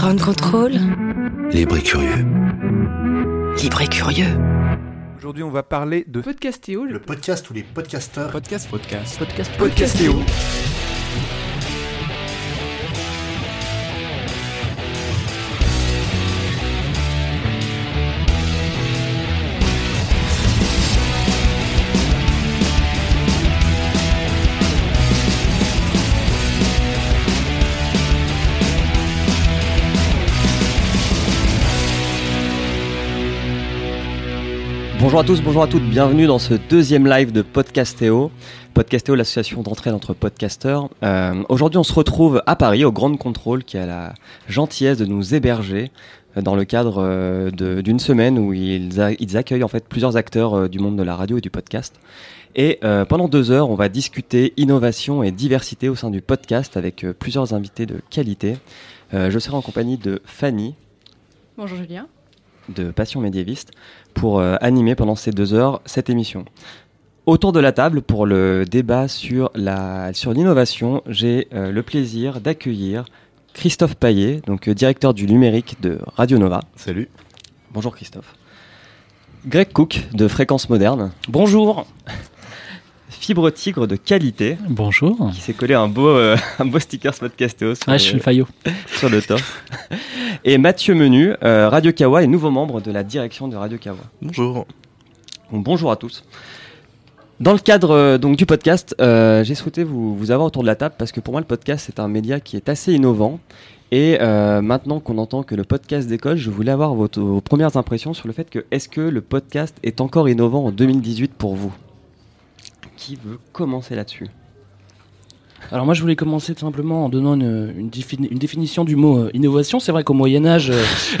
Ground Control. Libre et curieux. Libre et curieux. Aujourd'hui, on va parler de Podcastéo, Le podcast où les podcasteurs podcast, podcast, podcast podcastéo. Bonjour à tous, bonjour à toutes, bienvenue dans ce deuxième live de Podcastéo. Podcastéo, l'association d'entraide entre podcasteurs. Euh, Aujourd'hui, on se retrouve à Paris, au Grand Contrôle, qui a la gentillesse de nous héberger euh, dans le cadre euh, d'une semaine où ils, accueillent en fait plusieurs acteurs du monde de la radio et du podcast. Et pendant deux heures, on va discuter innovation et diversité au sein du podcast avec plusieurs invités de qualité. Je serai en compagnie de Fanny, Bonjour Julien. De Passion médiéviste pour euh, animer pendant ces deux heures cette émission. Autour de la table pour le débat sur la sur l'innovation, j'ai euh, le plaisir d'accueillir Christophe Paillet, donc euh, directeur du numérique de Radio Nova. Salut. Bonjour Christophe. Greg Cook de Fréquence Moderne. Bonjour. Fibre Tigre de qualité Bonjour. qui s'est collé un beau un beau sticker podcastéo sur, Ah, le, je suis le faillot. sur le top. Et Mathieu Menu, euh, Radio Kawa et nouveau membre de la direction de Radio Kawa. Bonjour. Donc, bonjour à tous. Dans le cadre euh, donc du podcast, euh, j'ai souhaité vous, vous avoir autour de la table parce que pour moi le podcast c'est un média qui est assez innovant. Et euh, maintenant qu'on entend que le podcast décolle, je voulais avoir votre- vos premières impressions sur le fait que est-ce que le podcast est encore innovant en 2018 pour vous? Qui veut commencer là-dessus Alors moi je voulais commencer tout simplement en donnant une, une, défini- une définition du mot euh, innovation. C'est vrai qu'au Moyen Âge... euh,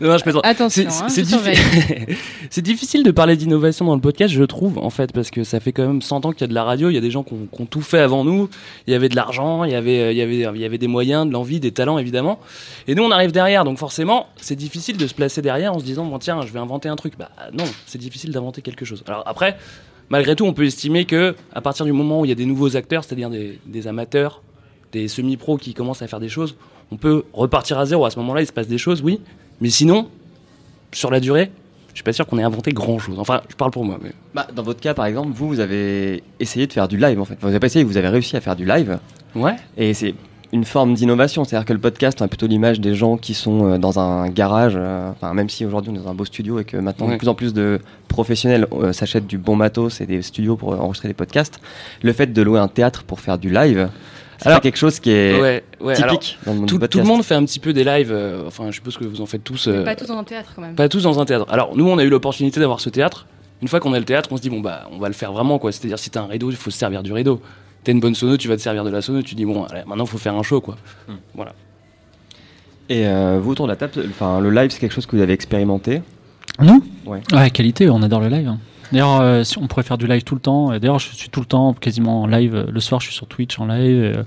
non, je plaisante. Attention, C'est- hein, c'est diffi- difficile de parler d'innovation dans le podcast, je trouve, en fait, parce que ça fait quand même 100 ans qu'il y a de la radio, il y a des gens qui ont, tout fait avant nous, il y avait de l'argent, il y avait, euh, il y avait, il y avait des moyens, de l'envie, des talents, évidemment. Et nous, on arrive derrière, donc forcément, c'est difficile de se placer derrière en se disant, bon, tiens, je vais inventer un truc. Bah non, c'est difficile d'inventer quelque chose. Alors après, malgré tout, on peut estimer que à partir du moment où il y a des nouveaux acteurs, c'est-à-dire des, des amateurs, des semi-pros qui commencent à faire des choses, on peut repartir à zéro. À ce moment-là, il se passe des choses, oui. Mais sinon, sur la durée, je suis pas sûr qu'on ait inventé grand-chose. Enfin, je parle pour moi. Mais... bah, Dans votre cas par exemple, vous, vous avez essayé de faire du live en fait. Enfin, vous avez pas essayé, vous avez réussi à faire du live. Ouais. Et c'est une forme d'innovation, c'est-à-dire que le podcast a plutôt l'image des gens qui sont euh, dans un garage, euh, enfin, même si aujourd'hui on est dans un beau studio et que maintenant Ouais. de plus en plus de professionnels euh, s'achètent du bon matos et des studios pour euh, enregistrer des podcasts, le fait de louer un théâtre pour faire du live, c'est quelque chose qui est ouais, ouais. Alors, typique dans le monde tout, du tout le monde fait un petit peu des lives. euh, enfin, je suppose que vous en faites tous. euh, Pas tous dans un théâtre quand même. pas tous dans un théâtre. Alors, nous, on a eu l'opportunité d'avoir ce théâtre. Une fois qu'on a le théâtre, on se dit, bon, bah, on va le faire vraiment, quoi. C'est-à-dire, si t'as un rideau, il faut se servir du rideau. T'as une bonne sono, tu vas te servir de la sono, tu dis, bon, allez, maintenant, il faut faire un show, quoi. Hmm. Voilà. Et euh, vous autour de la table, enfin le live c'est quelque chose que vous avez expérimenté? Nous? Ouais. Ouais, qualité, on adore le live. hein. D'ailleurs, euh, si on pourrait faire du live tout le temps. D'ailleurs, je suis tout le temps quasiment en live. Euh, Le soir, je suis sur Twitch en live. euh,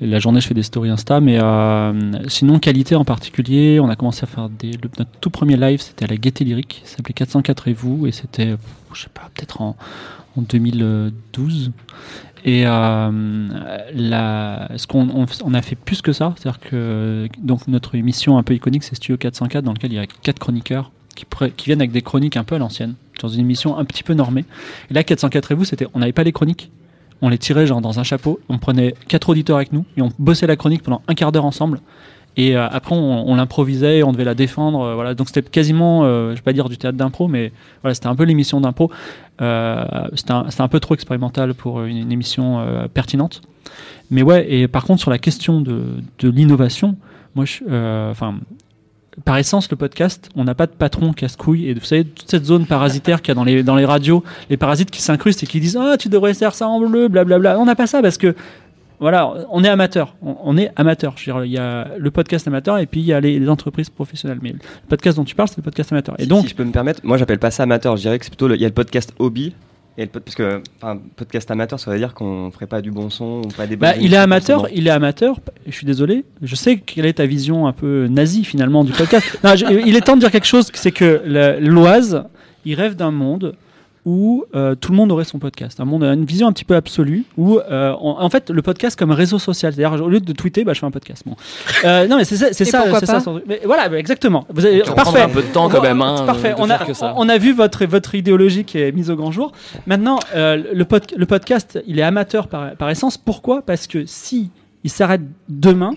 et la journée, je fais des stories Insta. Mais euh, sinon, qualité en particulier, on a commencé à faire des. notre tout premier live, c'était à la Gaieté Lyrique. Ça s'appelait 404 et vous. Et c'était, je sais pas, peut-être en, en 2012. Et euh, la, ce qu'on on, on a fait plus que ça, c'est-à-dire que donc notre émission un peu iconique, c'est Studio 404, dans lequel il y a quatre chroniqueurs qui, qui viennent avec des chroniques un peu à l'ancienne, dans une émission un petit peu normée. Et là, 404 et vous, c'était, on n'avait pas les chroniques, on les tirait genre dans un chapeau, on prenait quatre auditeurs avec nous et on bossait la chronique pendant un quart d'heure ensemble. Et euh, après, on, on l'improvisait, on devait la défendre. euh, voilà. Donc c'était quasiment, euh, je vais pas dire du théâtre d'impro, mais voilà, c'était un peu l'émission d'impro. Euh, c'était un, un peu trop expérimental pour une, une émission pertinente. Mais ouais, et par contre, sur la question de, de l'innovation, moi, enfin, par essence, le podcast, on n'a pas de patron casse-couille. Et vous savez, toute cette zone parasitaire qu'il y a dans les, dans les radios, les parasites qui s'incrustent et qui disent Ah, tu devrais faire ça en bleu, blablabla. On n'a pas ça parce que, voilà, on est amateur. On, on est amateur. Je veux dire, il y a le podcast amateur et puis il y a les, les entreprises professionnelles. Mais le podcast dont tu parles, c'est le podcast amateur. Et Si- donc, si je peux me permettre, moi j'appelle pas ça amateur, je dirais que c'est plutôt le- il y a le podcast hobby. Et le parce que podcast amateur, ça veut dire qu'on ferait pas du bon son ou pas des Bah, il est amateur, il est amateur. Je suis désolé. Je sais quelle est ta vision un peu nazie finalement du podcast. Non, je- il est temps de dire quelque chose. C'est que l'Oise, il rêve d'un monde où euh, tout le monde aurait son podcast. Un monde, une vision un petit peu absolue où, euh, on- en fait, le podcast comme réseau social. C'est-à-dire, au lieu de tweeter, bah, je fais un podcast. Bon. Euh, non, mais c'est ça, c'est ça, c'est ça. son truc. Mais voilà, bah, exactement. Vous avez, On parfait. prend un peu de temps quand même. Hein, C'est parfait. On a, faire que ça. on a vu votre, votre idéologie qui est mise au grand jour. Maintenant, euh, le, pod- le podcast, il est amateur par, par essence. Pourquoi? Parce que si il s'arrête demain,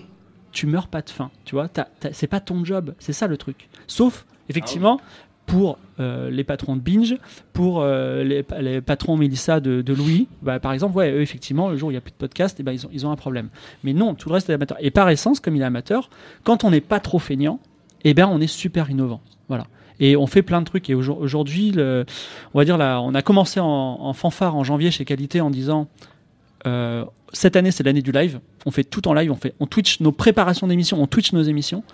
tu meurs pas de faim. Tu vois, T'as- t'as- c'est pas ton job. C'est ça le truc. Sauf, effectivement, pour euh, les patrons de Binge, pour euh, les, pa- les patrons Mélissa de, Louis, bah, par exemple, ouais, eux, effectivement, le jour où il n'y a plus de podcast, eh ben, ils, ont, ils ont un problème. Mais non, tout le reste est amateur. Et par essence, comme il est amateur, quand on n'est pas trop feignant, eh ben, on est super innovant. Voilà. Et on fait plein de trucs. Et aujourd- aujourd'hui, on va dire, là, on a commencé en, en fanfare en janvier chez Qualité en disant euh, cette année, c'est l'année du live. On fait tout en live. On, fait, on Twitch nos préparations d'émissions, on Twitch nos émissions.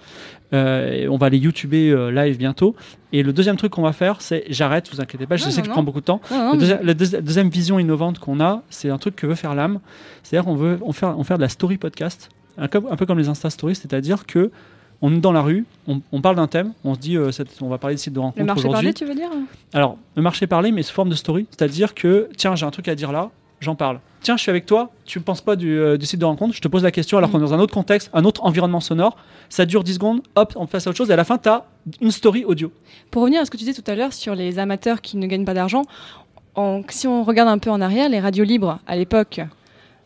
Euh, on va les YouTuber euh, live bientôt. Et le deuxième truc qu'on va faire, c'est j'arrête, vous inquiétez pas, je Non, sais non, que je prends beaucoup de temps. Non, Le mais- la deuxi- deuxième vision innovante qu'on a, c'est un truc que veut faire l'âme. C'est-à-dire qu'on veut on faire, on faire de la story podcast, un, peu- un peu comme les Insta Stories, c'est-à-dire que on est dans la rue, on, on parle d'un thème, on se dit euh, cette- on va parler de site de Le rencontre marché aujourd'hui. parlé, tu veux dire? Alors, le marché parlé, mais sous forme de story. C'est-à-dire que, tiens, j'ai un truc à dire là, j'en parle. Tiens, je suis avec toi, tu ne penses pas du, euh, du site de rencontre, je te pose la question alors Mm. qu'on est dans un autre contexte, un autre environnement sonore. Ça dure 10 secondes, hop, on passe à autre chose, et à la fin, tu as une story audio. Pour revenir à ce que tu disais tout à l'heure sur les amateurs qui ne gagnent pas d'argent, en- si on regarde un peu en arrière, les radios libres à l'époque,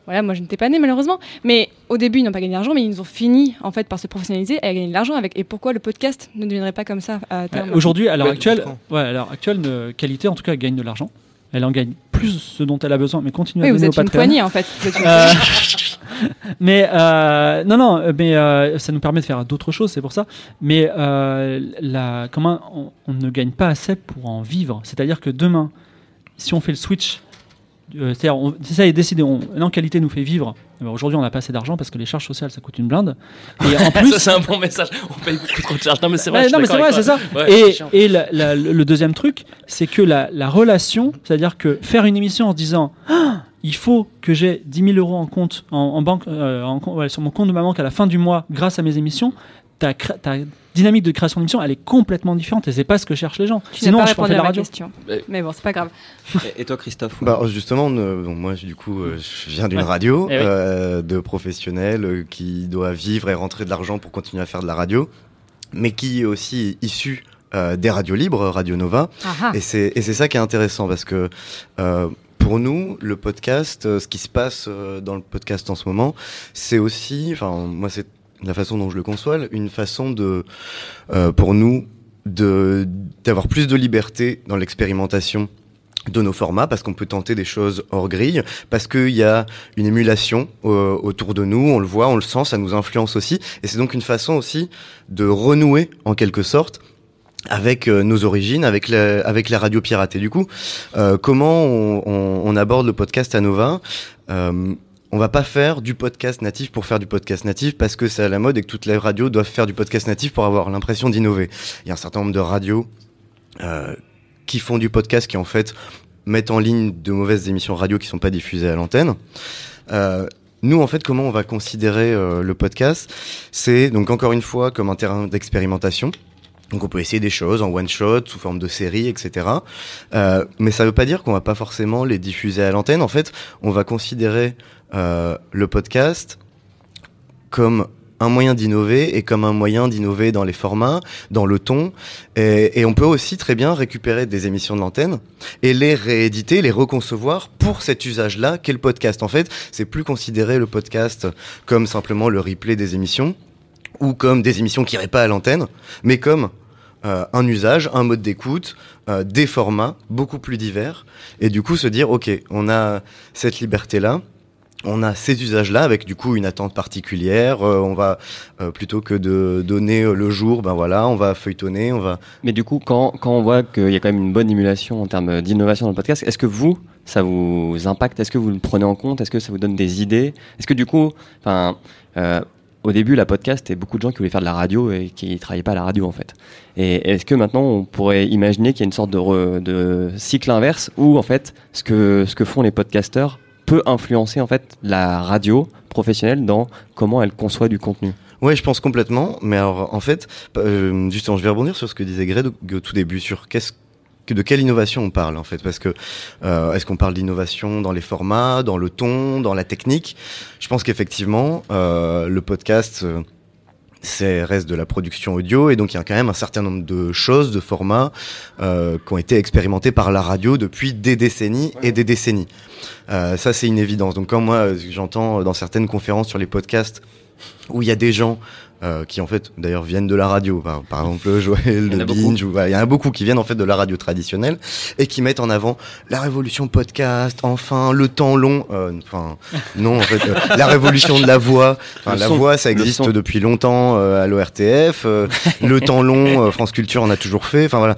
voilà, moi je n'étais pas née malheureusement, mais au début ils n'ont pas gagné d'argent, mais ils ont fini en fait par se professionnaliser et à gagner de l'argent avec. Et pourquoi le podcast ne deviendrait pas comme ça à terme? Euh, Aujourd'hui, à l'heure Ouais, actuelle, ouais, à l'heure actuelle, qualité, en tout cas, elle gagne de l'argent. Elle en gagne plus ce dont elle a besoin, mais continue Oui, à vous donner au êtes une Patreon. poignée en fait. Vous Euh, mais euh, non, non, euh, mais euh, ça nous permet de faire d'autres choses, c'est pour ça. Mais euh, la, comment on, on ne gagne pas assez pour en vivre? C'est-à-dire que demain, si on fait le switch, euh, c'est-à-dire, on- ça est décidé, on, qualité nous fait vivre. eh ben, Aujourd'hui, on n'a pas assez d'argent parce que les charges sociales, ça coûte une blinde. Et en plus, ça, c'est un bon message. On paye beaucoup trop de charges. Non, mais c'est vrai. Ouais, je suis non, mais c'est d'accord vrai, avec c'est ça. toi. Ouais, c'est et chiant. et la- la- le deuxième truc, c'est que la, la relation, c'est-à-dire que faire une émission en se disant Ah, il faut que j'ai 10 000 euros en compte, en, en banque, euh, en com- ouais, sur mon compte de ma banque à la fin du mois grâce à mes émissions, ta, cré- ta dynamique de création d'émission, elle est complètement différente et c'est pas ce que cherchent les gens. Tu Sinon, pas je à la ma radio. question. Mais bon, c'est pas grave. Et, toi, Christophe Bah justement, bon, moi du coup, euh, je viens d'une Ouais. radio Eh oui. euh, de professionnels euh, qui doit vivre et rentrer de l'argent pour continuer à faire de la radio, mais qui est aussi issu euh, des radios libres, Radio Nova. Ah, ah. Et c'est et c'est ça qui est intéressant parce que euh, pour nous, le podcast, euh, ce qui se passe euh, dans le podcast en ce moment, c'est aussi, enfin moi c'est la façon dont je le conçois, une façon de, euh, pour nous, d'avoir plus de liberté dans l'expérimentation de nos formats parce qu'on peut tenter des choses hors grille parce qu'il y a une émulation euh, autour de nous on le voit on le sent ça nous influence aussi et c'est donc une façon aussi de renouer en quelque sorte avec euh, nos origines, avec la, avec la radio piratée. Du coup, comment on, aborde le podcast à Nova? On va pas faire du podcast natif pour faire du podcast natif parce que c'est à la mode et que toutes les radios doivent faire du podcast natif pour avoir l'impression d'innover. Il y a un certain nombre de radios euh, qui font du podcast qui en fait mettent en ligne de mauvaises émissions radio qui sont pas diffusées à l'antenne. Euh, nous, en fait, comment on va considérer euh, le podcast? C'est donc encore une fois comme un terrain d'expérimentation. Donc on peut essayer des choses en one shot, sous forme de série, etc. Mais ça veut pas dire qu'on va pas forcément les diffuser à l'antenne. En fait, on va considérer le podcast comme un moyen d'innover et comme un moyen d'innover dans les formats, dans le ton. Et, on peut aussi très bien récupérer des émissions de l'antenne et les rééditer, les reconcevoir pour cet usage-là qu'est le podcast. En fait, c'est plus considérer le podcast comme simplement le replay des émissions ou comme des émissions qui iraient pas à l'antenne, mais comme euh, un usage, un mode d'écoute, euh, des formats beaucoup plus divers, et du coup se dire, ok, on a cette liberté-là, on a ces usages-là avec du coup une attente particulière, euh, on va, euh, plutôt que de donner euh, le jour, ben voilà, on va feuilletonner, on va... Mais du coup, quand, quand on voit qu'il y a quand même une bonne émulation en termes d'innovation dans le podcast, est-ce que vous, ça vous impacte? Est-ce que vous le prenez en compte? Est-ce que ça vous donne des idées? Est-ce que du coup, enfin, euh, au début, la podcast, et beaucoup de gens qui voulaient faire de la radio et qui ne travaillaient pas à la radio en fait. Et est-ce que maintenant, on pourrait imaginer qu'il y a une sorte de, re- de cycle inverse où en fait, ce que, ce que font les podcasteurs peut influencer en fait la radio professionnelle dans comment elle conçoit du contenu Ouais, je pense complètement, mais alors en fait, euh, justement, je vais rebondir sur ce que disait Greg au, tout début, sur qu'est-ce que de quelle innovation on parle en fait Parce que euh, est-ce qu'on parle d'innovation dans les formats, dans le ton, dans la technique? Je pense qu'effectivement, euh, le podcast. C'est reste de la production audio et donc il y a quand même un certain nombre de choses, de formats euh, qui ont été expérimentés par la radio depuis des décennies et des décennies. Euh, ça c'est une évidence. Donc quand moi j'entends dans certaines conférences sur les podcasts où il y a des gens euh, qui en fait d'ailleurs viennent de la radio, par, par exemple Joël en de. Binge, ou- voilà, il y en a beaucoup qui viennent en fait de la radio traditionnelle et qui mettent en avant la révolution podcast, enfin le temps long, euh, enfin non en fait euh, la révolution de la voix, la son. voix ça existe depuis longtemps euh, à l'ORTF, euh, le temps long France Culture on a toujours fait, enfin voilà.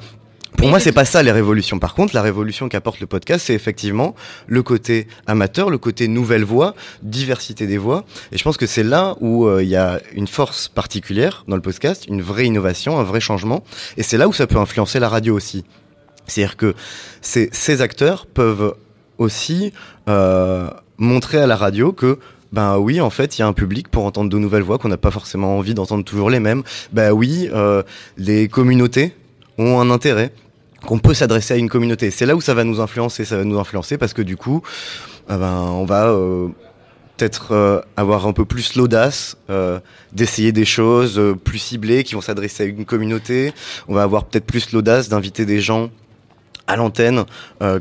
Pour moi, c'est pas ça les révolutions. Par contre, la révolution qu'apporte le podcast, c'est effectivement le côté amateur, le côté nouvelle voix, diversité des voix. Et je pense que c'est là où euh, il y a une force particulière dans le podcast, une vraie innovation, un vrai changement. Et c'est là où ça peut influencer la radio aussi. C'est-à-dire que ces, ces acteurs peuvent aussi euh, montrer à la radio que ben oui, en fait, il y a un public pour entendre de nouvelles voix qu'on n'a pas forcément envie d'entendre toujours les mêmes. Ben oui, euh, les communautés ont un intérêt qu'on peut s'adresser à une communauté. C'est là où ça va nous influencer, ça va nous influencer parce que du coup, ah ben, on va euh, peut-être euh, avoir un peu plus l'audace euh, d'essayer des choses plus ciblées qui vont s'adresser à une communauté. On va avoir peut-être plus l'audace d'inviter des gens à l'antenne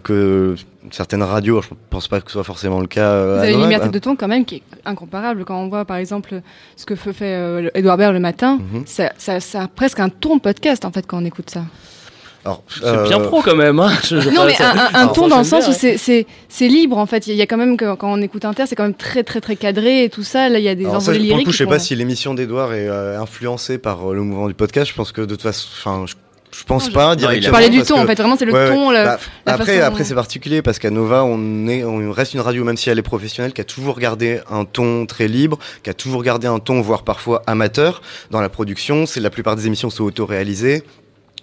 que certaines radios. Je pense pas que ce soit forcément le cas. Vous avez une liberté de ton quand même qui est incomparable quand on voit par exemple ce que fait Edouard Baird le matin. Mhm. Ça, ça, ça a presque un ton de podcast en fait quand on écoute ça. Alors, C'est euh, bien pro quand même. Hein. Je- je- Non mais un, un- un Alors, ton dans le sens où c'est- c'est c'est libre en fait. Il y a quand même que quand on écoute Inter, c'est quand même très très très cadré et tout ça. Là il y a des envolées pour le lyriques. coup, je sais pas si l'émission d'Edouard est euh, influencée par euh, le mouvement du podcast. Je pense que de toute façon, enfin, je, je pense Non, je- pas Non, il a- directement. Je parlais du ton que- en fait. Vraiment c'est le Ouais, ton. ouais. le- Bah, la après, façon- après c'est particulier parce qu'à Nova, on est, on reste une radio, même si elle est professionnelle, qui a toujours gardé un ton très libre, qui a toujours gardé un ton, voire parfois amateur dans la production. C'est la plupart des émissions sont auto-réalisées.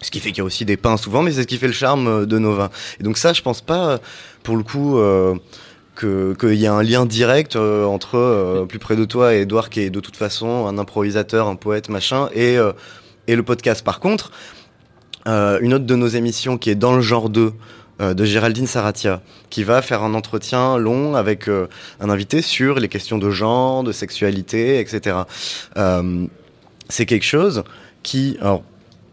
Ce qui fait qu'il y a aussi des pains souvent, mais c'est ce qui fait le charme euh, de Nova. Et donc ça, je pense pas, euh, pour le coup, euh, que qu'il y a un lien direct euh, entre euh, plus près de toi et Edouard, qui est de toute façon un improvisateur, un poète, machin, et euh, et le podcast. Par contre, une autre de nos émissions qui est dans le genre 2 euh, de Géraldine Saratia, qui va faire un entretien long avec un invité sur les questions de genre, de sexualité, etc. C'est quelque chose qui, alors,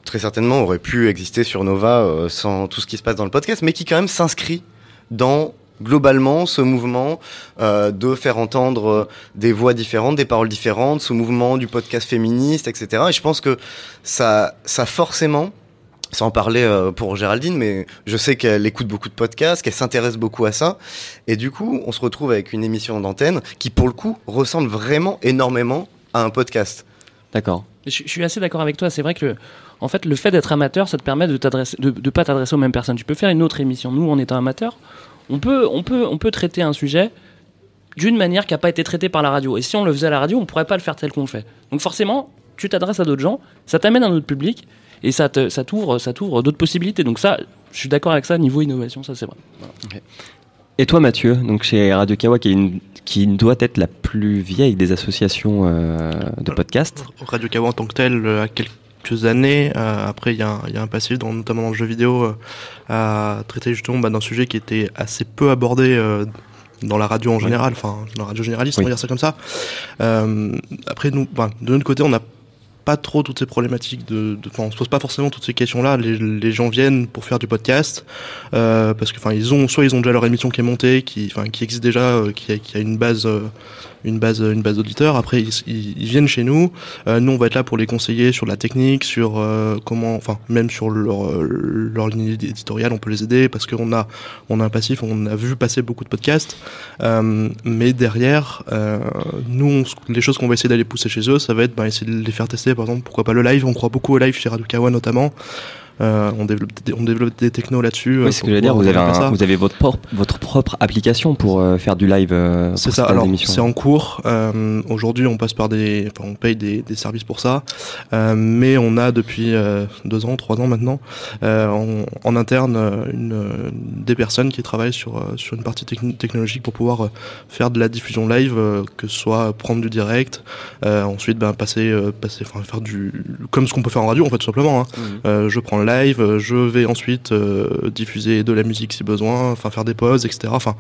très certainement aurait pu exister sur Nova euh, sans tout ce qui se passe dans le podcast, mais qui quand même s'inscrit dans globalement ce mouvement euh, de faire entendre euh, des voix différentes, des paroles différentes, ce mouvement du podcast féministe, etc. Et je pense que ça, ça forcément, sans parler euh, pour Géraldine, mais je sais qu'elle écoute beaucoup de podcasts, qu'elle s'intéresse beaucoup à ça, et du coup, on se retrouve avec une émission d'antenne qui, pour le coup, ressemble vraiment énormément à un podcast. D'accord. Je, je suis assez d'accord avec toi. C'est vrai que, en fait, le fait d'être amateur, ça te permet de t'adresser, de, de pas t'adresser aux mêmes personnes. Tu peux faire une autre émission. Nous, en étant amateur, on peut, on peut, on peut traiter un sujet d'une manière qui n'a pas été traitée par la radio. Et si on le faisait à la radio, on pourrait pas le faire tel qu'on le fait. Donc forcément, tu t'adresses à d'autres gens, ça t'amène à un autre public et ça te, ça t'ouvre, ça t'ouvre d'autres possibilités. Donc ça, je suis d'accord avec ça. Niveau innovation, ça c'est vrai. Et toi, Mathieu, donc chez Radio Kawa, qui, est une- qui doit être la plus vieille des associations euh, de podcasts. Radio Kawa en tant que tel euh, a quelques années. Euh, après, il y, a un- il y a un passif, dans, notamment dans le jeu vidéo, euh, à traiter justement bah, d'un sujet qui était assez peu abordé euh, dans la radio en général, enfin dans la radio généraliste, on va dire ça comme ça. Euh, après, nous, de notre côté, on n'a pas trop toutes ces problématiques de, de on se pose pas forcément toutes ces questions-là. Les, les gens viennent pour faire du podcast euh, parce que, enfin, ils ont soit ils ont déjà leur émission qui est montée, qui, enfin, qui existe déjà, euh, qui, a, qui a une base, une base, une base d'auditeurs. Après, ils, ils, viennent chez nous. Euh, nous, on va être là pour les conseiller sur la technique, sur euh, comment, enfin, même sur leur, euh, leur ligne éditoriale, on peut les aider parce qu'on a, on a un passif, on a vu passer beaucoup de podcasts. Euh, mais derrière, euh, nous, les choses qu'on va essayer d'aller pousser chez eux, ça va être bah, essayer de les faire tester, par exemple, pourquoi pas le live. On croit beaucoup au live chez Radukawa notamment. Euh, on développe, des, on développe des technos là-dessus. euh, Oui, c'est ce que je dire. Vous avez, développer un- ça. vous avez votre, propre, votre propre application pour euh, faire du live. euh, C'est ça. Alors, c'est en cours. Aujourd'hui, on passe par des, enfin, on paye des, des services pour ça, mais on a depuis deux ans, trois ans maintenant, en, interne, une, des personnes qui travaillent sur sur une partie technologique pour pouvoir faire de la diffusion live, que ce soit prendre du direct, ensuite, ben passer, passer, enfin, faire du, comme ce qu'on peut faire en radio, en fait, tout simplement. Hein. Euh, je prends le live, euh, je vais ensuite euh, diffuser de la musique si besoin, enfin faire des pauses, etc. Enfin,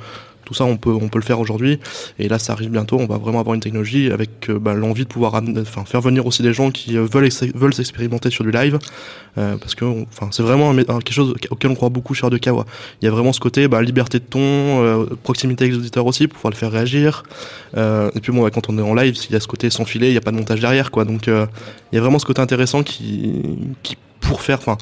tout ça, on peut, on peut le faire aujourd'hui. Et là, ça arrive bientôt. On va vraiment avoir une technologie avec euh, bah, l'envie de pouvoir faire venir aussi des gens qui veulent, veulent s'expérimenter sur du live. Parce que c'est vraiment quelque chose auquel on croit beaucoup chez Radio Kawa. Il y a vraiment ce côté bah, liberté de ton, proximité avec les auditeurs aussi, pour pouvoir le faire réagir. Et puis bon, quand on est en live, il y a ce côté sans filet, il n'y a pas de montage derrière. quoi. Donc il y a vraiment ce côté intéressant qui, qui pour faire, enfin,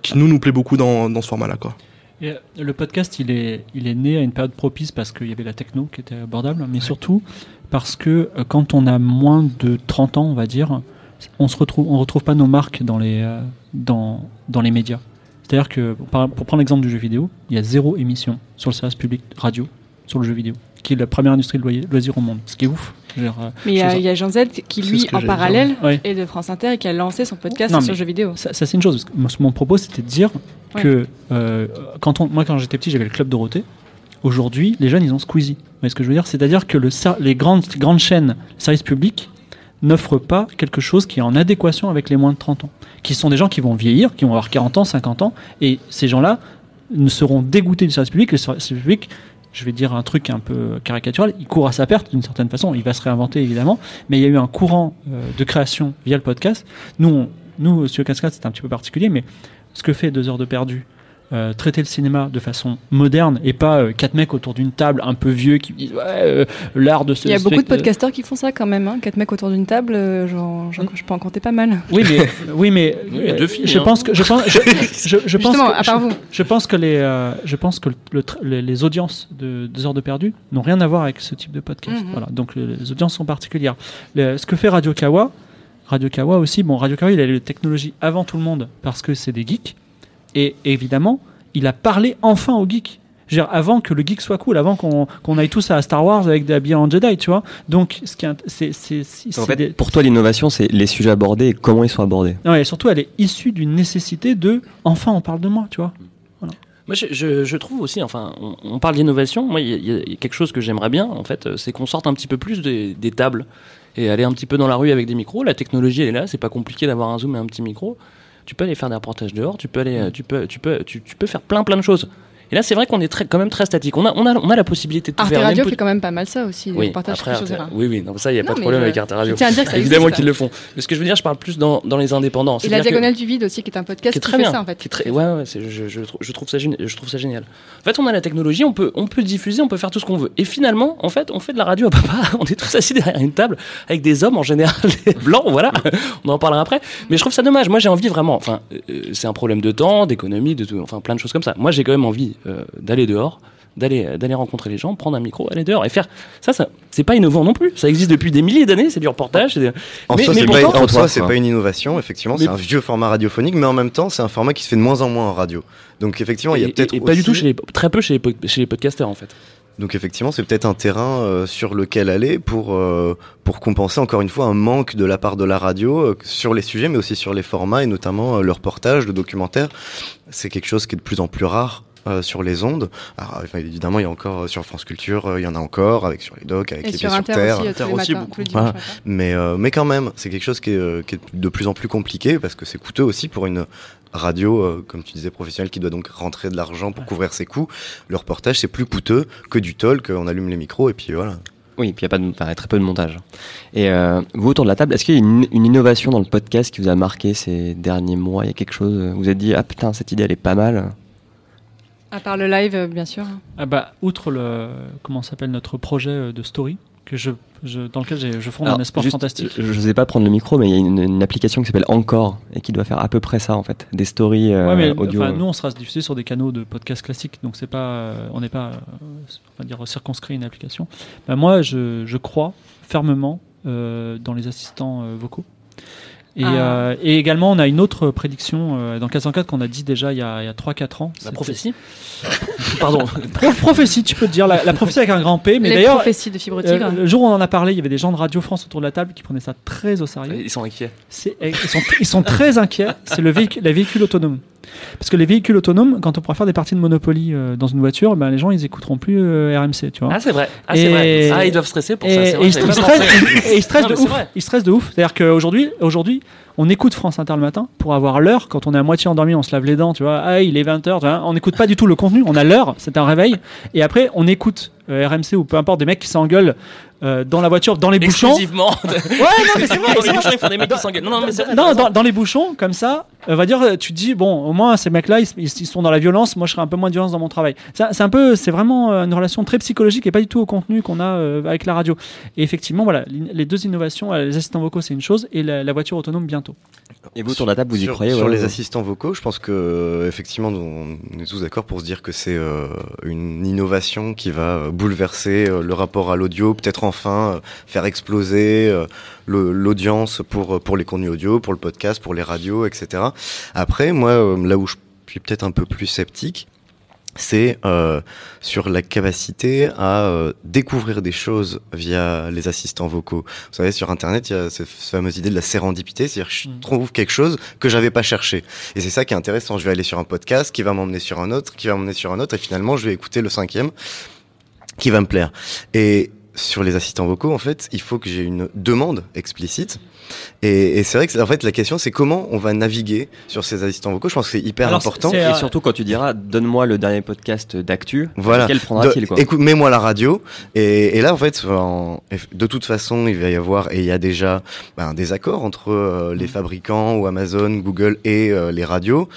qui nous nous plaît beaucoup dans, dans ce format-là. quoi. Et, euh, le podcast, il est, il est né à une période propice parce qu'il y avait la techno qui était abordable, mais surtout parce que euh, quand on a moins de 30 ans, on va dire, on se retrouve, on retrouve pas nos marques dans les, euh, dans, dans les médias. C'est-à-dire que, pour prendre l'exemple du jeu vidéo, il y a zéro émission sur le service public radio sur le jeu vidéo, qui est la première industrie de loyer- loisirs au monde, ce qui est ouf. Dire, euh, Mais il y, a- y Jean Z qui, lui, en parallèle, dire. Ouais. est de France Inter et qui a lancé son podcast Non, sur mais- le jeu vidéo. Ça, ça, c'est une chose. parce que moi, Mon propos, c'était de dire Ouais. que euh, quand on, moi, quand j'étais petit, j'avais le club Dorothée. Aujourd'hui, les jeunes, ils ont Squeezie. Vous voyez ce que je veux dire? C'est-à-dire que le, les grandes, grandes chaînes, services publics, n'offrent pas quelque chose qui est en adéquation avec les moins de 30 ans. Qui sont des gens qui vont vieillir, qui vont avoir 40 ans, 50 ans, et ces gens-là ne seront dégoûtés du service public. Le service public, je vais dire un truc un peu caricatural, il court à sa perte d'une certaine façon. Il va se réinventer évidemment, mais il y a eu un courant euh, de création via le podcast. Nous, on- nous sur Cascade, c'est un petit peu particulier, mais ce que fait deux heures de perdu, euh, traiter le cinéma de façon moderne et pas euh, quatre mecs autour d'une table un peu vieux qui disent ouais, euh, l'art de ce Il y a beaucoup de podcasteurs qui font ça quand même. Hein. Quatre mecs autour d'une table, euh, j'en- j'en- je peux en compter pas mal. Oui, mais oui, mais Oui, il y a deux filles, je hein. pense que je pense je, je, je pense Justement, que, à part je, vous. je pense que les euh, je pense que le tra- les, les audiences de deux heures de perdu n'ont rien à voir avec ce type de podcast. Mhm. Voilà, donc les, les audiences sont particulières. Le- ce que fait Radio Kawa, Radio Kawa aussi, bon, Radio Kawa, il a les technologies avant tout le monde parce que c'est des geeks et évidemment, il a parlé enfin aux geeks. Je veux dire, avant que le geek soit cool, avant qu'on aille tous à Star Wars avec des habillés en Jedi, tu vois. Donc, ce qui c'est c'est c'est- En c'est fait, des- pour toi, l'innovation, c'est les sujets abordés et comment ils sont abordés. non, et surtout, elle est issue d'une nécessité de enfin on parle de moi, tu vois. Moi, je, je- je trouve aussi, enfin, on, on parle d'innovation. Moi, il y, a- il y a quelque chose que j'aimerais bien, en fait, c'est qu'on sorte un petit peu plus des, des tables et aller un petit peu dans la rue avec des micros. La technologie, elle est là. C'est pas compliqué d'avoir un zoom et un petit micro. Tu peux aller faire des reportages dehors. Tu peux aller, euh, tu peux, tu peux, tu, tu peux faire plein, plein de choses. Et là, c'est vrai qu'on est très, quand même très statique. On a, on a, on a la possibilité de tout Arte faire. Radio fait quand même pas mal ça aussi, oui, après, Arte- oui, oui, non, ça, il n'y a pas de problème avec Arte Radio. tiens à dire que ça Évidemment qu'ils le font. Mais ce que je veux dire, je parle plus dans, dans les indépendants. Et la diagonale du vide aussi, qui est un podcast qui très fait bien. ça en fait. qui est très- ouais, ouais, c'est- je, je, trou- je trouve ça, je trouve ça génial. En fait, on a la technologie, on peut, on peut diffuser, on peut faire tout ce qu'on veut. Et finalement, en fait, on fait de la radio à papa. On est tous assis derrière une table avec des hommes en général blancs, voilà. On en parlera après. Mais je trouve ça dommage. Moi, j'ai envie vraiment. Enfin, euh, c'est un problème de temps, d'économie, de tout, enfin, plein de choses comme ça. Moi, j'ai quand même envie euh, d'aller dehors. D'aller, d'aller rencontrer les gens, prendre un micro, aller dehors et faire ça, ça c'est pas innovant non plus. Ça existe depuis des milliers d'années, c'est du reportage. c'est des- En Mais- soi, mais c'est pas, en soi, toi, c'est pas une innovation, effectivement, c'est un vieux format radiophonique, mais en même temps, c'est un format qui se fait de moins en moins en radio. Donc effectivement, il y a peut-être et- et pas du tout aussi- chez les, très peu chez les, po- chez les podcasteurs en fait. Donc effectivement, c'est peut-être un terrain euh, sur lequel aller pour euh, pour compenser encore une fois un manque de la part de la radio euh, sur les sujets, mais aussi sur les formats et notamment euh, le reportage, le documentaire. C'est quelque chose qui est de plus en plus rare. Euh, sur les ondes. Alors, enfin, évidemment, il y a encore euh, sur France Culture, euh, il y en a encore avec sur les docs, avec Et les sur pieds Inter sur terre. aussi, euh, aussi, matins, beaucoup. Mais, euh, mais quand même, c'est quelque chose qui est, euh, qui est de plus en plus compliqué parce que c'est coûteux aussi pour une radio, euh, comme tu disais, professionnelle qui doit donc rentrer de l'argent pour couvrir ses coûts. Le reportage, c'est plus coûteux que du talk, on allume les micros et puis voilà. Oui, puis il y a pas de, enfin, très peu de montage. Et euh, vous autour de la table, est-ce qu'il y a une, une innovation dans le podcast qui vous a marqué ces derniers mois? Il y a quelque chose euh, Vous vous êtes dit ah putain cette idée elle est pas mal. À part le live, euh, bien sûr. Ah bah, outre le comment s'appelle notre projet euh, de story que je, je- dans lequel je fonde Alors, un espoir juste, fantastique. Je ne sais pas prendre le micro, mais il y a une, une application qui s'appelle Encore et qui doit faire à peu près ça en fait, des stories euh, Ouais, mais audio. enfin, nous, on sera diffusé sur des canaux de podcast classiques, donc c'est pas, euh, on n'est pas, euh, on va dire, circonscrit à une application. Bah, moi, je, je crois fermement euh, dans les assistants euh, vocaux. Et, Ah. euh, et également, on a une autre prédiction euh, dans 404 qu'on a dit déjà il y a, il y a 3-4 ans. La prophétie Pardon. Pro- prophétie, tu peux te dire, la, la prophétie avec un grand P. Mais d'ailleurs, prophéties de Fibre euh, Tigre. le jour où on en a parlé, il y avait des gens de Radio France autour de la table qui prenaient ça très au sérieux. Ils sont inquiets. Ils sont, ils sont très inquiets. C'est le véhicule, la véhicule autonome. Parce que les véhicules autonomes, quand on pourra faire des parties de Monopoly euh, dans une voiture, ben, les gens ils écouteront plus euh, RMC, tu vois. Ah, c'est vrai. Ah, Et- vrai. Ah, ils doivent stresser pour et, ça. et ils, stressent, et ils stressent Non, de ouf. vrai. Ils stressent de ouf. C'est-à-dire qu'aujourd'hui, aujourd'hui, on écoute France Inter le matin pour avoir l'heure. Quand on est à moitié endormi, on se lave les dents, tu vois. Ah, il est 20h. On n'écoute pas du tout le contenu. On a l'heure, c'est un réveil. Et après, on écoute euh, RMC ou peu importe des mecs qui s'engueulent euh, dans la voiture, dans les bouchons. Exclusivement. Ouais, non, mais c'est vrai. Dans les bouchons, ils font des mecs qui s'engueulent. Non, non, mais c'est vrai. Non, dans, les bouchons, comme ça, on va dire, tu te dis, bon, au moins ces mecs-là, ils, sont dans la violence, moi je serai un peu moins de violence dans mon travail. C'est c'est un peu, c'est vraiment euh, une relation très psychologique et pas du tout au contenu qu'on a euh, avec la radio. Et effectivement, voilà, les deux innovations, euh, les assistants vocaux, c'est une chose, et la, la voiture autonome bientôt. Et vous, sur la table, vous y sur, croyez sur ouais, les ouais. assistants vocaux, je pense que euh, effectivement, on est tous d'accord pour se dire que c'est euh, une innovation qui va euh, bouleverser euh, le rapport à l'audio, peut-être enfin euh, faire exploser euh, l'audience pour euh, pour les contenus audio, pour le podcast, pour les radios, etc. Après, moi, là où je suis peut-être un peu plus sceptique, c'est euh, sur la capacité à euh, découvrir des choses via les assistants vocaux. Vous savez, sur Internet, il y a cette fameuse idée de la sérendipité, c'est-à-dire que je Mm. trouve quelque chose que j'avais pas cherché. Et c'est ça qui est intéressant. Je vais aller sur un podcast qui va m'emmener sur un autre, qui va m'emmener sur un autre, et finalement, je vais écouter le cinquième qui va me plaire. Et sur les assistants vocaux, en fait, il faut que j'ai une demande explicite. Et, et c'est vrai que, en fait, la question, c'est comment on va naviguer sur ces assistants vocaux. Je pense que c'est hyper Alors, important. Et euh, surtout quand tu diras, donne-moi le dernier podcast d'actu, Voilà. lequel De- prendra-t-il quoi écoute, mets-moi la radio. Et, et là, en fait, en- de toute façon, il va y avoir, et il y a déjà ben, des accords entre euh, les fabricants ou Amazon, Google et euh, les radios.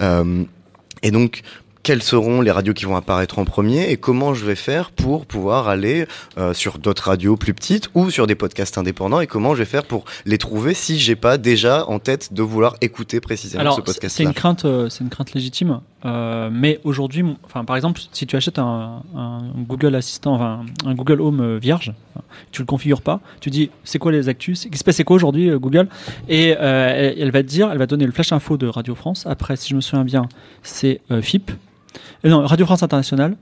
Euh, et donc, quelles seront les radios qui vont apparaître en premier et comment je vais faire pour pouvoir aller euh, sur d'autres radios plus petites ou sur des podcasts indépendants et comment je vais faire pour les trouver si j'ai pas déjà en tête de vouloir écouter précisément Alors, ce c'est c'est une crainte, euh, c'est une crainte légitime. Euh, mais aujourd'hui, enfin, par exemple, si tu achètes un, un Google Assistant, enfin, un Google Home vierge, tu le configures pas, tu dis c'est quoi les actus, il se passe c'est quoi aujourd'hui Google, et elle, elle va te dire, elle va donner le flash info de Radio France. Après, si je me souviens bien, c'est FIP, Euh, non Radio France Internationale.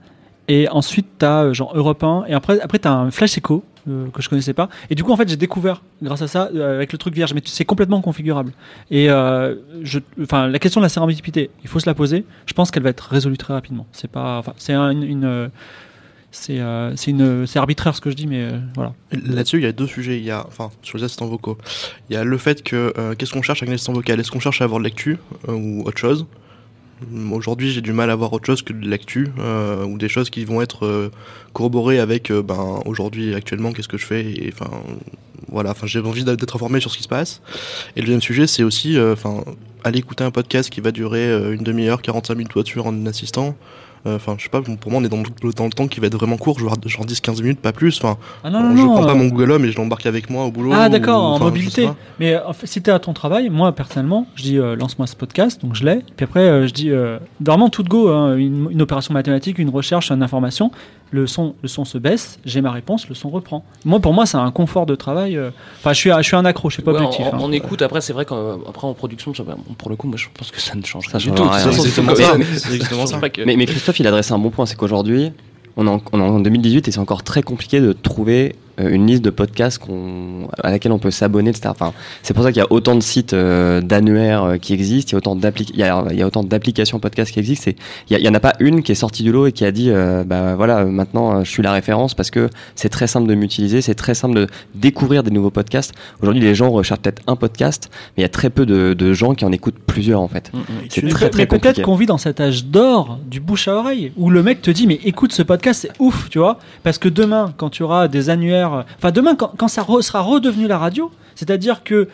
Et ensuite, tu as genre Europe 1. Et après, après tu as un Flash Echo euh, que je connaissais pas. Et du coup, en fait, j'ai découvert, grâce à ça, euh, avec le truc vierge. Mais c'est complètement configurable. Et euh, je, la question de la sérendipité, il faut se la poser. Je pense qu'elle va être résolue très rapidement. C'est pas, c'est un- une, une, euh, c'est, euh, arbitraire ce que je dis, mais euh, voilà. Là-dessus, il y a deux sujets. Il y a, enfin, sur les assistants vocaux, il y a le fait que euh, qu'est-ce qu'on cherche avec un assistant vocal Est-ce qu'on cherche à avoir de l'actu euh, ou autre chose? Aujourd'hui, j'ai du mal à avoir autre chose que de l'actu euh, ou des choses qui vont être euh, corroborées avec, euh, ben, aujourd'hui, actuellement, qu'est-ce que je fais Et enfin, voilà. Enfin, j'ai envie d'être informé sur ce qui se passe. Et le deuxième sujet, c'est aussi, euh, enfin, aller écouter un podcast qui va durer euh, une demi-heure, 45 minutes voiture en assistant. Euh, Enfin, je sais pas, pour moi, on est dans le, dans le temps qui va être vraiment court, genre, genre 10-15 minutes, pas plus. Enfin, Ah non, je non, prends pas mon Google Home et je l'embarque avec moi au boulot. Ah d'accord, en mobilité. Mais en fait, si t'es à ton travail, moi personnellement, je dis euh, lance-moi ce podcast, donc je l'ai. Puis après, euh, je dis vraiment tout de go, hein, une, une opération mathématique, une recherche, une information. Le son, le son se baisse, j'ai ma réponse, le son reprend. Moi, pour moi, c'est un confort de travail. euh, Enfin, je suis, je suis un accro, je suis pas Ouais, objectif. en, hein. écoute, après, c'est vrai qu'après en production, ça va- bon, pour le coup, moi je pense que ça ne change Ça rien du tout. c'est exactement ça. exactement ça. que- Mais, mais Christophe, il adresse un bon point, c'est qu'aujourd'hui, on est, en, on est en 2018 et c'est encore très compliqué de trouver une liste de podcasts qu'on, à laquelle on peut s'abonner, etc. Enfin, c'est pour ça qu'il y a autant de sites euh, d'annuaires euh, qui existent, il y a autant d'appli- il y a, il y a autant d'applications podcasts qui existent. Et il y, y en a pas une qui est sortie du lot et qui a dit, euh, bah voilà, euh, maintenant euh, je suis la référence parce que c'est très simple de m'utiliser, c'est très simple de découvrir des nouveaux podcasts. Aujourd'hui, les gens recherchent peut-être un podcast, mais il y a très peu de, de gens qui en écoutent plusieurs en fait. Mm, mm. C'est très très mais peut-être qu'on vit dans cet âge d'or du bouche à oreille où le mec te dit mais écoute ce podcast c'est ouf tu vois parce que demain quand tu auras des annuaires euh, enfin demain quand, ça sera redevenu la radio c'est-à-dire que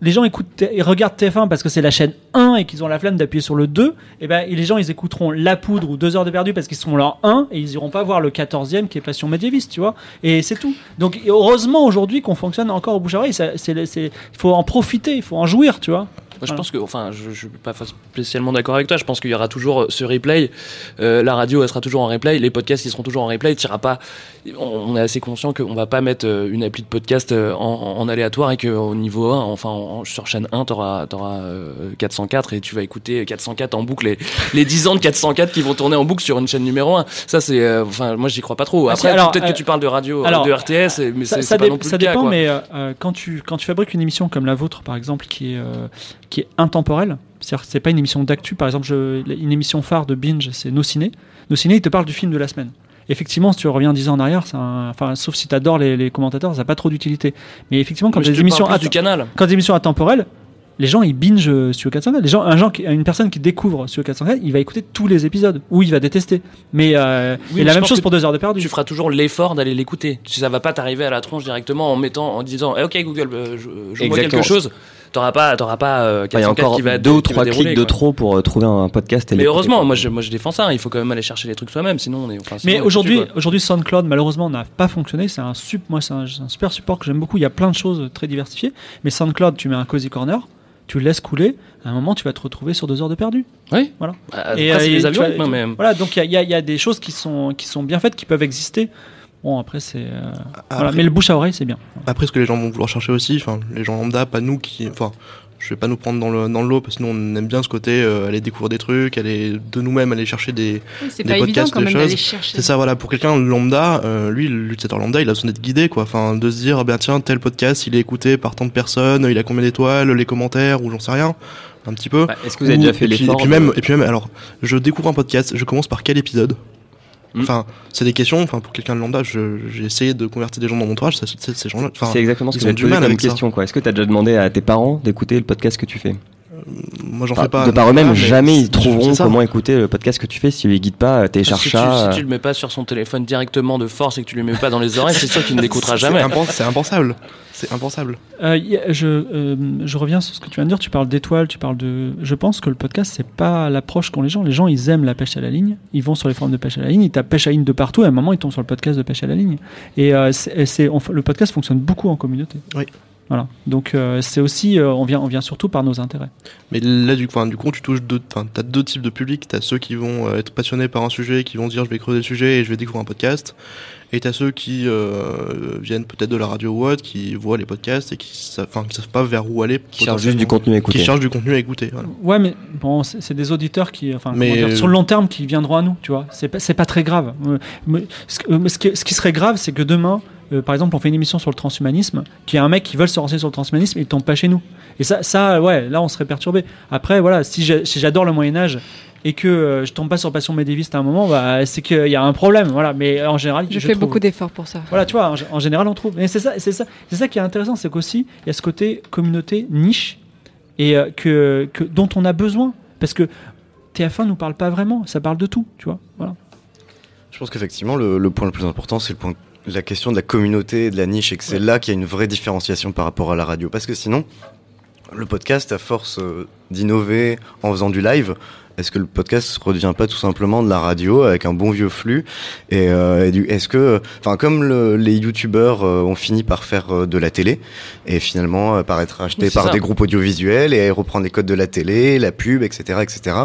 les gens écoutent et regardent TF1 parce que c'est la chaîne 1 et qu'ils ont la flemme d'appuyer sur le 2 et ben et les gens ils écouteront La Poudre ou 2 heures de perdu parce qu'ils sont leur 1 et ils iront pas voir le 14e qui est Passion médiéviste tu vois. Et c'est tout. Donc heureusement aujourd'hui qu'on fonctionne encore au bouche à oreille. Il faut en profiter il faut en jouir tu vois Moi, je pense que, enfin, je, je suis pas spécialement d'accord avec toi. Je pense qu'il y aura toujours ce replay. Euh, la radio, elle sera toujours en replay. Les podcasts, ils seront toujours en replay. Tu iras pas. On, est assez conscient qu'on va pas mettre euh, une appli de podcast euh, en, en aléatoire et qu'au niveau 1, enfin, en- sur chaîne 1, t'auras, euh, 404 et tu vas écouter 404 en boucle les, les 10 ans de 404 qui vont tourner en boucle sur une chaîne numéro 1. Ça, c'est, euh, enfin, moi, j'y crois pas trop. Ah, Après, peut-être euh, que tu parles de radio, alors, de RTS, mais ça, c'est, pas non plus ça le dépend, mais euh, euh, quand, tu, quand tu fabriques une émission comme la vôtre, par exemple, qui est, euh, qui est intemporelle. C'est-à-dire que c'est pas une émission d'actu. Par exemple, je- une émission phare de Binge, c'est Nos Ciné. Nos Ciné, il te parle du film de la semaine. Effectivement, si tu reviens 10 ans en arrière, un- enfin, sauf si tu adores les, les commentateurs, ça n'a pas trop d'utilité. Mais effectivement, quand Mais des émissions du canal. quand des émissions intemporelles, les gens ils binge euh, Studio 404. Les gens, un gens une personne qui découvre Studio 404, il va écouter tous les épisodes ou il va détester. Mais euh, Oui, et mais la même chose pour deux heures de perdu. Tu feras toujours l'effort d'aller l'écouter. Ça va pas t'arriver à la tronche directement en mettant, en disant, Eh, ok Google, euh, je- Exactement. quelque chose. T'auras pas, t'auras pas euh, Il y a 404 encore qui va deux ou trois dérouler, clics de trop pour euh, trouver un podcast. et Mais heureusement, moi je, moi je défends ça. Il faut quand même aller chercher les trucs soi-même, sinon on est. Enfin, sinon Mais aujourd'hui, aujourd'hui SoundCloud malheureusement n'a pas fonctionné. C'est un sup, moi c'est un, super support que j'aime beaucoup. Il y a plein de choses très diversifiées. Mais SoundCloud, tu mets un cozy corner, tu le laisses couler. À un moment, tu vas te retrouver sur deux heures de perdu. Oui. Voilà. Après, Et, c'est euh, les tu hein, mais. Voilà, donc il y a, il y a- il y a des choses qui sont, qui sont bien faites, qui peuvent exister. Bon, après, c'est. euh, voilà. Après- Mais le bouche à oreille, c'est bien. Après, ce que les gens vont vouloir chercher aussi, enfin, les gens lambda, pas nous qui, enfin, je vais pas nous prendre dans le dans le lot parce que nous on aime bien ce côté euh, aller découvrir des trucs, aller de nous-mêmes aller chercher des. Oui, Des pas podcasts, quand des même choses. C'est ça, voilà, pour quelqu'un lambda, euh, lui, l'utilisateur lambda, il a besoin d'être guidé, quoi. Enfin, de se dire, ben tiens, tel podcast, il est écouté par tant de personnes, il a combien d'étoiles, les commentaires ou j'en sais rien, un petit peu. Bah, Est-ce que vous avez Ou- déjà fait et puis, l'effort et puis de- même, et puis même, alors, je découvre un podcast, je commence par quel épisode? Enfin, c'est des questions. Enfin, pour quelqu'un de lambda, je- j'ai essayé de convertir des gens dans mon entourage. Ces gens-là, enfin, C'est exactement ce que j'allais du mal avec question. quoi. Est-ce que tu as déjà demandé à tes parents d'écouter le podcast que tu fais? Moi, j'en fais pas. De par eux-mêmes, mais jamais ils trouveront comment écouter le podcast que tu fais si tu les guides pas, euh, télécharge Si tu, ça. si tu le mets pas sur son téléphone directement de force et que tu lui mets pas dans les oreilles, c'est sûr qu'il ne l'écoutera jamais. C'est impens- C'est impensable. C'est impensable. Euh, je, euh, je reviens sur ce que tu viens de dire. Tu parles d'étoiles, tu parles de. Je pense que le podcast, c'est pas l'approche qu'ont les gens. Les gens, ils aiment la pêche à la ligne. Ils vont sur les forums de pêche à la ligne. Ils tapent pêche à la ligne de partout. Et à un moment, ils tombent sur le podcast de pêche à la ligne. Et euh, on- le podcast fonctionne beaucoup en communauté. Oui. Voilà. Donc euh, c'est aussi, euh, on vient, on vient surtout par nos intérêts. Mais là, du coup, du coup, tu touches deux, t'as deux types de publics. T'as ceux qui vont euh, être passionnés par un sujet, qui vont dire je vais creuser le sujet et je vais découvrir un podcast. Et t'as ceux qui euh, viennent peut-être de la radio ou autre, qui voient les podcasts et qui, sa- enfin, qui savent pas vers où aller. Qui cherchent juste du contenu à écouter. Qui cherchent du contenu à écouter. Voilà. Ouais, mais bon, c'est des auditeurs qui, enfin, Mais- comment dire, sur le long terme, qui viendront à nous, tu vois. C'est pas, c'est pas très grave. Euh, mais ce, qui, ce qui serait grave, c'est que demain, euh, par exemple, on fait une émission sur le transhumanisme, qu'il y a un mec qui veut se renseigner sur le transhumanisme, et il tombe pas chez nous. Et ça, ça, ouais, là, on serait perturbé. Après, voilà, si j'adore le Moyen Âge et que euh, je tombe pas sur Passion médiéviste à un moment, bah, c'est qu'il y a un problème, voilà. Mais en général, Je, je fais trouve- beaucoup d'efforts pour ça. voilà, tu vois, en, général, on trouve. Et c'est ça, c'est ça, c'est ça qui est intéressant, c'est qu'aussi il y a ce côté communauté niche et euh, que, que dont on a besoin parce que TF1 nous parle pas vraiment, ça parle de tout, tu vois. Voilà. Je pense qu'effectivement, le, le point le plus important, c'est le point, la question de la communauté et de la niche, et que c'est là qu'il y a une vraie différenciation par rapport à la radio. Parce que sinon, le podcast, à force euh, d'innover en faisant du live, est-ce que le podcast ne redevient pas tout simplement de la radio avec un bon vieux flux Et, euh, et est-ce que, enfin, comme le- les youtubeurs euh, ont fini par faire euh, de la télé et finalement par être achetés par ça. des groupes audiovisuels et reprendre les codes de la télé, la pub, etc., etc.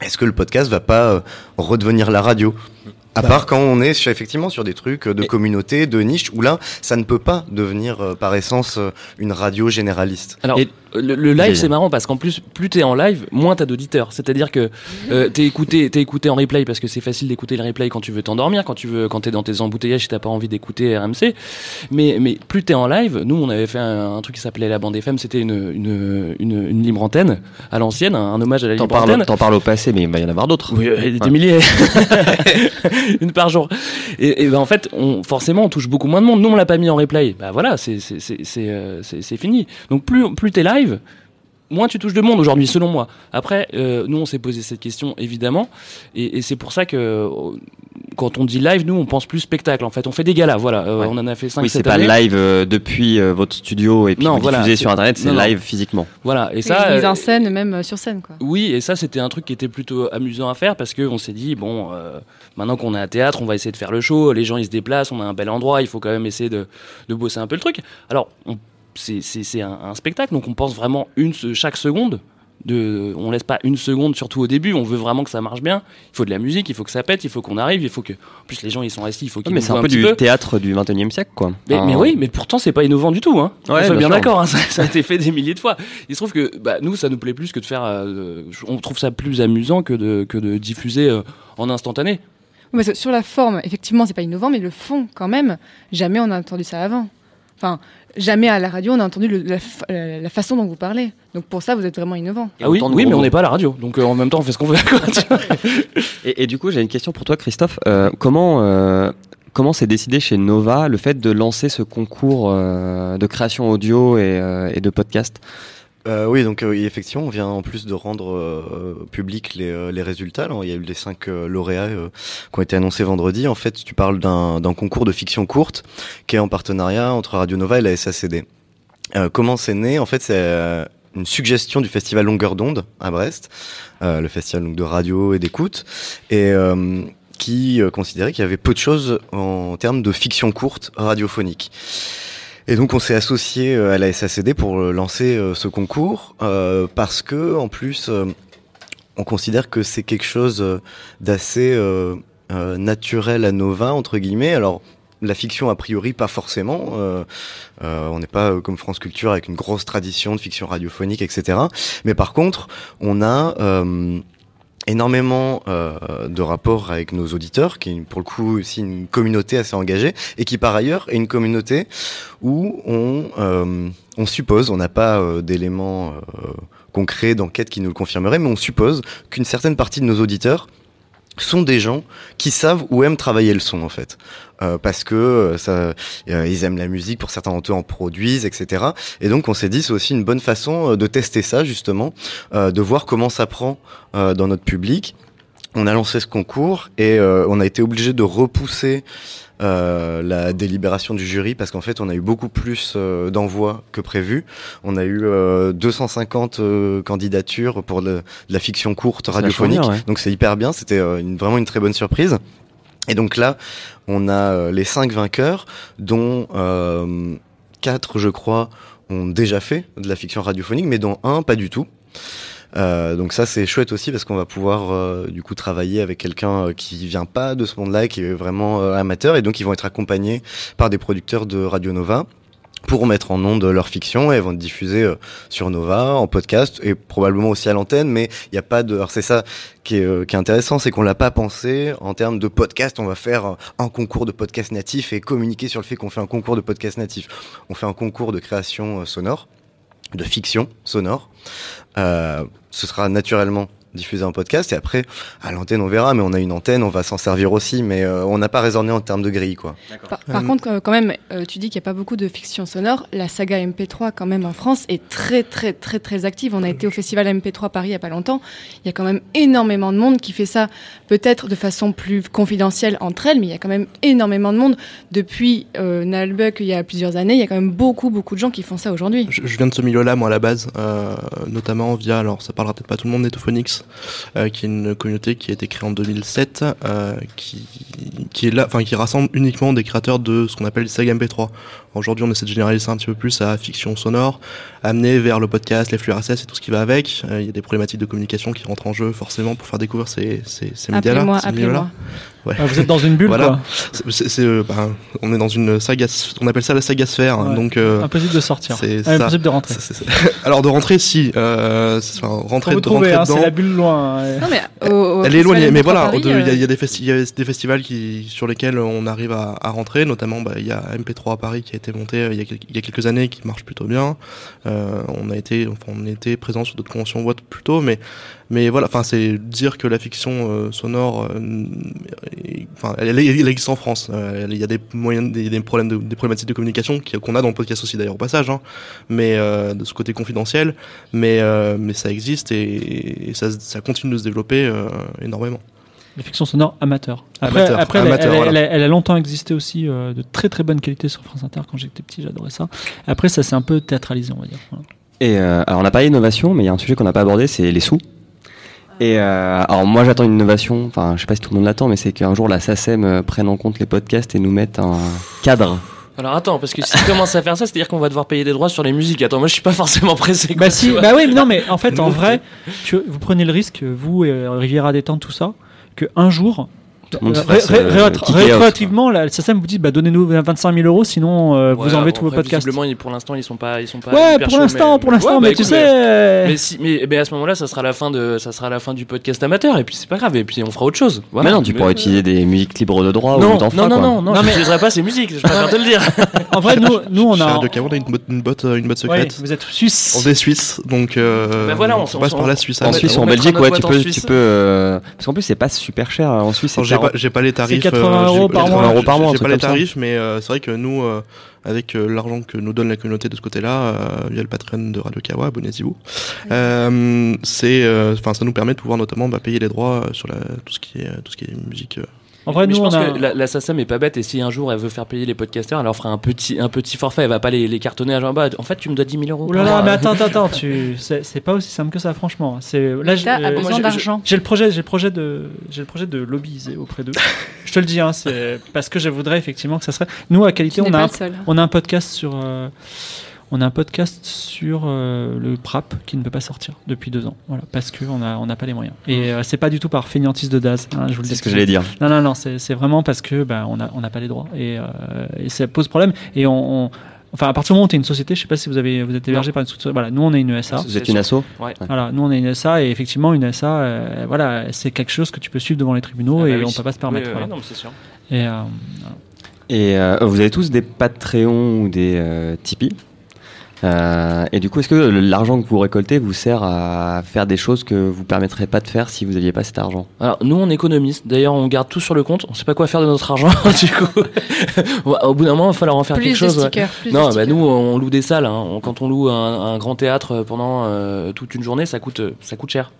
Est-ce que le podcast va pas redevenir la radio? À Bah. part quand on est sur, effectivement sur des trucs de Et- communauté, de niche, où là, ça ne peut pas devenir euh, par essence euh, une radio généraliste. Alors, Et- le, le live, c'est marrant parce qu'en plus, plus t'es en live, moins t'as d'auditeurs. C'est-à-dire que euh, t'es écouté, t'es écouté en replay parce que c'est facile d'écouter le replay quand tu veux t'endormir, quand tu veux, quand t'es dans tes embouteillages, si t'as pas envie d'écouter RMC. Mais, mais plus t'es en live, nous, on avait fait un, un truc qui s'appelait la bande FM. C'était une, une, une, une libre antenne à l'ancienne, un, un hommage à la T'en libre antenne. parles, t'en parles au passé, mais il va y en avoir d'autres. Oui, euh, des Ouais. milliers. Une par jour. Et, ben en fait, on, forcément, on touche beaucoup moins de monde. Nous, on l'a pas mis en replay. Bah voilà, c'est- c'est, euh, c'est- fini. Donc plus, plus t'es live, moins tu touches de monde aujourd'hui, selon moi. Après, euh, nous, on s'est posé cette question, évidemment. Et, et c'est pour ça que euh, quand on dit live, nous, on pense plus spectacle. En fait, on fait des galas. Voilà, Euh, Ouais. on en a fait 5 Oui, c'est pas année. live euh, depuis euh, votre studio et puis Non, vous voilà, diffusez sur internet, c'est live physiquement. Voilà, et Ça, ça. mise en scène, même euh, sur scène, quoi. Oui, et ça, c'était un truc qui était plutôt amusant à faire parce qu'on s'est dit, bon, euh, maintenant qu'on est à théâtre, on va essayer de faire le show, les gens ils se déplacent, on a un bel endroit, il faut quand même essayer de, de bosser un peu le truc. Alors, on- c'est un, un spectacle, donc on pense vraiment une, chaque seconde. De, on laisse pas une seconde, surtout au début. On veut vraiment que ça marche bien. Il faut de la musique, il faut que ça pète, il faut qu'on arrive, il faut que. En plus, les gens ils sont assis, il faut qu'ils mais nous c'est un peu petit du théâtre du 21 e siècle, quoi. mais, mais oui, mais pourtant c'est pas innovant du tout. Hein. Ouais, on soit bien d'accord, hein, ça, ça a été fait des milliers de fois. Il se trouve que bah, nous, ça nous plaît plus que de faire. euh, on trouve ça plus amusant que de, que de diffuser euh, en instantané. Oui, Parce que sur la forme, effectivement, c'est pas innovant, mais le fond, quand même, jamais on a entendu ça avant. Enfin, jamais à la radio on a entendu le- la, fa- la façon dont vous parlez. Donc pour ça, vous êtes vraiment innovant. Ah oui, oui mais on n'est pas à la radio, donc euh, en même temps on fait ce qu'on veut. Et, et du coup, j'ai une question pour toi, Christophe. Euh, comment euh, comment s'est décidé chez Nova le fait de lancer ce concours euh, de création audio et, euh, et de podcast? Euh, oui, donc euh, effectivement, on vient en plus de rendre euh, public les, euh, les résultats. Alors, il y a eu les cinq euh, lauréats euh, qui ont été annoncés vendredi. En fait, tu parles d'un concours de fiction courte qui est en partenariat entre Radio Nova et la SACD. Comment c'est né? En fait, c'est une suggestion du festival Longueur d'onde à Brest, le festival donc, de radio et d'écoute, et qui considérait qu'il y avait peu de choses en termes de fiction courte radiophonique. Et donc on s'est associé euh, à la SACD pour euh, lancer euh, ce concours euh, parce que en plus on considère que c'est quelque chose d'assez euh, naturel à Nova entre guillemets. Alors la fiction a priori pas forcément. euh, euh, on n'est pas comme France Culture avec une grosse tradition de fiction radiophonique, etc. Mais par contre, on a énormément euh, de rapports avec nos auditeurs, qui est pour le coup aussi une communauté assez engagée, et qui par ailleurs est une communauté où on, euh, suppose, on n'a pas euh, d'éléments euh, concrets d'enquête qui nous le confirmeraient, mais on suppose qu'une certaine partie de nos auditeurs sont des gens qui savent ou aiment travailler le son en fait. Euh, parce que euh, ça euh, ils aiment la musique pour certains d'entre eux en produisent etc et donc on s'est dit c'est aussi une bonne façon euh, de tester ça justement euh, de voir comment ça prend euh, dans notre public. On a lancé ce concours et euh, on a été obligé de repousser euh, la délibération du jury parce qu'en fait on a eu beaucoup plus euh, d'envois que prévu. On a eu euh, 250 euh, candidatures pour le- de la fiction courte radiophonique. vachement bien, ouais. Donc c'est hyper bien, c'était vraiment une très bonne surprise. Et donc là, on a les cinq vainqueurs, dont euh, quatre, je crois, ont déjà fait de la fiction radiophonique, mais dont un pas du tout. Euh, donc ça c'est chouette aussi parce qu'on va pouvoir euh, du coup travailler avec quelqu'un euh, qui vient pas de ce monde-là, qui est vraiment euh, amateur, et donc ils vont être accompagnés par des producteurs de Radio Nova pour mettre en onde leur fiction et vont euh, sur Nova en podcast et probablement aussi à l'antenne. Mais il n'y a pas de alors c'est ça qui est, qui est intéressant c'est qu'on l'a pas pensé. En termes de podcast on va faire un concours de podcast natif et communiquer sur le fait qu'on fait un concours de podcast natif. On fait un concours de création sonore de fiction sonore euh, ce sera naturellement diffusé en podcast et après à l'antenne on verra mais on a une antenne on va s'en servir aussi mais euh, on n'a pas raisonné en termes de grille quoi Par, par Euh, contre, euh, quand même, euh, tu dis qu'il n'y a pas beaucoup de fiction sonore. La saga MP3, quand même, en France, est très, très, très, très active. On a été au festival MP3 Paris il n'y a pas longtemps. Il y a quand même énormément de monde qui fait ça, peut-être de façon plus confidentielle entre elles, mais il y a quand même énormément de monde. Depuis euh, Nalbuck, il y a plusieurs années, il y a quand même beaucoup, beaucoup de gens qui font ça aujourd'hui. Je, je viens de ce milieu-là, moi, à la base, euh, notamment via, alors ça parlera peut-être pas tout le monde, Netophonix, euh, qui est une communauté qui a été créée en 2007, euh, qui, qui est là, enfin, qui rassemble uniquement des créateurs de ce qu'on appelle les sagas MP3. Aujourd'hui, on essaie de généraliser ça un petit peu plus à fiction sonore, amener vers le podcast, les flux RSS et tout ce qui va avec. Euh, Il y a des problématiques de communication qui rentrent en jeu, forcément, pour faire découvrir ces, ces, ces médias-là. Appelez-moi. Ouais. Ah, vous êtes dans une bulle, Voilà. quoi. C'est- c'est- c'est, euh, ben, on est dans une saga, on appelle ça la saga sphère, Ouais. donc euh, Impossible de sortir. c'est Ah, ça. impossible de rentrer. c'est- c'est- c'est- Alors de rentrer, si, euh, c'est- enfin, Faut rentrer, vous de rentrer hein, dedans. c'est la bulle loin. ouais. Non, mais au- au Elle est éloignée, mais MP3 voilà, il y, a- euh, y des festi- il y a des festivals qui, sur lesquels on arrive à, à rentrer, notamment bah, il y a MP3 à Paris qui a été monté euh, il y a, quelques années, qui marche plutôt bien. Euh, on a été, on était présent sur d'autres conventions ou autres plus mais mais voilà, enfin c'est dire que la fiction euh, sonore, enfin elle, existe en France. Il y a des moyens, des, problèmes, de, des problématiques de communication qu'on a dans le podcast aussi d'ailleurs au passage, hein, mais de ce côté confidentiel, mais mais ça existe et, ça, continue de se développer énormément. Les fictions sonores amateurs. Après, Amateur, après elle, amateur, elle- voilà. elle a, elle a longtemps existé aussi euh, de très très bonne qualité sur France Inter. Quand j'étais petit, j'adorais ça. Après, ça s'est un peu théâtralisé, on va dire. Voilà. Et euh, alors on a parlé d'innovation, mais il y a un sujet qu'on n'a pas abordé, c'est les sous. Et euh, alors moi j'attends une innovation, enfin je sais pas si tout le monde l'attend, mais c'est qu'un jour la SACEM prenne en compte les podcasts et nous mette un cadre. Alors attends, parce que si tu commences à faire ça, c'est-à-dire qu'on va devoir payer des droits sur les musiques. Attends, moi je suis pas forcément pressé. quoi, Bah si, bah oui, mais non, mais en fait, en vrai, tu, vous prenez le risque, vous et euh, Riviera Détente, tout ça, que un jour, euh, out, rétroactivement, la- le SACEM vous dit bah, donnez-nous 25 000 euros, sinon euh, vous enlevez bon, tous vos podcasts. Pour l'instant, ils sont pas, ils sont pas. Ouais, pour l'instant, mais- pour l'instant, Ouais, mais bah, tu sais. euh, Mais si, mais, mais à ce moment-là, ça sera la fin de, ça sera la fin du podcast amateur, et puis c'est pas grave, et puis on fera autre chose. Voilà. Mais non, tu pourras utiliser des musiques libres de droit Non, ou t'en non, non, non, non, Non, je pas ces musiques, je préfère te le dire. En vrai, nous, nous on a. Caron, on a une botte, une botte, secrète. vous êtes suisse. On est suisse, donc euh, Bah voilà, on- passe par la Suisse. En Suisse ou en Belgique, ouais, tu en peux, Suisse. tu peux. euh, Parce qu'en plus, c'est pas super cher. En Suisse, 40. Pas, j'ai pas les tarifs. 80 euh, j'ai- euros par j'ai- mois. j'ai- euros par mois, un J'ai truc pas les ça. tarifs, mais euh, c'est vrai que nous, euh, avec euh, l'argent que nous donne la communauté de ce côté-là, euh, via le Patreon de Radio Kawa, abonnez-vous. Euh, c'est, euh, enfin, ça nous permet de pouvoir notamment bah, payer les droits sur la, tout ce qui est, tout ce qui est musique. Euh. En vrai, Mais nous, je on pense a. que la, la SACEM est pas bête et si un jour elle veut faire payer les podcasters, elle leur fera un petit, un petit forfait. Elle va pas les, les cartonner à genre bah en fait tu me dois 10 000 euros. Oh là là, mois. mais attends, attends, attends, tu... c'est pas aussi simple que ça, franchement. C'est là, euh. J'ai le projet, j'ai le projet de, j'ai le projet de lobbyiser auprès d'eux. je te le dis, hein, c'est parce que je voudrais effectivement que ça serait. Nous, à qualité, on a, un, on a un podcast sur, euh, on a un podcast sur euh, le PRAP qui ne peut pas sortir depuis deux ans. Voilà, parce que on a, on n'a pas les moyens. Et euh, c'est pas du tout par feignantise de Daz. hein, je vous le dis. C'est ce que j'allais dire. Non, non, non, c'est c'est vraiment parce que bah, on n'a on n'a pas les droits et, euh, et ça pose problème. Et on, on- enfin, à partir du moment où tu es une société, je sais pas si vous avez vous êtes hébergé par une structure. Voilà, nous on est une ESA. Vous êtes une asso? Voilà, nous on est une ESA et effectivement une ESA, euh, voilà, c'est quelque chose que tu peux suivre devant les tribunaux Ah bah et oui. on peut pas se Oui, permettre. oui, voilà. non, mais c'est sûr. Et euh, Et euh, vous avez tous des Patreon ou des euh, Tipeee? Euh, et du coup, est-ce que l'argent que vous récoltez vous sert à faire des choses que vous permettrez pas de faire si vous n'aviez pas cet argent? Alors nous on économise. D'ailleurs on garde tout sur le compte. On sait pas quoi faire de notre argent. du coup, au bout d'un moment il va falloir en faire Plus quelque chose. ouais. plus Non, bah nous on loue des salles. hein. On- Quand on loue un, un grand théâtre pendant euh, toute une journée, ça coûte, ça coûte cher.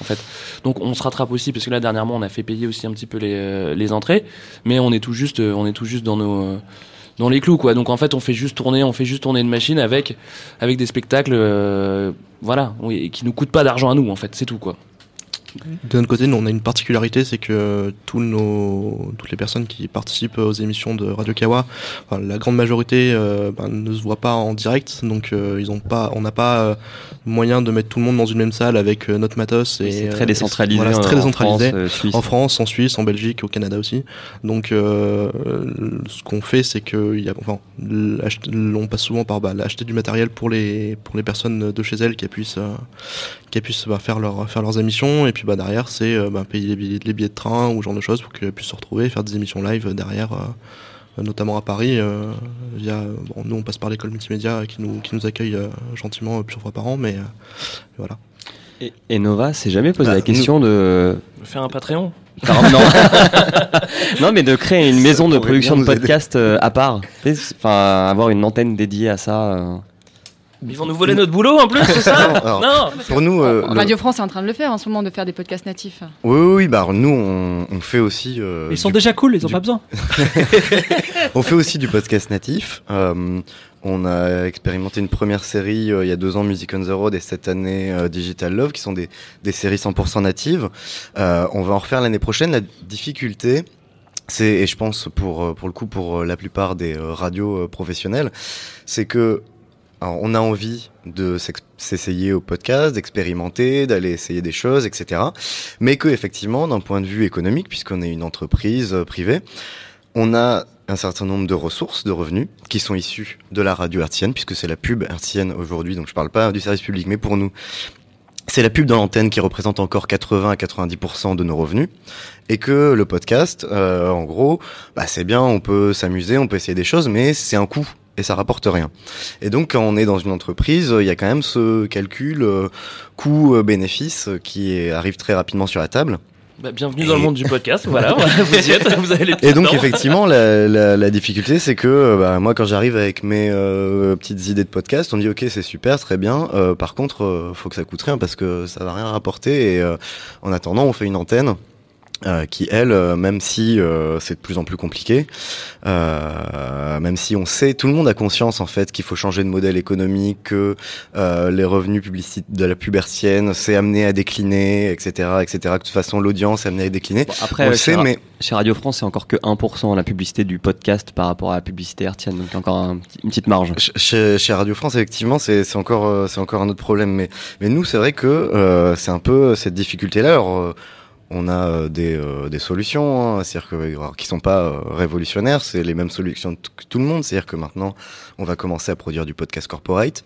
En fait. Donc on se rattrape aussi parce que là dernièrement on a fait payer aussi un petit peu les, euh, les entrées, mais on est tout juste, euh, on est tout juste dans nos euh, dans les clous quoi. Donc en fait on fait juste tourner, on fait juste tourner une machine avec avec des spectacles, euh, voilà, qui nous coûtent pas d'argent à nous en fait, c'est tout quoi. De notre côté, nous, on a une particularité, c'est que tous nos, toutes les personnes qui participent aux émissions de Radio Kawa, enfin, la grande majorité euh, ben, ne se voit pas en direct, donc euh, ils ont pas, on n'a pas euh, moyen de mettre tout le monde dans une même salle avec euh, notre matos. Et C'est euh, très décentralisé. voilà, c'est très en décentralisé. France, euh. En France, en Suisse, en Belgique, au Canada aussi. Donc, euh, euh, ce qu'on fait, c'est que y a, enfin, on passe souvent par bah, acheter du matériel pour les pour les personnes de chez elles qui puissent euh, qui puissent bah, faire leur faire leurs émissions et puis bah derrière c'est euh, bah, payer les billets, les billets de train ou ce genre de choses pour qu'elles puissent se retrouver et faire des émissions live derrière. euh, notamment à Paris, euh, via, bon, nous on passe par l'école multimédia qui nous, qui nous accueille euh, gentiment plusieurs fois par an, mais euh, voilà. Et, et Nova s'est jamais posé Bah, la question de. Faire un Patreon? Non. non, mais de créer une Ça maison de production de podcast euh, à part. Enfin, avoir une antenne dédiée à ça. euh. Ils vont nous voler notre boulot en plus, c'est ça Non, alors, Non. Pour nous, euh, le- Radio France est en train de le faire en ce moment, de faire des podcasts natifs. oui, oui, oui, bah nous, on, on fait aussi. euh, ils sont du- déjà cool, ils ont du- pas besoin. On fait aussi du podcast natif. Euh, on a expérimenté une première série euh, il y a deux ans, Music on the Road, et cette année euh, Digital Love, qui sont des, des séries 100% natives. Euh, on va en refaire l'année prochaine. La difficulté, c'est, et je pense pour, pour le coup pour la plupart des euh, radios euh, professionnelles, c'est que alors, on a envie de s'essayer au podcast, d'expérimenter, d'aller essayer des choses, etc. Mais que effectivement, d'un point de vue économique, puisqu'on est une entreprise euh, privée, on a un certain nombre de ressources, de revenus, qui sont issus de la radio hertzienne, puisque c'est la pub hertzienne aujourd'hui, donc je parle pas du service public, mais pour nous, c'est la pub dans l'antenne qui représente encore 80 à 90% de nos revenus, et que le podcast, euh, en gros, bah c'est bien, on peut s'amuser, on peut essayer des choses, mais c'est un coût et ça rapporte rien. Et donc quand on est dans une entreprise, il y a quand même ce calcul euh, coût-bénéfice euh, qui arrive très rapidement sur la table. Bah, bienvenue dans le monde du podcast, voilà, vous y êtes, vous avez les Et donc effectivement, la, la, la difficulté, c'est que euh, bah, moi, quand j'arrive avec mes euh, petites idées de podcast, on me dit ok, c'est super, très bien. Euh, par contre, euh, faut que ça coûte rien parce que ça va rien rapporter. Et en attendant, on fait une antenne. Euh, qui elle, euh, même si euh, c'est de plus en plus compliqué, euh, même si on sait, tout le monde a conscience en fait qu'il faut changer de modèle économique, que euh, les revenus publicitaires de la pub hertzienne, c'est amené à décliner, etc., etc. Que de toute façon l'audience est amenée à décliner. Bon, après, on le sait, mais chez Radio France, c'est encore que 1% la publicité du podcast par rapport à la publicité hertzienne. Donc, encore un une petite marge. Ch- Chez, chez Radio France, effectivement, c'est encore c'est encore un autre problème. Mais mais nous, c'est vrai que euh, c'est un peu cette difficulté-là. Alors, euh, on a euh, des, euh, des solutions, hein, c'est-à-dire que alors, qui sont pas euh, révolutionnaires, c'est les mêmes solutions que tout le monde, c'est-à-dire que maintenant on va commencer à produire du podcast corporate.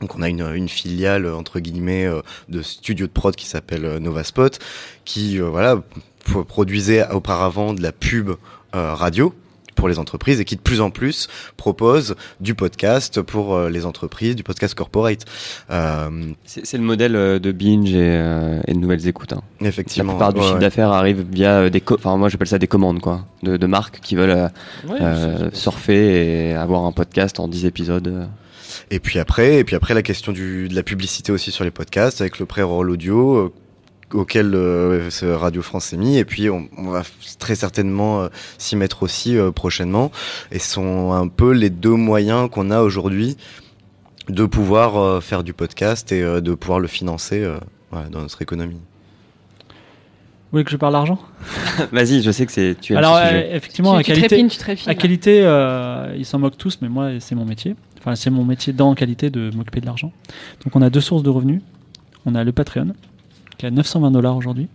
Donc on a une, une filiale entre guillemets euh, de studio de prod qui s'appelle euh, Novaspot, qui euh, voilà produisait auparavant de la pub euh, radio pour les entreprises et qui de plus en plus propose du podcast pour euh, les entreprises, du podcast corporate. Euh, C'est le modèle euh, de Binge et, euh, et de Nouvelles Écoutes. hein. La effectivement. plupart du ouais, chiffre ouais. d'affaires arrive via des, enfin moi j'appelle ça des commandes quoi, de, de marques qui veulent euh, Ouais, euh, surfer et avoir un podcast en 10 épisodes. Et puis après, et puis après la question du, de la publicité aussi sur les podcasts avec le pré-roll audio euh, auquel euh, Radio France s'est mis. Et puis on, on va très certainement euh, s'y mettre aussi euh, prochainement. Et ce sont un peu les deux moyens qu'on a aujourd'hui de pouvoir euh, faire du podcast et euh, de pouvoir le financer euh, voilà, dans notre économie. Vous voulez que je parle d'argent? Vas-y, je sais que c'est tu Alors, ce sujet. euh, effectivement, tu, à tu qualité, trépines, tu trépines. à qualité euh, ils s'en moquent tous, mais moi, c'est mon métier. Enfin, c'est mon métier dans qualité de m'occuper de l'argent. Donc, on a deux sources de revenus. On a le Patreon, qui est à 920 dollars aujourd'hui.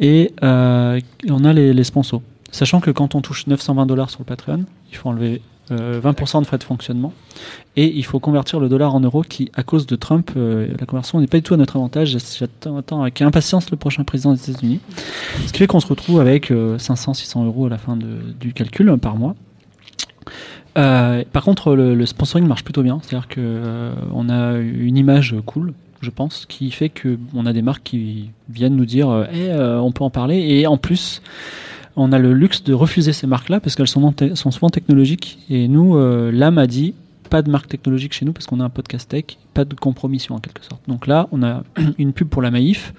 Et euh, on a les, sponsors. Sachant que quand on touche 920 dollars sur le Patreon, il faut enlever euh, 20% de frais de fonctionnement. Et il faut convertir le dollar en euros qui, à cause de Trump, euh, la conversion n'est pas du tout à notre avantage. J'attends attends avec impatience le prochain président des États-Unis. Ce qui fait qu'on se retrouve avec 500-600 euros à la fin du calcul euh, par mois. Euh, par contre, le, le sponsoring marche plutôt bien. C'est-à-dire que euh, on a une image cool, je pense, qui fait que on a des marques qui viennent nous dire, euh, euh, on peut en parler. Et en plus, on a le luxe de refuser ces marques-là parce qu'elles sont, souvent technologiques. Et nous, euh, l'âme a dit pas de marque technologique chez nous parce qu'on a un podcast tech, pas de compromission en quelque sorte. Donc là, on a une pub pour la Maïf.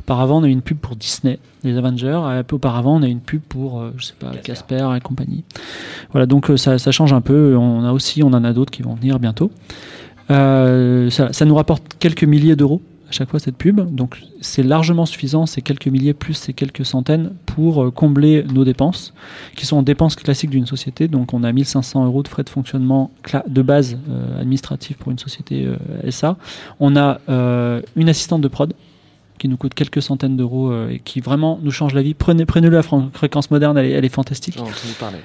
Auparavant, on a eu une pub pour Disney, les Avengers. Auparavant, on a eu une pub pour, je sais pas, Casper et compagnie. Voilà, donc ça, ça change un peu. On a aussi, on en a d'autres qui vont venir bientôt. Euh, ça, nous rapporte quelques milliers d'euros à chaque fois cette pub, donc c'est largement suffisant, ces quelques milliers plus ces quelques centaines pour euh, combler nos dépenses, qui sont dépenses classiques d'une société. Donc on a 1500 euros de frais de fonctionnement de base euh, administratif pour une société euh, SA. On a une assistante de prod qui nous coûte quelques centaines d'euros euh, et qui vraiment nous change la vie. Prenez, prenez-le à fréquence moderne, elle est, elle est fantastique.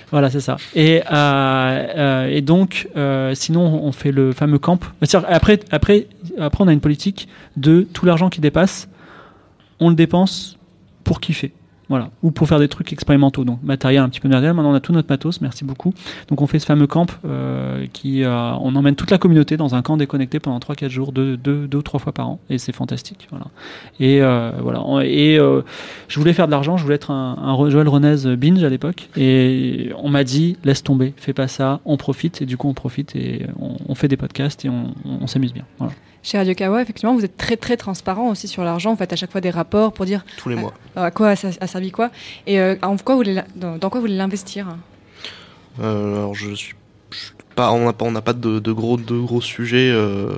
Voilà, c'est ça. Et, euh, euh, et donc, sinon, on fait le fameux camp. Après, après, après, on a une politique de tout l'argent qui dépasse, on le dépense pour kiffer. Voilà. Ou pour faire des trucs expérimentaux. Donc, matériel un petit peu matériel. Maintenant, on a tout notre matos. Merci beaucoup. Donc, on fait ce fameux camp euh, qui, euh, on emmène toute la communauté dans un camp déconnecté pendant 3-4 jours, deux, deux, deux ou trois fois par an. Et c'est fantastique. Voilà. Et euh, voilà. Et euh, je voulais faire de l'argent, je voulais être un, un Joël Renez binge à l'époque. Et on m'a dit, laisse tomber, fais pas ça, on profite. Et du coup, on profite et on, fait des podcasts et on, on- on s'amuse bien. Voilà. Chez Radio Kawa, effectivement, vous êtes très très transparent aussi sur l'argent. Vous faites à chaque fois des rapports pour dire tous les mois. à quoi ça a servi quoi et euh, en quoi vous voulez, la- dans, dans quoi vous voulez l'investir? Euh, alors je suis pas, on n'a pas, on n'a pas de, de gros, de gros sujets euh,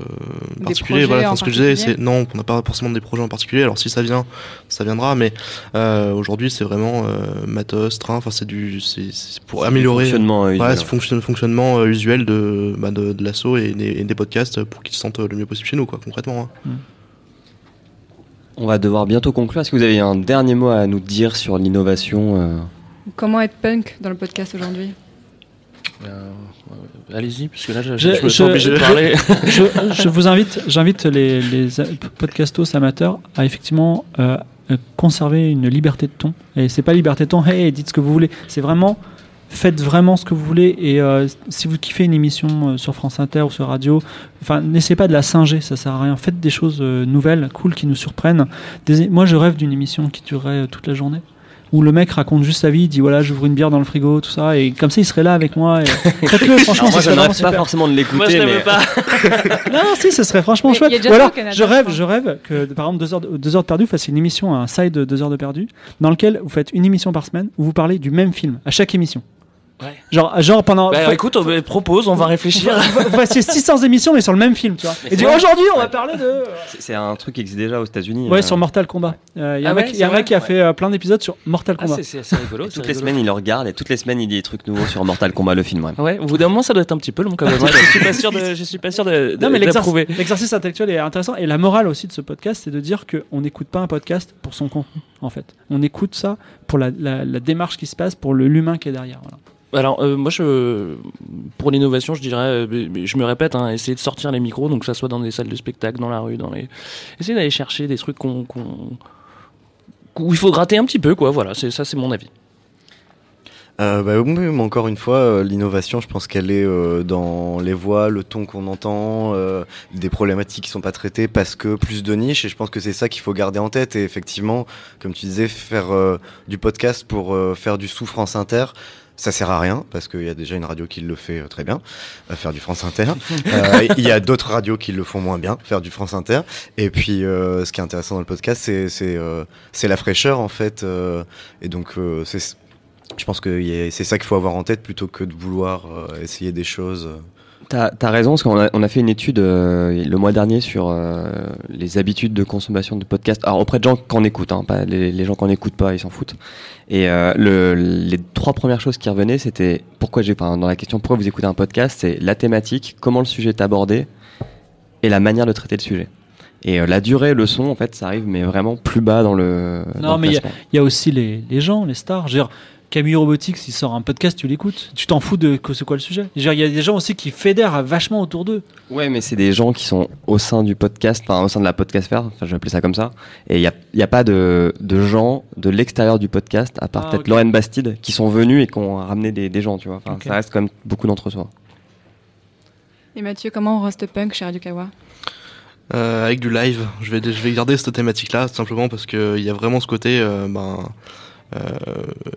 particuliers. Voilà, en ce que je disais, c'est non, on n'a pas forcément des projets en particulier. Alors si ça vient, ça viendra. Mais euh, aujourd'hui, c'est vraiment euh, matos, train. Enfin, c'est du, c'est c'est pour améliorer. fonctionnement euh, Voilà, fonctionne- fonctionnement euh, usuel de, bah, de, de l'assaut et, des- et des podcasts pour qu'ils se sentent le mieux possible chez nous, quoi, concrètement. hein. On va devoir bientôt conclure. Est-ce que vous avez un dernier mot à nous dire sur l'innovation euh? Comment être punk dans le podcast aujourd'hui? Allez-y, parce que là, je, Je- je me sens obligé de parler. je, je vous invite, j'invite les, les podcastos amateurs à effectivement euh, euh, conserver une liberté de ton. Et c'est pas liberté de ton, hey, dites ce que vous voulez. C'est vraiment, faites vraiment ce que vous voulez. Et euh, si vous kiffez une émission euh, sur France Inter ou sur radio, enfin, n'essayez pas de la singer, ça sert à rien. Faites des choses euh, nouvelles, cool, qui nous surprennent. Des- moi, je rêve d'une émission qui durerait euh, toute la journée. Où le mec raconte juste sa vie, il dit voilà, j'ouvre une bière dans le frigo, tout ça, et comme ça il serait là avec moi. et- Faites-le, franchement, Alors moi, ce serait vraiment pas super. forcément de l'écouter, Moi, je mais l'aime pas. Non, si, ce serait franchement Mais chouette. Ou ça alors, je rêve, je rêve que, par exemple, deux heures, de, deux heures de perdu fasse une émission, un side de deux heures de perdu, dans lequel vous faites une émission par semaine où vous parlez du même film à chaque émission. Ouais. Genre, genre pendant. Bah, faut- écoute, on me propose, on va réfléchir. fassiez 600 émissions, mais sur le même film, tu vois. Mais Et c'est- aujourd'hui, on va parler de. c'est- un truc qui existe déjà aux États-Unis. Ouais, euh, sur Mortal Kombat. Il y a Ah un mec, ouais, y a un c'est mec qui a fait euh, plein d'épisodes sur Mortal Ah, Kombat. c'est- c'est rigolo. Toutes les rigolo. semaines, il le regarde et toutes les semaines, il dit des trucs nouveaux sur Mortal Kombat, le film. ouais. Ouais, au bout d'un moment, ça doit être un petit peu long quand même. hein. je suis pas sûr de, je suis pas sûr de, de, Non, mais l'exercice intellectuel est intéressant. Et la morale aussi de ce podcast, c'est de dire qu'on n'écoute pas un podcast pour son contenu. En fait. On écoute ça pour la, la- démarche qui se passe, pour l'humain qui est derrière. Alors, euh, moi, pour l'innovation, je dirais, euh, je me répète, hein, essayer de sortir les micros, donc que ça soit dans des salles de spectacle, dans la rue, dans les. Essayer d'aller chercher des trucs qu'on. qu'on- où il faut gratter un petit peu, quoi. Voilà, ça, c'est mon avis. Euh, bah, oui, mais encore une fois, euh, l'innovation, je pense qu'elle est euh, dans les voix, le ton qu'on entend, euh, des problématiques qui sont pas traitées parce que plus de niche. Et je pense que c'est ça qu'il faut garder en tête. Et effectivement, comme tu disais, faire euh, du podcast pour faire du sous France Inter. Ça sert à rien parce qu'il y a déjà une radio qui le fait très bien, faire du France Inter. Euh, Il y a d'autres radios qui le font moins bien, faire du France Inter. Et puis, euh, ce qui est intéressant dans le podcast, c'est c'est euh, la fraîcheur en fait. euh, et donc, euh, c'est je pense que c'est ça qu'il faut avoir en tête plutôt que de vouloir euh, essayer des choses. euh. T'as as raison, parce qu'on a, on a fait une étude euh, le mois dernier sur euh, les habitudes de consommation de podcasts. Alors auprès de gens qu'on écoute, hein, pas les, les gens qu'on n'écoute pas, ils s'en foutent. Et euh, le, les trois premières choses qui revenaient, c'était pourquoi j'ai, enfin, dans la question pourquoi vous écoutez un podcast, c'est la thématique, comment le sujet est abordé et la manière de traiter le sujet. Et euh, la durée, le son, en fait, ça arrive, mais vraiment plus bas dans le. Non, mais il y a- y, aussi les, les gens, les stars. Je veux dire, Camille Robotics, il sort un podcast, tu l'écoutes. Tu t'en fous de que c'est quoi le sujet? Il y a des gens aussi qui fédèrent vachement autour d'eux. Ouais, mais c'est des gens qui sont au sein du podcast, enfin au sein de la podcastphère, enfin je vais appeler ça comme ça. Et il n'y a, il y a pas de, de gens de l'extérieur du podcast, à part Ah, peut-être ok. Lorraine Bastide, qui sont venus et qui ont ramené des, des gens, tu vois. Enfin. Ça reste quand même beaucoup d'entre soi. Et Mathieu, comment on reste punk chez Radio Kawa? Euh, avec du live, je vais, je vais garder cette thématique-là, simplement parce qu'il y a vraiment ce côté, euh, ben,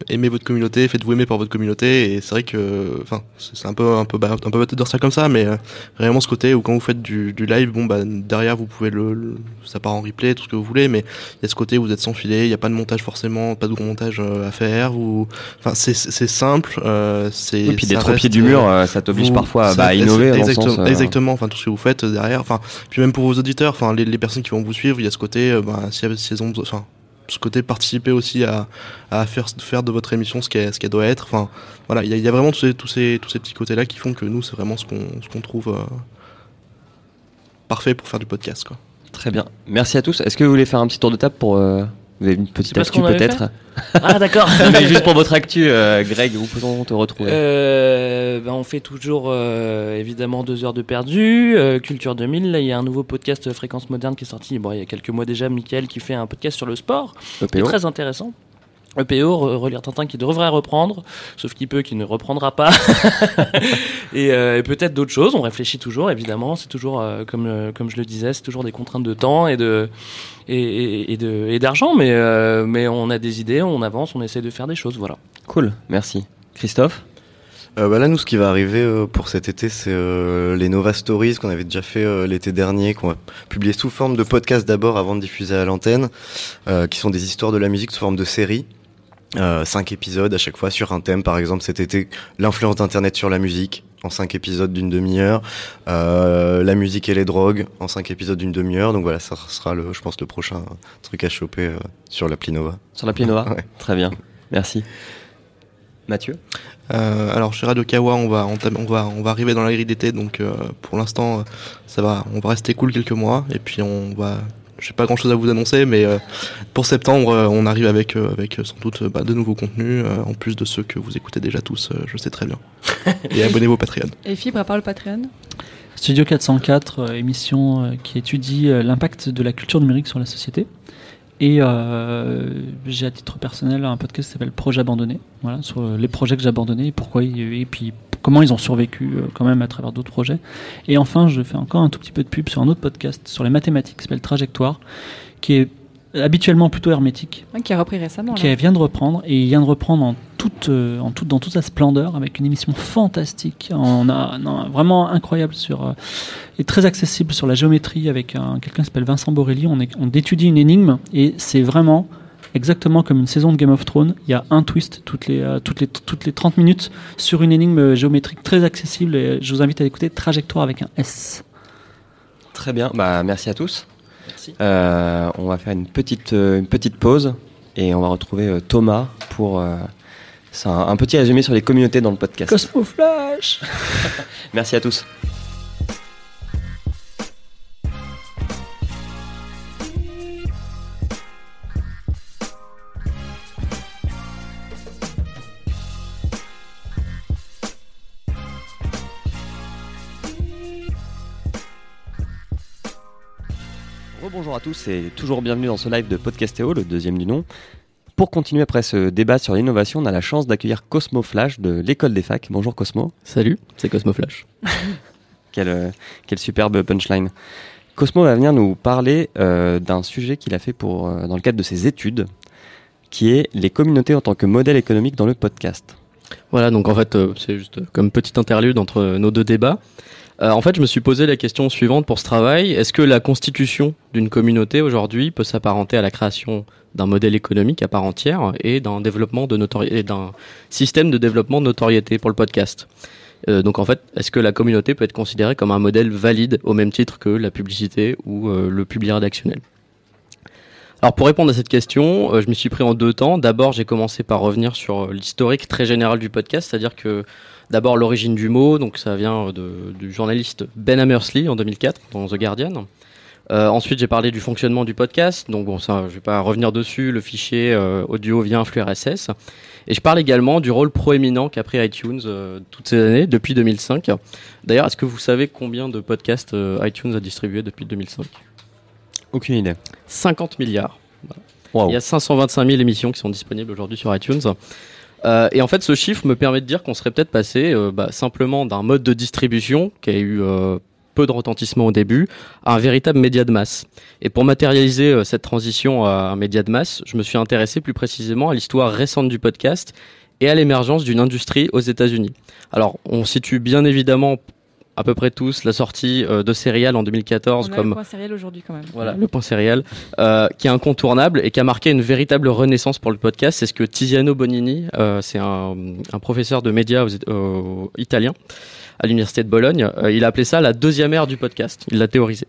aimez votre communauté, faites-vous aimer par votre communauté, et c'est vrai que, enfin, c'est un peu, un peu, ba- un peu bête de dire ça comme ça, mais euh, vraiment ce côté où quand vous faites du, du live, bon, bah, derrière vous pouvez le, le- ça part en replay, tout ce que vous voulez, mais il y a ce côté où vous êtes sans filet, il n'y a pas de montage forcément, pas de gros montage euh, à faire, ou, enfin, c'est, simple, euh, c'est. Et puis des trop pieds du euh, mur, euh, ça t'oblige vous- parfois à bah, innover dans le exactement, sens. euh, exactement enfin tout ce que vous faites euh, derrière enfin puis même pour vos auditeurs enfin les, les personnes qui vont vous suivre il y a ce côté euh, bah, si, si elles ont enfin ce côté participer aussi à, faire de votre émission ce qu'elle doit être enfin voilà il y a, vraiment tous ces petits côtés là qui font que nous c'est vraiment ce qu'on ce qu'on trouve euh, parfait pour faire du podcast quoi Très bien. Merci à tous. Est-ce que vous voulez faire un petit tour de table pour. euh, vous avez une petite actu peut-être Ah, d'accord. Mais juste pour votre actu, euh, Greg, où peut-on te retrouver Euh, ben, on fait toujours euh, évidemment deux heures de perdu. euh, Culture 2000, là il y a un nouveau podcast Fréquence Moderne qui est sorti bon, il y a quelques mois déjà. Michael qui fait un podcast sur le sport. qui est EPO très intéressant. EPO, re- relire Tintin qui devrait reprendre, sauf qu'il peut, qu'il ne reprendra pas. et, euh, et peut-être d'autres choses. On réfléchit toujours, évidemment. C'est toujours, euh, comme, euh, comme je le disais, c'est toujours des contraintes de temps et de et, et, et de et d'argent. Mais euh, mais on a des idées, on avance, on essaie de faire des choses. Voilà. Cool, merci. Christophe? Euh, bah là, nous, ce qui va arriver euh, pour cet été, c'est euh, les Nova Stories qu'on avait déjà fait euh, l'été dernier, qu'on va publier sous forme de podcast d'abord avant de diffuser à l'antenne, euh, qui sont des histoires de la musique sous forme de série. Euh, cinq épisodes à chaque fois sur un thème, par exemple cet été, l'influence d'Internet sur la musique, en cinq épisodes d'une demi-heure, euh, la musique et les drogues, en cinq épisodes d'une demi-heure. Donc voilà, ça sera, le, je pense, le prochain truc à choper euh, sur l'appli Nova. Sur l'appli Nova Ouais. Très bien, merci. Mathieu? Euh, alors chez Radio Kawa, on va, entamer- on va, on va arriver dans la grille d'été, donc euh, pour l'instant, euh, ça va, on va rester cool quelques mois, et puis on va, j'ai pas grand chose à vous annoncer, mais euh, pour septembre, euh, on arrive avec, euh, avec sans doute bah, de nouveaux contenus, euh, en plus de ceux que vous écoutez déjà tous, euh, je sais très bien. Et abonnez-vous au Patreon. Et Fibre, à part le Patreon? Studio 404, euh, émission euh, qui étudie euh, l'impact de la culture numérique sur la société. Et euh, j'ai à titre personnel un podcast qui s'appelle Projet abandonné, voilà, sur les projets que j'ai abandonnés et pourquoi et puis comment ils ont survécu euh, quand même à travers d'autres projets. Et enfin, je fais encore un tout petit peu de pub sur un autre podcast sur les mathématiques qui s'appelle Trajectoire, qui est habituellement plutôt hermétique, Ouais, Qui a repris récemment. qui vient de reprendre et il vient de reprendre en toute, euh, en toute, dans toute sa splendeur avec une émission fantastique, on a, non, vraiment incroyable sur euh, et très accessible sur la géométrie avec un- quelqu'un qui s'appelle Vincent Borelli. On, est- on étudie une énigme et c'est vraiment exactement comme une saison de Game of Thrones. Il y a un twist toutes les, euh, toutes les, toutes les 30 minutes sur une énigme géométrique très accessible. Et je vous invite à écouter Trajectoire avec un S. Très bien, bah, merci à tous. Merci. Euh, on va faire une petite, euh, une petite pause et on va retrouver euh, Thomas pour euh, un, un petit résumé sur les communautés dans le podcast. Cosmo Flash Merci à tous. Bonjour à tous et toujours bienvenue dans ce live de Podcastéo, le deuxième du nom. Pour continuer après ce débat sur l'innovation, on a la chance d'accueillir Cosmo Flash de l'école des facs. Bonjour Cosmo. Salut, c'est Cosmo Flash. quel, euh, quel superbe punchline. Cosmo va venir nous parler euh, d'un sujet qu'il a fait pour, euh, dans le cadre de ses études, qui est les communautés en tant que modèle économique dans le podcast. Voilà, donc en fait, euh, c'est juste comme petite interlude entre nos deux débats. Euh, en fait, je me suis posé la question suivante pour ce travail. Est-ce que la constitution d'une communauté aujourd'hui peut s'apparenter à la création d'un modèle économique à part entière et d'un développement de notoriété, d'un système de développement de notoriété pour le podcast? Euh, donc en fait, est-ce que la communauté peut être considérée comme un modèle valide au même titre que la publicité ou euh, le public rédactionnel? Alors pour répondre à cette question, je me suis pris en deux temps. D'abord, j'ai commencé par revenir sur l'historique très général du podcast, c'est-à-dire que d'abord l'origine du mot, donc ça vient de, du journaliste Ben Hammersley en 2004 dans The Guardian. Euh, ensuite, j'ai parlé du fonctionnement du podcast, donc bon, ça, je vais pas revenir dessus. Le fichier euh, audio via un flux RSS. Et je parle également du rôle proéminent qu'a pris iTunes euh, toutes ces années, depuis 2005. D'ailleurs, est-ce que vous savez combien de podcasts euh, iTunes a distribué depuis 2005 Aucune idée. 50 milliards. Wow. Il y a 525 000 émissions qui sont disponibles aujourd'hui sur iTunes. Euh, et en fait, ce chiffre me permet de dire qu'on serait peut-être passé euh, bah, simplement d'un mode de distribution qui a eu euh, peu de retentissement au début à un véritable média de masse. Et pour matérialiser cette transition à un média de masse, je me suis intéressé plus précisément à l'histoire récente du podcast et à l'émergence d'une industrie aux États-Unis. Alors, on situe bien évidemment à peu près tous la sortie euh, de Serial en 2014 On a comme le point sériel aujourd'hui quand même. voilà, le point céréal, euh, qui est incontournable et qui a marqué une véritable renaissance pour le podcast. C'est ce que Tiziano Bonini, euh, c'est un, un professeur de médias italien à l'université de Bologne, il a appelé ça la deuxième ère du podcast. Il l'a théorisé.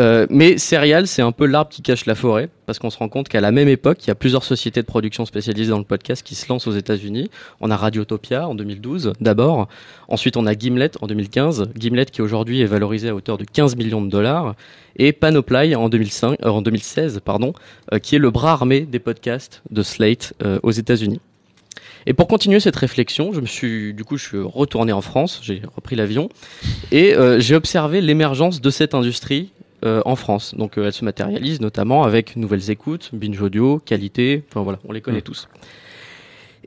Euh, mais Serial, c'est un peu l'arbre qui cache la forêt, parce qu'on se rend compte qu'à la même époque, il y a plusieurs sociétés de production spécialisées dans le podcast qui se lancent aux États-Unis. On a Radiotopia en 2012, d'abord. Ensuite, on a Gimlet en 2015. Gimlet qui aujourd'hui est valorisé à hauteur de 15 millions de dollars. Et Panoply en, 2005, euh, 2016, pardon, euh, qui est le bras armé des podcasts de Slate aux États-Unis. Et pour continuer cette réflexion, je me suis, du coup, je suis retourné en France, j'ai repris l'avion, et j'ai observé l'émergence de cette industrie euh, en France. Donc, euh, elle se matérialise notamment avec nouvelles écoutes, binge audio, qualité, enfin voilà, on les connaît tous.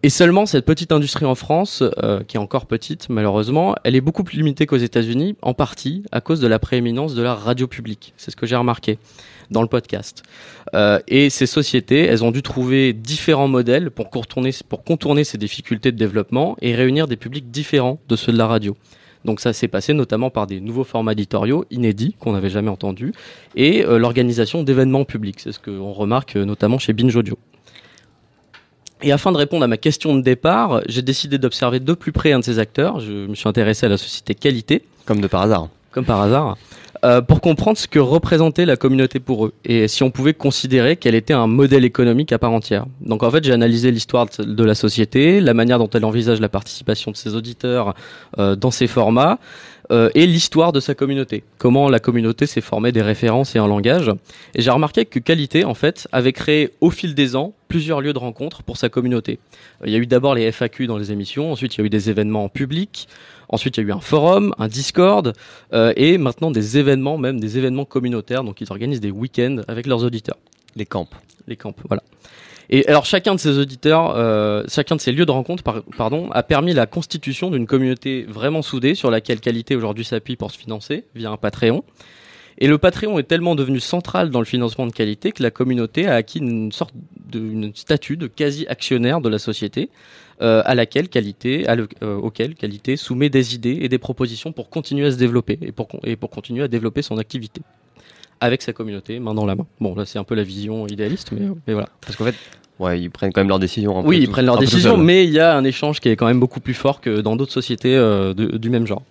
Et seulement cette petite industrie en France, euh, qui est encore petite malheureusement, elle est beaucoup plus limitée qu'aux États-Unis, en partie à cause de la prééminence de la radio publique. C'est ce que j'ai remarqué dans le podcast. Euh, et ces sociétés, elles ont dû trouver différents modèles pour contourner, pour contourner ces difficultés de développement et réunir des publics différents de ceux de la radio. Donc ça s'est passé notamment par des nouveaux formats éditoriaux inédits qu'on n'avait jamais entendus et euh, l'organisation d'événements publics. C'est ce qu'on remarque euh, notamment chez Binge Audio. Et afin de répondre à ma question de départ, j'ai décidé d'observer de plus près un de ces acteurs. Je me suis intéressé à la société Qualité, Comme de par hasard. comme par hasard, euh, pour comprendre ce que représentait la communauté pour eux et si on pouvait considérer qu'elle était un modèle économique à part entière. Donc en fait, j'ai analysé l'histoire de la société, la manière dont elle envisage la participation de ses auditeurs euh, dans ces formats euh, et l'histoire de sa communauté. Comment la communauté s'est formée des références et un langage. Et j'ai remarqué que Qualité, en fait, avait créé au fil des ans plusieurs lieux de rencontre pour sa communauté. Euh, Il y a eu d'abord les FAQ dans les émissions, ensuite il y a eu des événements en public, ensuite il y a eu un forum, un Discord, euh, et maintenant des événements, même des événements communautaires. Donc ils organisent des week-ends avec leurs auditeurs. Les camps. Les camps, voilà. Et alors chacun de ces auditeurs, euh, chacun de ces lieux de rencontre, par- pardon, a permis la constitution d'une communauté vraiment soudée sur laquelle Qualité aujourd'hui s'appuie pour se financer via un Patreon. Et le Patreon est tellement devenu central dans le financement de qualité que la communauté a acquis une sorte de une statut de quasi actionnaire de la société, euh, à laquelle qualité, euh, auquel qualité soumet des idées et des propositions pour continuer à se développer et pour et pour continuer à développer son activité avec sa communauté, main dans la main. Bon, là c'est un peu la vision idéaliste, mais, mais voilà. Parce qu'en fait, ouais, ils prennent quand même leurs décisions. Oui, ils tout- prennent leurs décisions, mais il y a un échange qui est quand même beaucoup plus fort que dans d'autres sociétés euh, de- du même genre.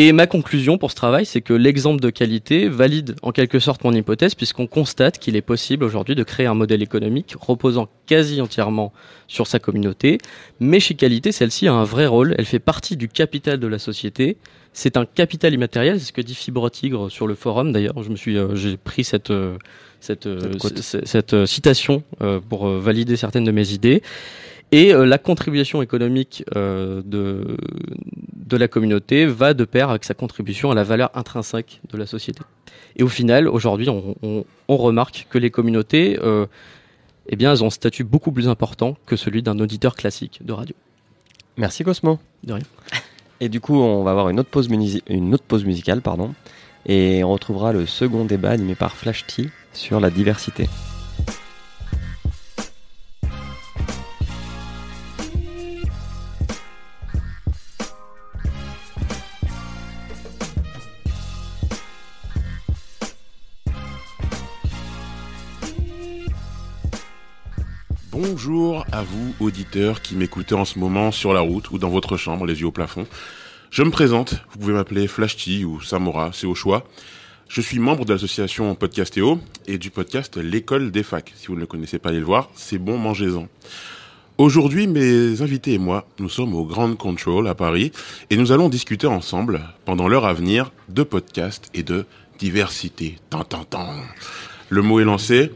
Et ma conclusion pour ce travail, c'est que l'exemple de qualité valide en quelque sorte mon hypothèse, puisqu'on constate qu'il est possible aujourd'hui de créer un modèle économique reposant quasi entièrement sur sa communauté. Mais chez qualité, celle-ci a un vrai rôle. Elle fait partie du capital de la société. C'est un capital immatériel, c'est ce que dit Fibre Tigre sur le forum. D'ailleurs, je me suis, euh, j'ai pris cette euh, cette, euh, Cette citation pour valider certaines de mes idées. Et euh, la contribution économique euh, de, de la communauté va de pair avec sa contribution à la valeur intrinsèque de la société. Et au final, aujourd'hui, on, on- on remarque que les communautés, euh, eh bien, elles ont un statut beaucoup plus important que celui d'un auditeur classique de radio. Merci Cosmo. De rien. Et du coup, on va avoir une autre pause, une autre pause musicale, pardon, et on retrouvera le second débat animé par Flash T sur la diversité. Bonjour à vous, auditeurs qui m'écoutez en ce moment sur la route ou dans votre chambre, les yeux au plafond. Je me présente, vous pouvez m'appeler Flashty ou Samora, c'est au choix. Je suis membre de l'association Podcastéo et du podcast L'école des facs. Si vous ne le connaissez pas, allez le voir, c'est bon, mangez-en. Aujourd'hui, mes invités et moi, nous sommes au Grand Control à Paris et nous allons discuter ensemble, pendant l'heure à venir, de podcast et de diversité. Tant, tant, tant. Le mot est lancé.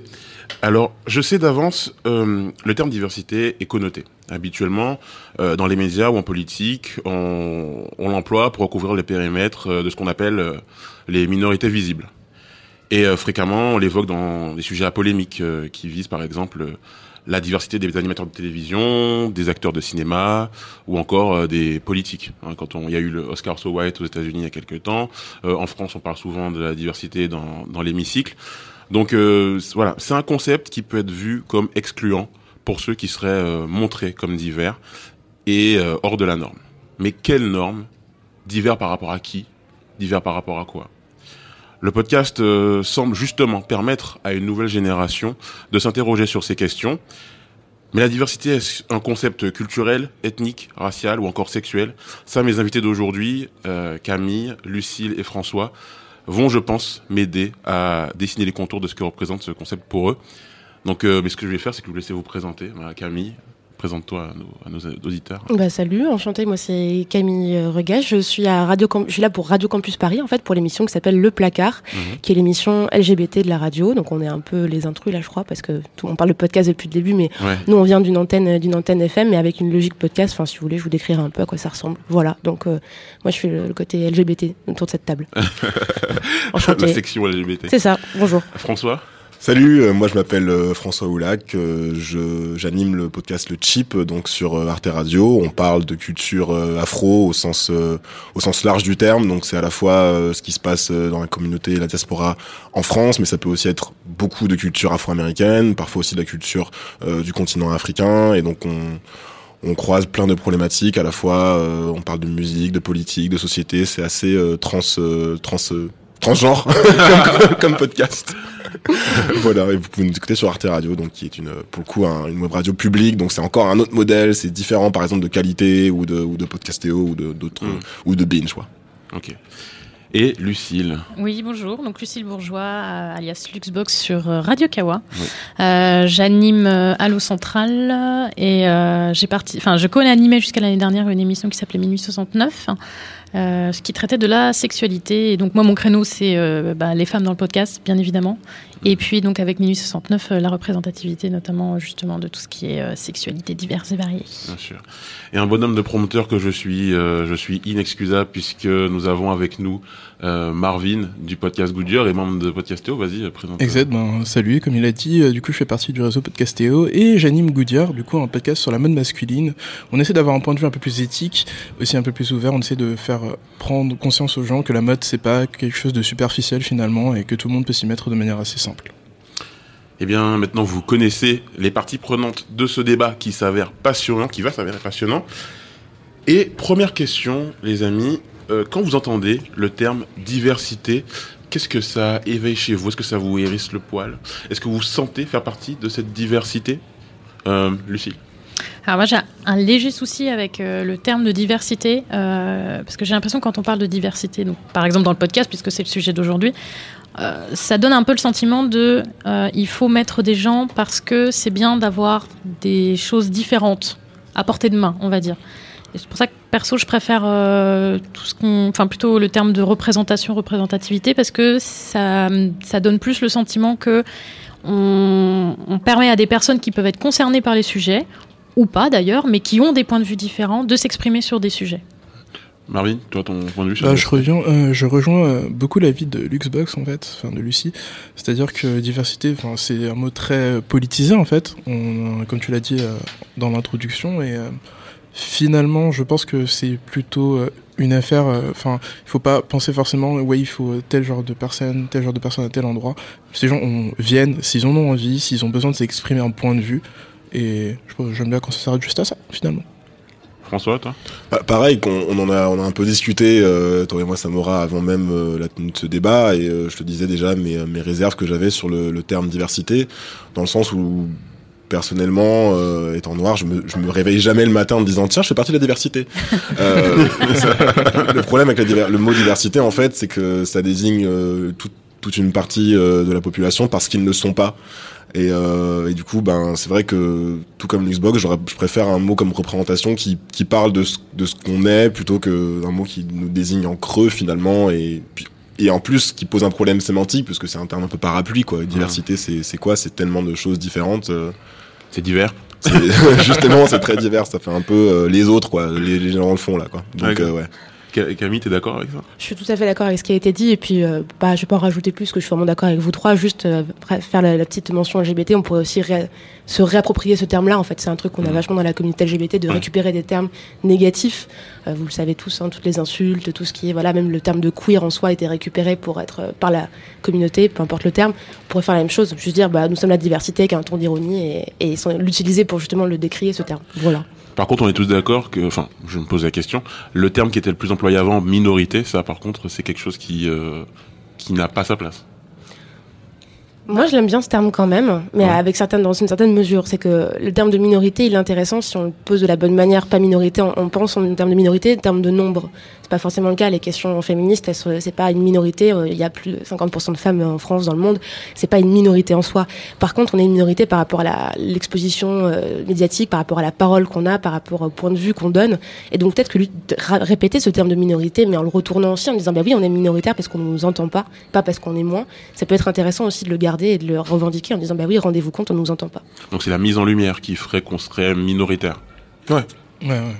Alors, je sais d'avance, euh, le terme diversité est connoté. Habituellement, euh, dans les médias ou en politique, on, on l'emploie pour recouvrir les périmètres euh, de ce qu'on appelle euh, les minorités visibles. Et euh, fréquemment, on l'évoque dans des sujets à polémique qui visent par exemple la diversité des animateurs de télévision, des acteurs de cinéma ou encore des politiques. Hein, quand il y a eu le Oscar So White aux États-Unis il y a quelques temps, en France, on parle souvent de la diversité dans, dans l'hémicycle. Donc euh, voilà, c'est un concept qui peut être vu comme excluant pour ceux qui seraient euh, montrés comme divers et euh, hors de la norme. Mais quelle norme Divers par rapport à qui Divers par rapport à quoi? Le podcast semble justement permettre à une nouvelle génération de s'interroger sur ces questions. Mais la diversité est un concept culturel, ethnique, racial ou encore sexuel? Ça, mes invités d'aujourd'hui, euh, Camille, Lucille et François, vont, je pense, m'aider à dessiner les contours de ce que représente ce concept pour eux. Donc, euh, mais ce que je vais faire, c'est que je vais vous laisser vous présenter. Camille, présente-toi à nos, à nos auditeurs. Bah, salut, enchantée, moi c'est Camille euh, Regas, je suis à Radio je suis là pour Radio Campus Paris en fait pour l'émission qui s'appelle Le Placard, Mhm. qui est l'émission LGBT de la radio. Donc on est un peu les intrus là je crois parce que tout, on parle de podcast depuis le début mais Ouais. nous on vient d'une antenne euh, d'une antenne FM mais avec une logique podcast. Enfin si vous voulez, je vous décrirai un peu à quoi ça ressemble. Voilà. Donc euh, moi je suis le, le côté LGBT autour de cette table. Enchantée. La section LGBT. C'est ça. Bonjour. François? Salut, euh, moi je m'appelle euh, François Oulac, euh, j'anime le podcast Le Chip donc sur Arte Radio. On parle de culture afro au sens au sens large du terme, donc c'est à la fois ce qui se passe dans la communauté et la diaspora en France, mais ça peut aussi être beaucoup de culture afro-américaine, parfois aussi de la culture du continent africain, et donc on on croise plein de problématiques à la fois euh, on parle de musique, de politique, de société, c'est assez euh, trans trans transgenre comme, comme podcast. voilà, et vous pouvez nous écouter sur Arte Radio, donc qui est une, pour le coup, un- une web radio publique, donc c'est encore un autre modèle, c'est différent, par exemple, de qualité ou de, ou de podcastéo ou de, d'autres, ou de binge, quoi. Ok. Et Lucille. Oui, bonjour. Donc Lucille Bourgeois, euh, alias Luxbox sur euh, Radio Kawa. Euh, J'anime euh, Allo Central et euh, j'ai parti. Enfin, je co-animais jusqu'à l'année dernière une émission qui s'appelait Minuit 69. Euh, ce qui traitait de la sexualité. Et donc, moi, mon créneau, c'est euh, bah, les femmes dans le podcast, bien évidemment. Et puis, donc, avec Minuit 69, euh, la représentativité, notamment, justement, de tout ce qui est euh, sexualité diverse et variée. Bien sûr. Et un bonhomme de promoteur que je suis, euh, je suis inexcusable puisque nous avons avec nous euh, Marvin du podcast Goodyear et membre de Podcastéo. Vas-y, présente. Exact, ben, salut, comme il a dit, euh, du coup je fais partie du réseau Podcastéo et j'anime Goodyear, du coup un podcast sur la mode masculine. On essaie d'avoir un point de vue un peu plus éthique, aussi un peu plus ouvert, on essaie de faire prendre conscience aux gens que la mode c'est pas quelque chose de superficiel finalement et que tout le monde peut s'y mettre de manière assez simple. Eh bien, maintenant, vous connaissez les parties prenantes de ce débat qui s'avère passionnant, qui va s'avérer passionnant. Et première question, les amis, euh, quand vous entendez le terme diversité, qu'est-ce que ça éveille chez vous? Est-ce que ça vous hérisse le poil? Est-ce que vous sentez faire partie de cette diversité? Euh, Lucie Alors moi j'ai un léger souci avec euh, le terme de diversité, euh, parce que j'ai l'impression quand on parle de diversité, par exemple dans le podcast, puisque c'est le sujet d'aujourd'hui, euh, ça donne un peu le sentiment de euh, il faut mettre des gens parce que c'est bien d'avoir des choses différentes à portée de main, on va dire. C'est pour ça que perso je préfère euh, tout ce qu'on, enfin plutôt le terme de représentation, représentativité, parce que ça, ça donne plus le sentiment que on, on permet à des personnes qui peuvent être concernées par les sujets, ou pas d'ailleurs, mais qui ont des points de vue différents, de s'exprimer sur des sujets. Marvin, toi, ton point de vue sur Bah, je, reviens, euh, je rejoins euh, beaucoup l'avis de Luxbox en fait, enfin de Lucie. C'est-à-dire que diversité, c'est un mot très politisé en fait. On, comme tu l'as dit euh, dans l'introduction, et euh, finalement, je pense que c'est plutôt euh, une affaire. euh, Enfin, il faut pas penser forcément, ouais, il faut tel genre de personne, tel genre de personne à tel endroit. Ces gens on, viennent s'ils en ont envie, s'ils ont besoin de s'exprimer un point de vue. Et je j'aime bien quand ça s'arrête juste à ça, finalement. François, toi Bah, pareil, qu'on on en a, on a un peu discuté, euh, toi et moi, Samora, avant même euh, la tenue de ce débat, et euh, je te disais déjà mes, mes réserves que j'avais sur le, le terme diversité, dans le sens où personnellement, euh, étant noir, je me, je me réveille jamais le matin en me disant tiens, je fais partie de la diversité. Euh, le problème avec la diver- le mot diversité, en fait, c'est que ça désigne euh, tout- toute une partie euh, de la population parce qu'ils ne le sont pas. Et, euh, et du coup, ben, c'est vrai que tout comme l'Xbox, je préfère un mot comme représentation qui, qui parle de ce, de ce qu'on est plutôt qu'un mot qui nous désigne en creux finalement et et en plus qui pose un problème sémantique parce que c'est un terme un peu parapluie quoi. Diversité, c'est c'est quoi? C'est tellement de choses différentes. euh. C'est divers. Justement, c'est très divers. Ça fait un peu euh, les autres quoi, les, les gens le fond là quoi. Donc Ouais. euh, ouais. Ca- Camille, t'es d'accord avec ça? Je suis tout à fait d'accord avec ce qui a été dit et puis euh, bah, je vais pas en rajouter plus que je suis vraiment d'accord avec vous trois. Juste euh, faire la, la petite mention LGBT, on pourrait aussi ré- se réapproprier ce terme-là. En fait, c'est un truc qu'on a vachement dans la communauté LGBT de Ouais. récupérer des termes négatifs. Euh, vous le savez tous, hein, toutes les insultes, tout ce qui est voilà, même le terme de queer en soi a été récupéré pour être euh, par la communauté, peu importe le terme. On pourrait faire la même chose, juste dire bah nous sommes la diversité, avec un ton d'ironie et, et l'utiliser pour justement le décrier ce terme. Voilà. Par contre, on est tous d'accord que, enfin, je me pose la question, le terme qui était le plus employé avant, minorité, ça, par contre, c'est quelque chose qui, euh, qui n'a pas sa place. Moi, je l'aime bien ce terme quand même, mais avec certaines, dans une certaine mesure. C'est que le terme de minorité, il est intéressant si on le pose de la bonne manière. Pas minorité, on, on pense en termes de minorité, en termes de nombre. Pas forcément le cas. Les questions féministes, c'est pas une minorité. euh, Il y a plus de 50% de femmes en France, dans le monde. C'est pas une minorité en soi. Par contre, on est une minorité par rapport à l'exposition euh, médiatique, par rapport à la parole qu'on a, par rapport au point de vue qu'on donne. Et donc peut-être que lui, répéter ce terme de minorité, mais en le retournant aussi, en disant, bah oui, on est minoritaire parce qu'on ne nous entend pas, pas parce qu'on est moins. Ça peut être intéressant aussi de le garder et de le revendiquer en disant, bah oui, rendez-vous compte, on ne nous entend pas. Donc c'est la mise en lumière qui ferait qu'on serait minoritaire. Ouais.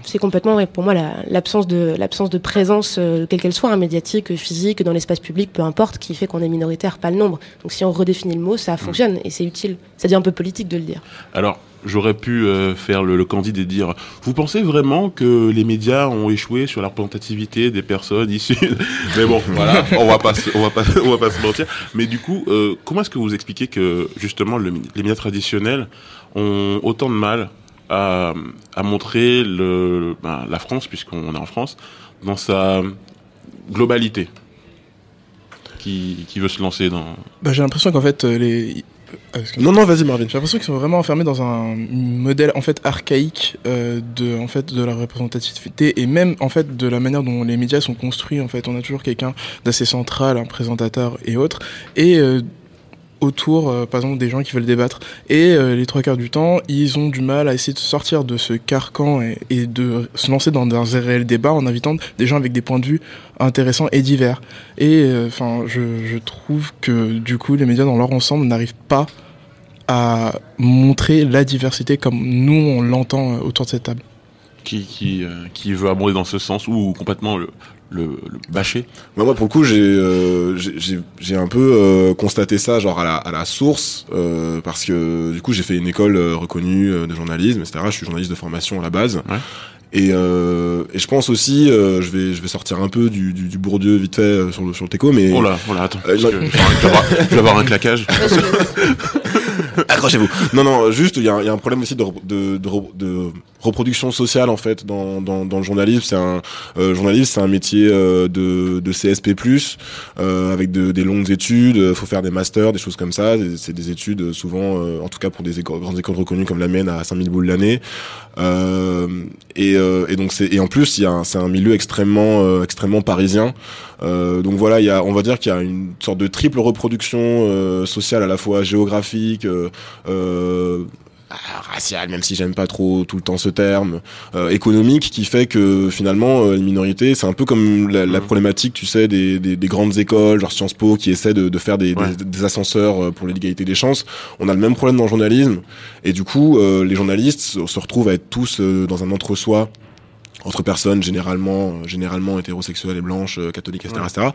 C'est complètement, ouais, pour moi, la- l'absence de, l'absence de présence, euh, quelle qu'elle soit, hein, médiatique, physique, dans l'espace public, peu importe, qui fait qu'on est minoritaire, pas le nombre. Donc si on redéfinit le mot, ça fonctionne et c'est utile. Ça devient un peu politique de le dire. Alors, j'aurais pu euh, faire le, le candide et dire Vous pensez vraiment que les médias ont échoué sur la représentativité des personnes issues Mais bon, voilà, on va pas, on va pas, on va pas se mentir. Mais du coup, euh, comment est-ce que vous expliquez que justement le- les médias traditionnels ont autant de mal à, à montrer le, ben, la France, puisqu'on est en France, dans sa globalité qui, qui veut se lancer dans. Bah, j'ai l'impression qu'en fait, euh, les. Ah, excuse-moi. Non, non, vas-y, Marvin. J'ai l'impression qu'ils sont vraiment enfermés dans un modèle en fait archaïque euh, de en fait de la représentativité et même en fait de la manière dont les médias sont construits. En fait, on a toujours quelqu'un d'assez central, un présentateur et autres, et euh, autour, euh, par exemple, des gens qui veulent débattre. Et euh, les trois quarts du temps, ils ont du mal à essayer de sortir de ce carcan et, de se lancer dans un réel débat en invitant des gens avec des points de vue intéressants et divers. Et euh, enfin, je, trouve que du coup, les médias dans leur ensemble n'arrivent pas à montrer la diversité comme nous on l'entend autour de cette table. qui, qui, qui veut abonder dans ce sens ou complètement le, le, le bâcher Moi, moi, pour le coup, j'ai euh, j'ai- j'ai j'ai un peu euh, constaté ça, genre à la, à la source, euh, parce que du coup, j'ai fait une école euh, reconnue euh, de journalisme, etc. Je suis journaliste de formation à la base. Et, euh, et je pense aussi, euh, je vais je vais sortir un peu du, du, du Bourdieu vite fait euh, sur le sur le teco, mais Oh là, oh là, attends, Euh, vais avoir- je vais avoir un claquage. Accrochez-vous. Non, non, juste, il y y a un problème aussi de, de, de, de reproduction sociale, en fait, dans, dans, dans le journalisme. C'est un, euh, journaliste, c'est un métier euh, de, de CSP+, euh, avec de, des longues études. Il faut faire des masters, des choses comme ça. C'est- des études, euh, souvent, euh, en tout cas pour des éco- grandes écoles reconnues comme la mienne, à 5000 boules l'année. Euh, et, euh, et donc, c'est, et en plus, il y a c'est un milieu extrêmement, euh, extrêmement parisien. Euh, donc voilà, il y a, on va dire qu'il y a une sorte de triple reproduction euh, sociale à la fois géographique, euh, euh, racial, même si j'aime pas trop tout le temps ce terme, euh, économique, qui fait que finalement euh, les minorités, c'est un peu comme la, la problématique, tu sais, des, des, des, grandes écoles, genre Sciences Po, qui essaient de, de faire des, Ouais. des, ascenseurs pour l'égalité des chances. On a le même problème dans le journalisme, et du coup, euh, les journalistes se se retrouvent à être tous dans un entre-soi entre personnes généralement euh, généralement hétérosexuelles et blanches euh, catholiques etc Ouais. etc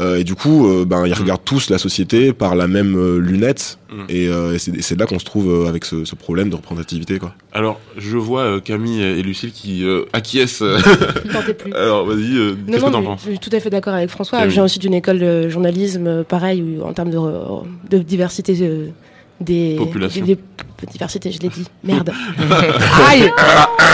Euh, et du coup euh, ben ils regardent tous la société par la même euh, lunette Mm. et, euh, et c'est et c'est là qu'on se trouve euh, avec ce, ce problème de représentativité quoi Alors, je vois euh, Camille et Lucille qui euh, acquiescent. plus. Alors, vas-y, euh, Non, qu'est-ce que non, t'en penses je suis tout à fait d'accord avec François. Je viens aussi d'une école de journalisme, euh, pareil, où, en termes de, de diversité euh, des. Population. des- des- diversité, je l'ai dit. Merde. Aïe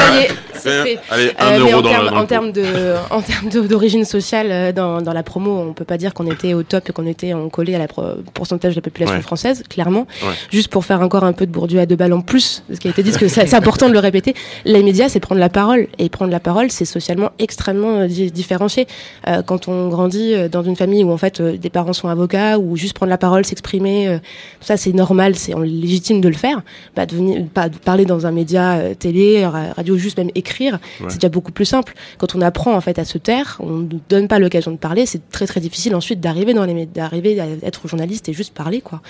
Ça y est, c'est fait. Allez, un mais euro en dans termes le- dans le en termes de, en termes de- d'origine sociale, euh, dans, dans la promo, on peut pas dire qu'on était au top et qu'on était en collé à la pro- pourcentage de la population Ouais. française, clairement. Ouais. Juste pour faire encore un peu de Bourdieu à deux balles en plus, ce qui a été dit, parce que c'est c'est important de le répéter. Les médias, c'est prendre la parole. Et prendre la parole, c'est socialement extrêmement euh, di- différencié. Euh, quand on grandit euh, dans une famille où, en fait, euh, des parents sont avocats, ou juste prendre la parole, s'exprimer, euh, tout ça, c'est normal, c'est on est légitime de le faire. Bah, pas de parler dans un média euh, télé, ra- radio, juste même écrire, Ouais. c'est déjà beaucoup plus simple. Quand on apprend, en fait, à se taire, on ne nous donne pas l'occasion de parler, c'est très, très difficile ensuite d'arriver dans les médias, d'arriver à être journaliste et juste parler, quoi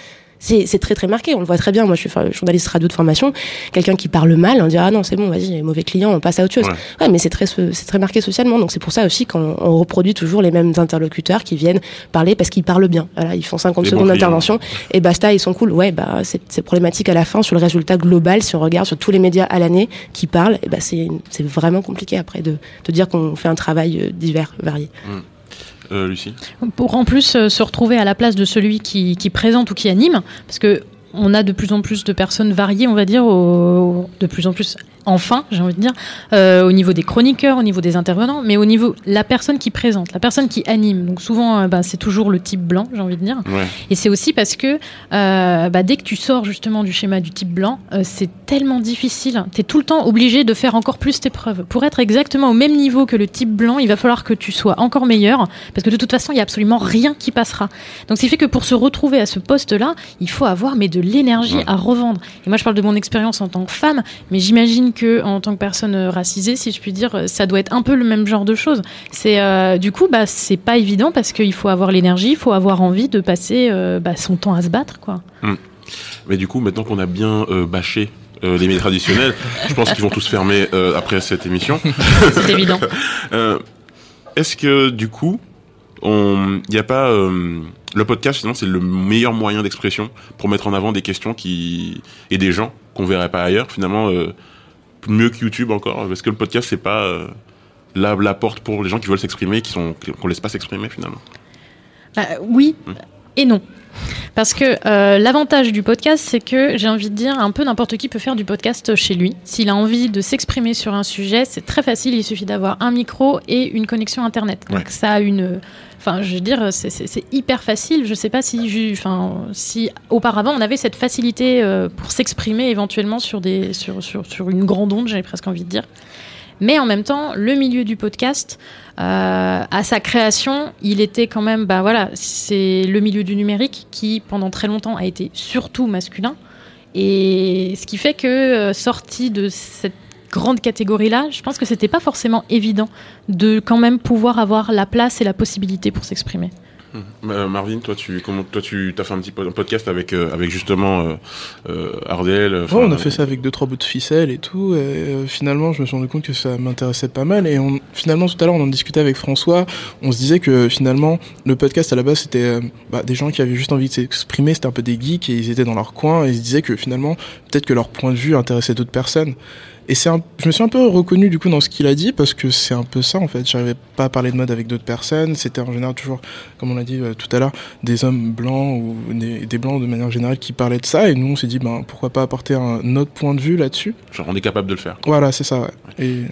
c'est très très marqué, on le voit très bien. Moi, je suis journaliste radio de formation. Quelqu'un qui parle mal, on dirait ah non c'est bon, vas-y, mauvais client, on passe à autre chose. Ouais. Ouais, mais c'est très c'est très marqué socialement. Donc c'est pour ça aussi qu'on on reproduit toujours les mêmes interlocuteurs qui viennent parler parce qu'ils parlent bien. Voilà, ils font 50 Les secondes d'intervention et basta, ils sont cool. Ouais, bah c'est problématique à la fin sur le résultat global. Si on regarde sur tous les médias à l'année qui parlent, et bah c'est c'est vraiment compliqué après de de dire qu'on fait un travail euh, divers, varié. Euh, Pour en plus euh, se retrouver à la place de celui qui, présente ou qui anime, parce que on a de plus en plus de personnes variées, on va dire, de plus en plus enfin, j'ai envie de dire, euh, au niveau des chroniqueurs, au niveau des intervenants, mais au niveau la personne qui présente, la personne qui anime. Donc souvent, euh, bah, c'est toujours le type blanc, j'ai envie de dire. Ouais. Et c'est aussi parce que euh, bah, dès que tu sors justement du schéma du type blanc, c'est tellement difficile. Tu es tout le temps obligé de faire encore plus tes preuves. Pour être exactement au même niveau que le type blanc, il va falloir que tu sois encore meilleur, parce que de toute façon, il n'y a absolument rien qui passera. Donc ce qui fait que pour se retrouver à ce poste-là, il faut avoir mais de l'énergie Ouais. à revendre. Et moi, je parle de mon expérience en tant que femme, mais j'imagine que en tant que personne euh, racisée, si je puis dire, euh, ça doit être un peu le même genre de choses. C'est euh, du coup, bah, c'est pas évident parce qu'il faut avoir l'énergie, il faut avoir envie de passer euh, bah, son temps à se battre, quoi. Hmm. Mais du coup, maintenant qu'on a bien bâché euh, les médias traditionnels, je pense qu'ils vont tous fermer euh, après cette émission. C'est évident. Euh, Est-ce que du coup, il n'y a pas le podcast finalement c'est le meilleur moyen d'expression pour mettre en avant des questions qui et des gens qu'on verrait pas ailleurs finalement mieux que YouTube encore parce que le podcast c'est pas euh, la, la porte pour les gens qui veulent s'exprimer qui sont qu'on laisse pas s'exprimer finalement. Bah, oui et non. Parce que euh, l'avantage du podcast, c'est que j'ai envie de dire, un peu n'importe qui peut faire du podcast chez lui. S'il a envie de s'exprimer sur un sujet, c'est très facile. Il suffit d'avoir un micro et une connexion internet. Donc ça a une, enfin, je veux dire, c'est- hyper facile. Je sais pas si, enfin, si auparavant on avait cette facilité euh, pour s'exprimer éventuellement sur des, sur, sur, sur une grande onde, j'avais presque envie de dire. Mais en même temps, le milieu du podcast, euh, à sa création, il était quand même, bah voilà, c'est le milieu du numérique qui, pendant très longtemps, a été surtout masculin. Et ce qui fait que, euh, sorti de cette grande catégorie-là, je pense que c'était pas forcément évident de quand même pouvoir avoir la place et la possibilité pour s'exprimer. Euh, Marvin, toi tu comment toi tu as fait un petit podcast avec euh, avec justement euh, euh, Ardel. Ouais, on a fait ça avec deux trois bouts de ficelle et tout. Et euh, finalement, je me suis rendu compte que ça m'intéressait pas mal. Et on, finalement, tout à l'heure, on en discutait avec François. On se disait que finalement, le podcast à la base, c'était euh, bah, des gens qui avaient juste envie de s'exprimer. C'était un peu des geeks et ils étaient dans leur coin. Et ils se disaient que finalement, peut-être que leur point de vue intéressait d'autres personnes. Et c'est un, je me suis un peu reconnu du coup dans ce qu'il a dit parce que c'est un peu ça en fait. J'arrivais pas à parler de mode avec d'autres personnes. C'était en général toujours, comme on l'a dit euh, tout à l'heure, des hommes blancs ou des, des blancs de manière générale qui parlaient de ça. Et nous on s'est dit ben pourquoi pas apporter un autre point de vue là-dessus. Genre on est capable de le faire. Voilà, c'est ça. Ouais. Et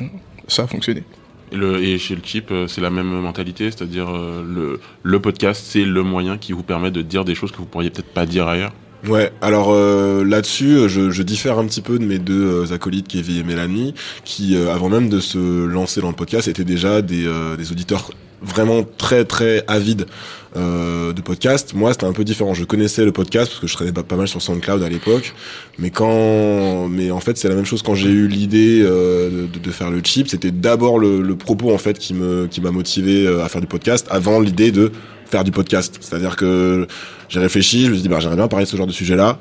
ça a fonctionné. Et, le, et chez le chip, euh, c'est la même mentalité, c'est-à-dire euh, le, le podcast, c'est le moyen qui vous permet de dire des choses que vous pourriez peut-être pas dire ailleurs. Ouais, alors euh, là-dessus, euh, je, je diffère un petit peu de mes deux euh, acolytes, Kevin et Mélanie, qui, euh, avant même de se lancer dans le podcast, étaient déjà des, euh, des auditeurs vraiment très très avide euh, de podcast. Moi, c'était un peu différent. Je connaissais le podcast parce que je traînais pas, pas mal sur SoundCloud à l'époque. Mais quand, mais en fait, c'est la même chose quand j'ai eu l'idée euh, de, de, faire le chip. C'était d'abord le, le, propos en fait qui me qui m'a motivé à faire du podcast avant l'idée de faire du podcast. C'est-à-dire que j'ai réfléchi, je me suis dit, bah, j'aimerais bien parler de ce genre de sujet-là.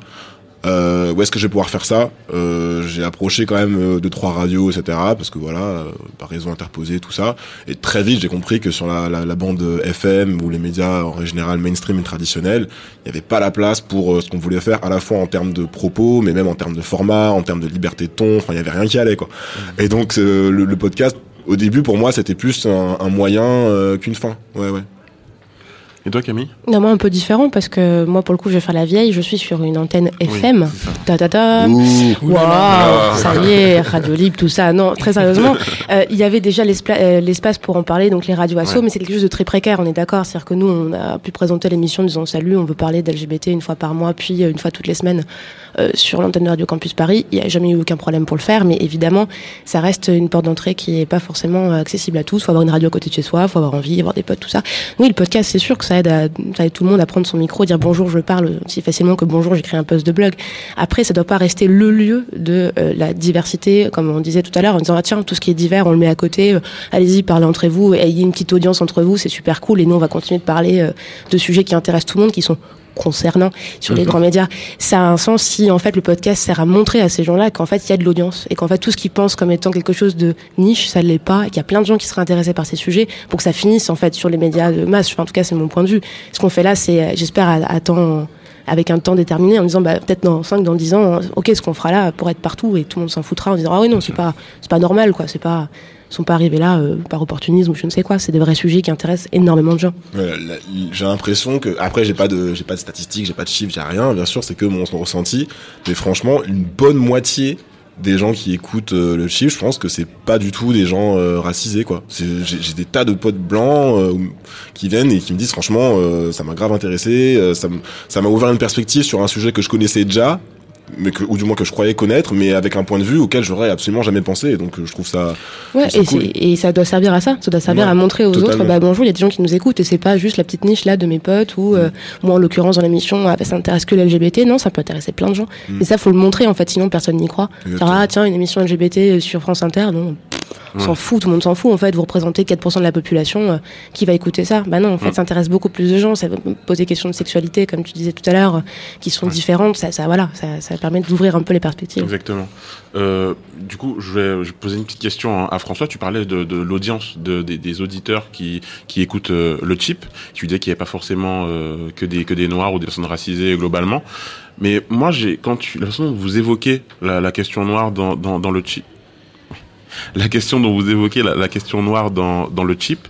Euh, où est-ce que je vais pouvoir faire ça? Euh, J'ai approché quand même euh, deux trois radios, etc. Parce que voilà, euh, par réseau interposé, tout ça. Et très vite, j'ai compris que sur la, la, la, bande FM ou les médias en général mainstream et traditionnels, il n'y avait pas la place pour euh, ce qu'on voulait faire, à la fois en termes de propos, mais même en termes de format, en termes de liberté de ton. Enfin, il y avait rien qui allait quoi. Mmh. Et donc le, le, podcast, au début, pour moi, c'était plus un, un moyen qu'une fin. Ouais, ouais. Et toi, Camille Non, moi, un peu différent parce que moi, pour le coup, je vais faire la vieille. Je suis sur une antenne FM. Oui, ta ta ta. Waouh, ça y est, radio libre, tout ça. Non, très sérieusement, euh, il y avait déjà l'espace pour en parler, donc les radios assos, ouais. mais c'est quelque chose de très précaire. On est d'accord. C'est-à-dire que nous, on a pu présenter l'émission en disant salut, on veut parler d'LGBT une fois par mois, puis une fois toutes les semaines euh, sur l'antenne de Radio Campus Paris. Il n'y a jamais eu aucun problème pour le faire, mais évidemment, ça reste une porte d'entrée qui n'est pas forcément accessible à tous. Il faut avoir une radio à côté de chez soi, il faut avoir envie, avoir des potes, tout ça. Oui, le podcast, c'est sûr que aide, à, tout le monde à prendre son micro, dire bonjour, je parle aussi facilement que bonjour, j'écris un post de blog. Après, ça doit pas rester le lieu de euh, la diversité, comme on disait tout à l'heure, en disant ah, tiens, tout ce qui est divers, on le met à côté. Euh, allez-y, parlez entre vous, ayez une petite audience entre vous, c'est super cool. Et nous, on va continuer de parler euh, de sujets qui intéressent tout le monde, qui sont concernant sur les mmh. grands médias, ça a un sens si en fait le podcast sert à montrer à ces gens-là qu'en fait il y a de l'audience et qu'en fait tout ce qu'ils pensent comme étant quelque chose de niche, ça ne l'est pas, et qu'il y a plein de gens qui seraient intéressés par ces sujets pour que ça finisse en fait sur les médias de masse. Enfin, en tout cas, c'est mon point de vue. Ce qu'on fait là, c'est, j'espère, à, à temps avec un temps déterminé en disant bah, peut-être dans 5 dans 10 ans ok ce qu'on fera là pour être partout et tout le monde s'en foutra en disant ah oui non c'est pas c'est pas normal quoi c'est pas sont pas arrivés là euh, par opportunisme ou je ne sais quoi. C'est des vrais sujets qui intéressent énormément de gens. J'ai l'impression que après j'ai pas de pas de statistiques, j'ai pas de chiffres, j'ai rien. Bien sûr, c'est que mon ressenti. Mais franchement, une bonne moitié des gens qui écoutent euh, le chiffre, je pense que c'est pas du tout des gens euh, racisés quoi. J'ai des tas de potes blancs qui viennent et qui me disent franchement ça m'a grave intéressé, ça m'a ouvert une perspective sur un sujet que je connaissais déjà mais que, ou du moins que je croyais connaître, mais avec un point de vue auquel j'aurais absolument jamais pensé. Et donc je trouve ça. Ouais, trouve ça et, cool. et, ça doit servir à ça. Ça doit servir Ouais, à montrer aux totalement. autres, bah bonjour, il y a des gens qui nous écoutent et c'est pas juste la petite niche là de mes potes ou euh, moi en l'occurrence dans l'émission, ah, bah, ça intéresse que l'LGBT. Non, ça peut intéresser plein de gens. Mm. Et ça, faut le montrer en fait, sinon personne n'y croit. Exactement. ah tiens, une émission LGBT sur France Inter, non. On s'en Ouais. fout, tout le monde s'en fout en fait. Vous représentez 4% de la population euh, qui va écouter ça. Bah non, en fait, Mm. ça intéresse beaucoup plus de gens. Ça va poser des questions de sexualité, comme tu disais tout à l'heure, euh, qui sont différentes. Ça, ça, voilà, ça, ça permet d'ouvrir un peu les perspectives. Exactement. Euh, du coup, je vais, je vais poser une petite question à François. Tu parlais de, de l'audience de, des, des auditeurs qui, qui écoutent le chip. Tu disais qu'il n'y avait pas forcément que, des, que des noirs ou des personnes racisées globalement. Mais moi, j'ai quand tu, la façon dont vous évoquez la, la question noire dans, dans, dans le chip, la question dont vous évoquez la, question noire dans, dans le chip,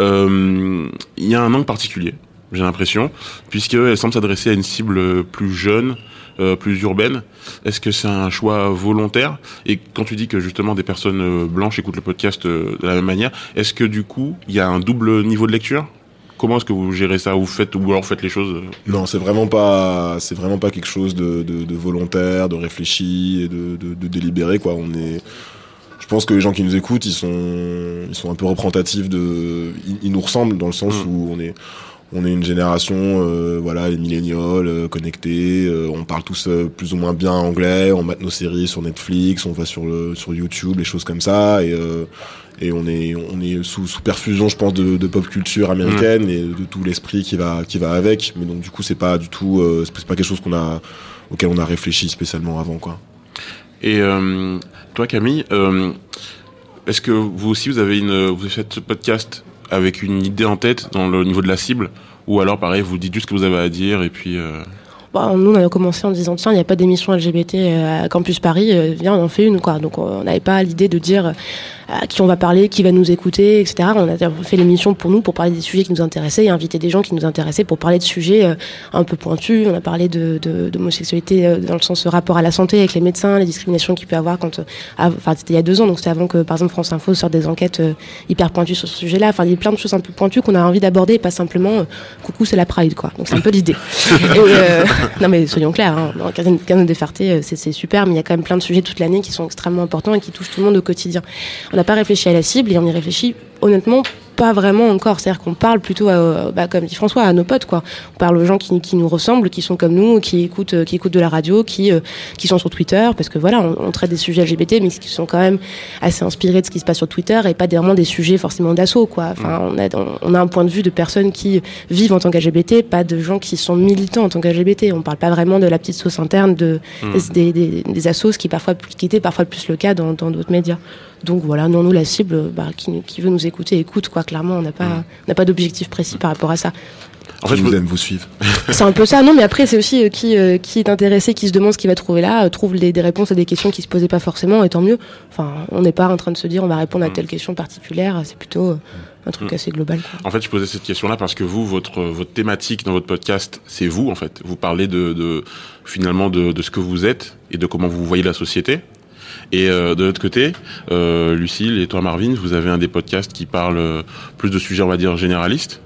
euh, il y a un angle particulier, j'ai l'impression, puisqu'elle semble s'adresser à une cible plus jeune, euh, plus urbaine. Est-ce que c'est un choix volontaire? Et quand tu dis que justement des personnes euh, blanches écoutent le podcast euh, de la même manière, est-ce que du coup il y a un double niveau de lecture? Comment est-ce que vous gérez ça? Vous faites ou alors faites les choses Non, c'est vraiment pas, c'est vraiment pas quelque chose de, de, de volontaire, de réfléchi et de, de délibéré quoi. On est, je pense que les gens qui nous écoutent, ils sont, ils sont un peu représentatifs de, ils, ils nous ressemblent dans le sens où on est, on est une génération, euh, voilà, les millénials, euh, connectés. euh, on parle tous euh, plus ou moins bien anglais. On mate nos séries sur Netflix, on va sur le, sur YouTube, les choses comme ça. Et euh, et on est on est sous, sous perfusion je pense de, de pop culture américaine et de tout l'esprit qui va qui va avec mais donc du coup c'est pas du tout euh, c'est pas quelque chose qu'on a auquel on a réfléchi spécialement avant quoi Et euh, toi, Camille, euh, est-ce que vous aussi vous avez une, vous avez fait ce podcast avec une idée en tête dans le niveau de la cible, ou alors pareil, vous dites juste ce que vous avez à dire et puis. Euh... Bah, nous, on a commencé en disant tiens, il n'y a pas d'émission LGBT euh, à Campus Paris, viens, on en fait une, quoi. Donc, on n'avait pas l'idée de dire à qui on va parler, qui va nous écouter, etc. On a fait l'émission pour nous, pour parler des sujets qui nous intéressaient et inviter des gens qui nous intéressaient pour parler de sujets euh, un peu pointus. On a parlé de, de, d'homosexualité euh, dans le sens rapport à la santé avec les médecins, les discriminations qu'il peut y avoir quand, euh, enfin, c'était il y a deux ans, donc c'était avant que, par exemple, France Info sorte des enquêtes euh, hyper pointues sur ce sujet-là. Enfin, il y a plein de choses un peu pointues qu'on a envie d'aborder, et pas simplement, euh, coucou, c'est la Pride, quoi. Donc, c'est un peu l'idée. Euh, non, mais soyons clairs, hein, dans Quinzaine de Ferté, euh, c'est super, mais il y a quand même plein de sujets toute l'année qui sont extrêmement importants et qui touchent tout le monde au quotidien. On n'a pas réfléchi à la cible et on y réfléchit honnêtement pas vraiment encore. C'est-à-dire qu'on parle plutôt, à, bah, comme dit François, à nos potes, quoi. On parle aux gens qui, qui nous ressemblent, qui sont comme nous, qui écoutent, euh, qui écoutent de la radio, qui, euh, qui sont sur Twitter, parce que voilà, on, on, traite des sujets LGBT, mais qui sont quand même assez inspirés de ce qui se passe sur Twitter et pas vraiment des sujets forcément d'assaut, quoi. Enfin, on a, on a un point de vue de personnes qui vivent en tant qu'LGBT, pas de gens qui sont militants en tant qu'LGBT. On parle pas vraiment de la petite sauce interne de, Mmh. des, des, des assos qui parfois, qui étaient parfois plus le cas dans dans d'autres médias. Donc voilà, non, nous, la cible, bah, qui, qui veut nous écouter, écoute, quoi. Clairement, on n'a pas, on n'a pas d'objectif précis par rapport à ça. En fait, je vous aime, vous suivre. C'est un peu ça, non, mais après, c'est aussi euh, qui, euh, qui est intéressé, qui se demande ce qu'il va trouver là, euh, trouve des, des réponses à des questions qui se posaient pas forcément, et tant mieux. Enfin, on n'est pas en train de se dire, on va répondre à telle question particulière, c'est plutôt euh, un truc Mm. assez global. Quoi. En fait, je posais cette question-là parce que vous, votre votre thématique dans votre podcast, c'est vous en fait. Vous parlez de, de finalement de, de ce que vous êtes et de comment vous voyez la société. Et euh, de l'autre côté, euh, Lucille et toi Marvin, vous avez un des podcasts qui parle euh, plus de sujets, on va dire généralistes.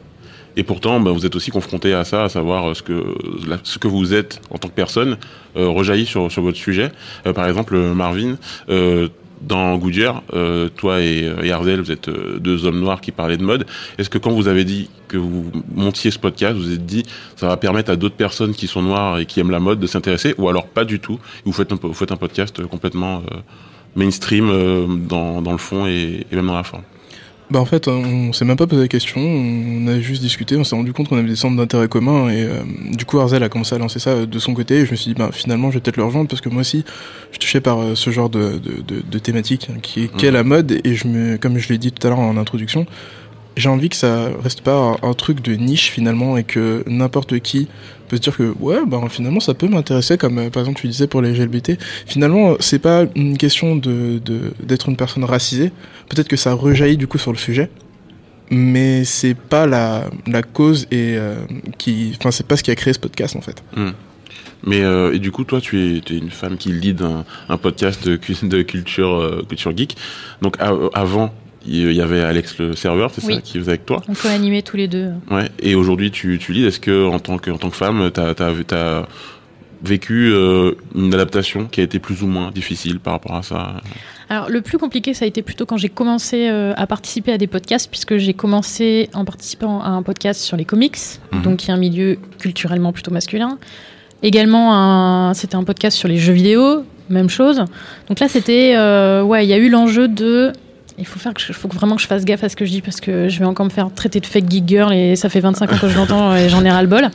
Et pourtant, bah, vous êtes aussi confronté à ça, à savoir euh, ce que ce que vous êtes en tant que personne euh, rejaillit sur sur votre sujet. Euh, par exemple, Marvin. Euh, dans Goodyear, euh, toi et, et Arzel, vous êtes euh, deux hommes noirs qui parlaient de mode. Est-ce que quand vous avez dit que vous montiez ce podcast, vous êtes dit ça va permettre à d'autres personnes qui sont noires et qui aiment la mode de s'intéresser, ou alors pas du tout Vous faites un, podcast complètement euh, mainstream euh, dans, le fond et même dans la forme? Bah en fait, on s'est même pas posé la question, on a juste discuté, on s'est rendu compte qu'on avait des centres d'intérêt communs et euh, du coup Arzel a commencé à lancer ça euh, de son côté et je me suis dit bah finalement je vais peut-être le rejoindre parce que moi aussi je suis touché par euh, ce genre de, de, de, de thématique hein, qui est, qui est la mode et je me, comme je l'ai dit tout à l'heure en introduction, j'ai envie que ça reste pas un, un truc de niche finalement et que n'importe qui peut se dire que ouais bah finalement ça peut m'intéresser comme euh, par exemple tu disais pour les LGBT finalement c'est pas une question de d'être une personne racisée peut-être que ça rejaillit du coup sur le sujet mais c'est pas la la cause et euh, qui enfin c'est pas ce qui a créé ce podcast en fait Hmm. Mais euh, et du coup, toi, tu es, tu es une femme qui lead un, un podcast de, cu- de culture culture geek. Donc avant, il y avait Alex le serveur, c'est Oui. ça, qui faisait avec toi? On co-animait tous les deux. Ouais. Et aujourd'hui, tu, tu lis. Est-ce que en tant que en tant que femme, t'as as, vécu euh, une adaptation qui a été plus ou moins difficile par rapport à ça? Alors, le plus compliqué, ça a été plutôt quand j'ai commencé euh, à participer à des podcasts, puisque j'ai commencé en participant à un podcast sur les comics, Mhm. donc qui est un milieu culturellement plutôt masculin. Également, c'était un podcast sur les jeux vidéo, même chose. Donc là, c'était, euh, ouais, il y a eu l'enjeu de. Il faut, faire que faut vraiment que je fasse gaffe à ce que je dis parce que je vais encore me faire traiter de fake geek girl et ça fait 25 ans que je l'entends et j'en ai ras le bol.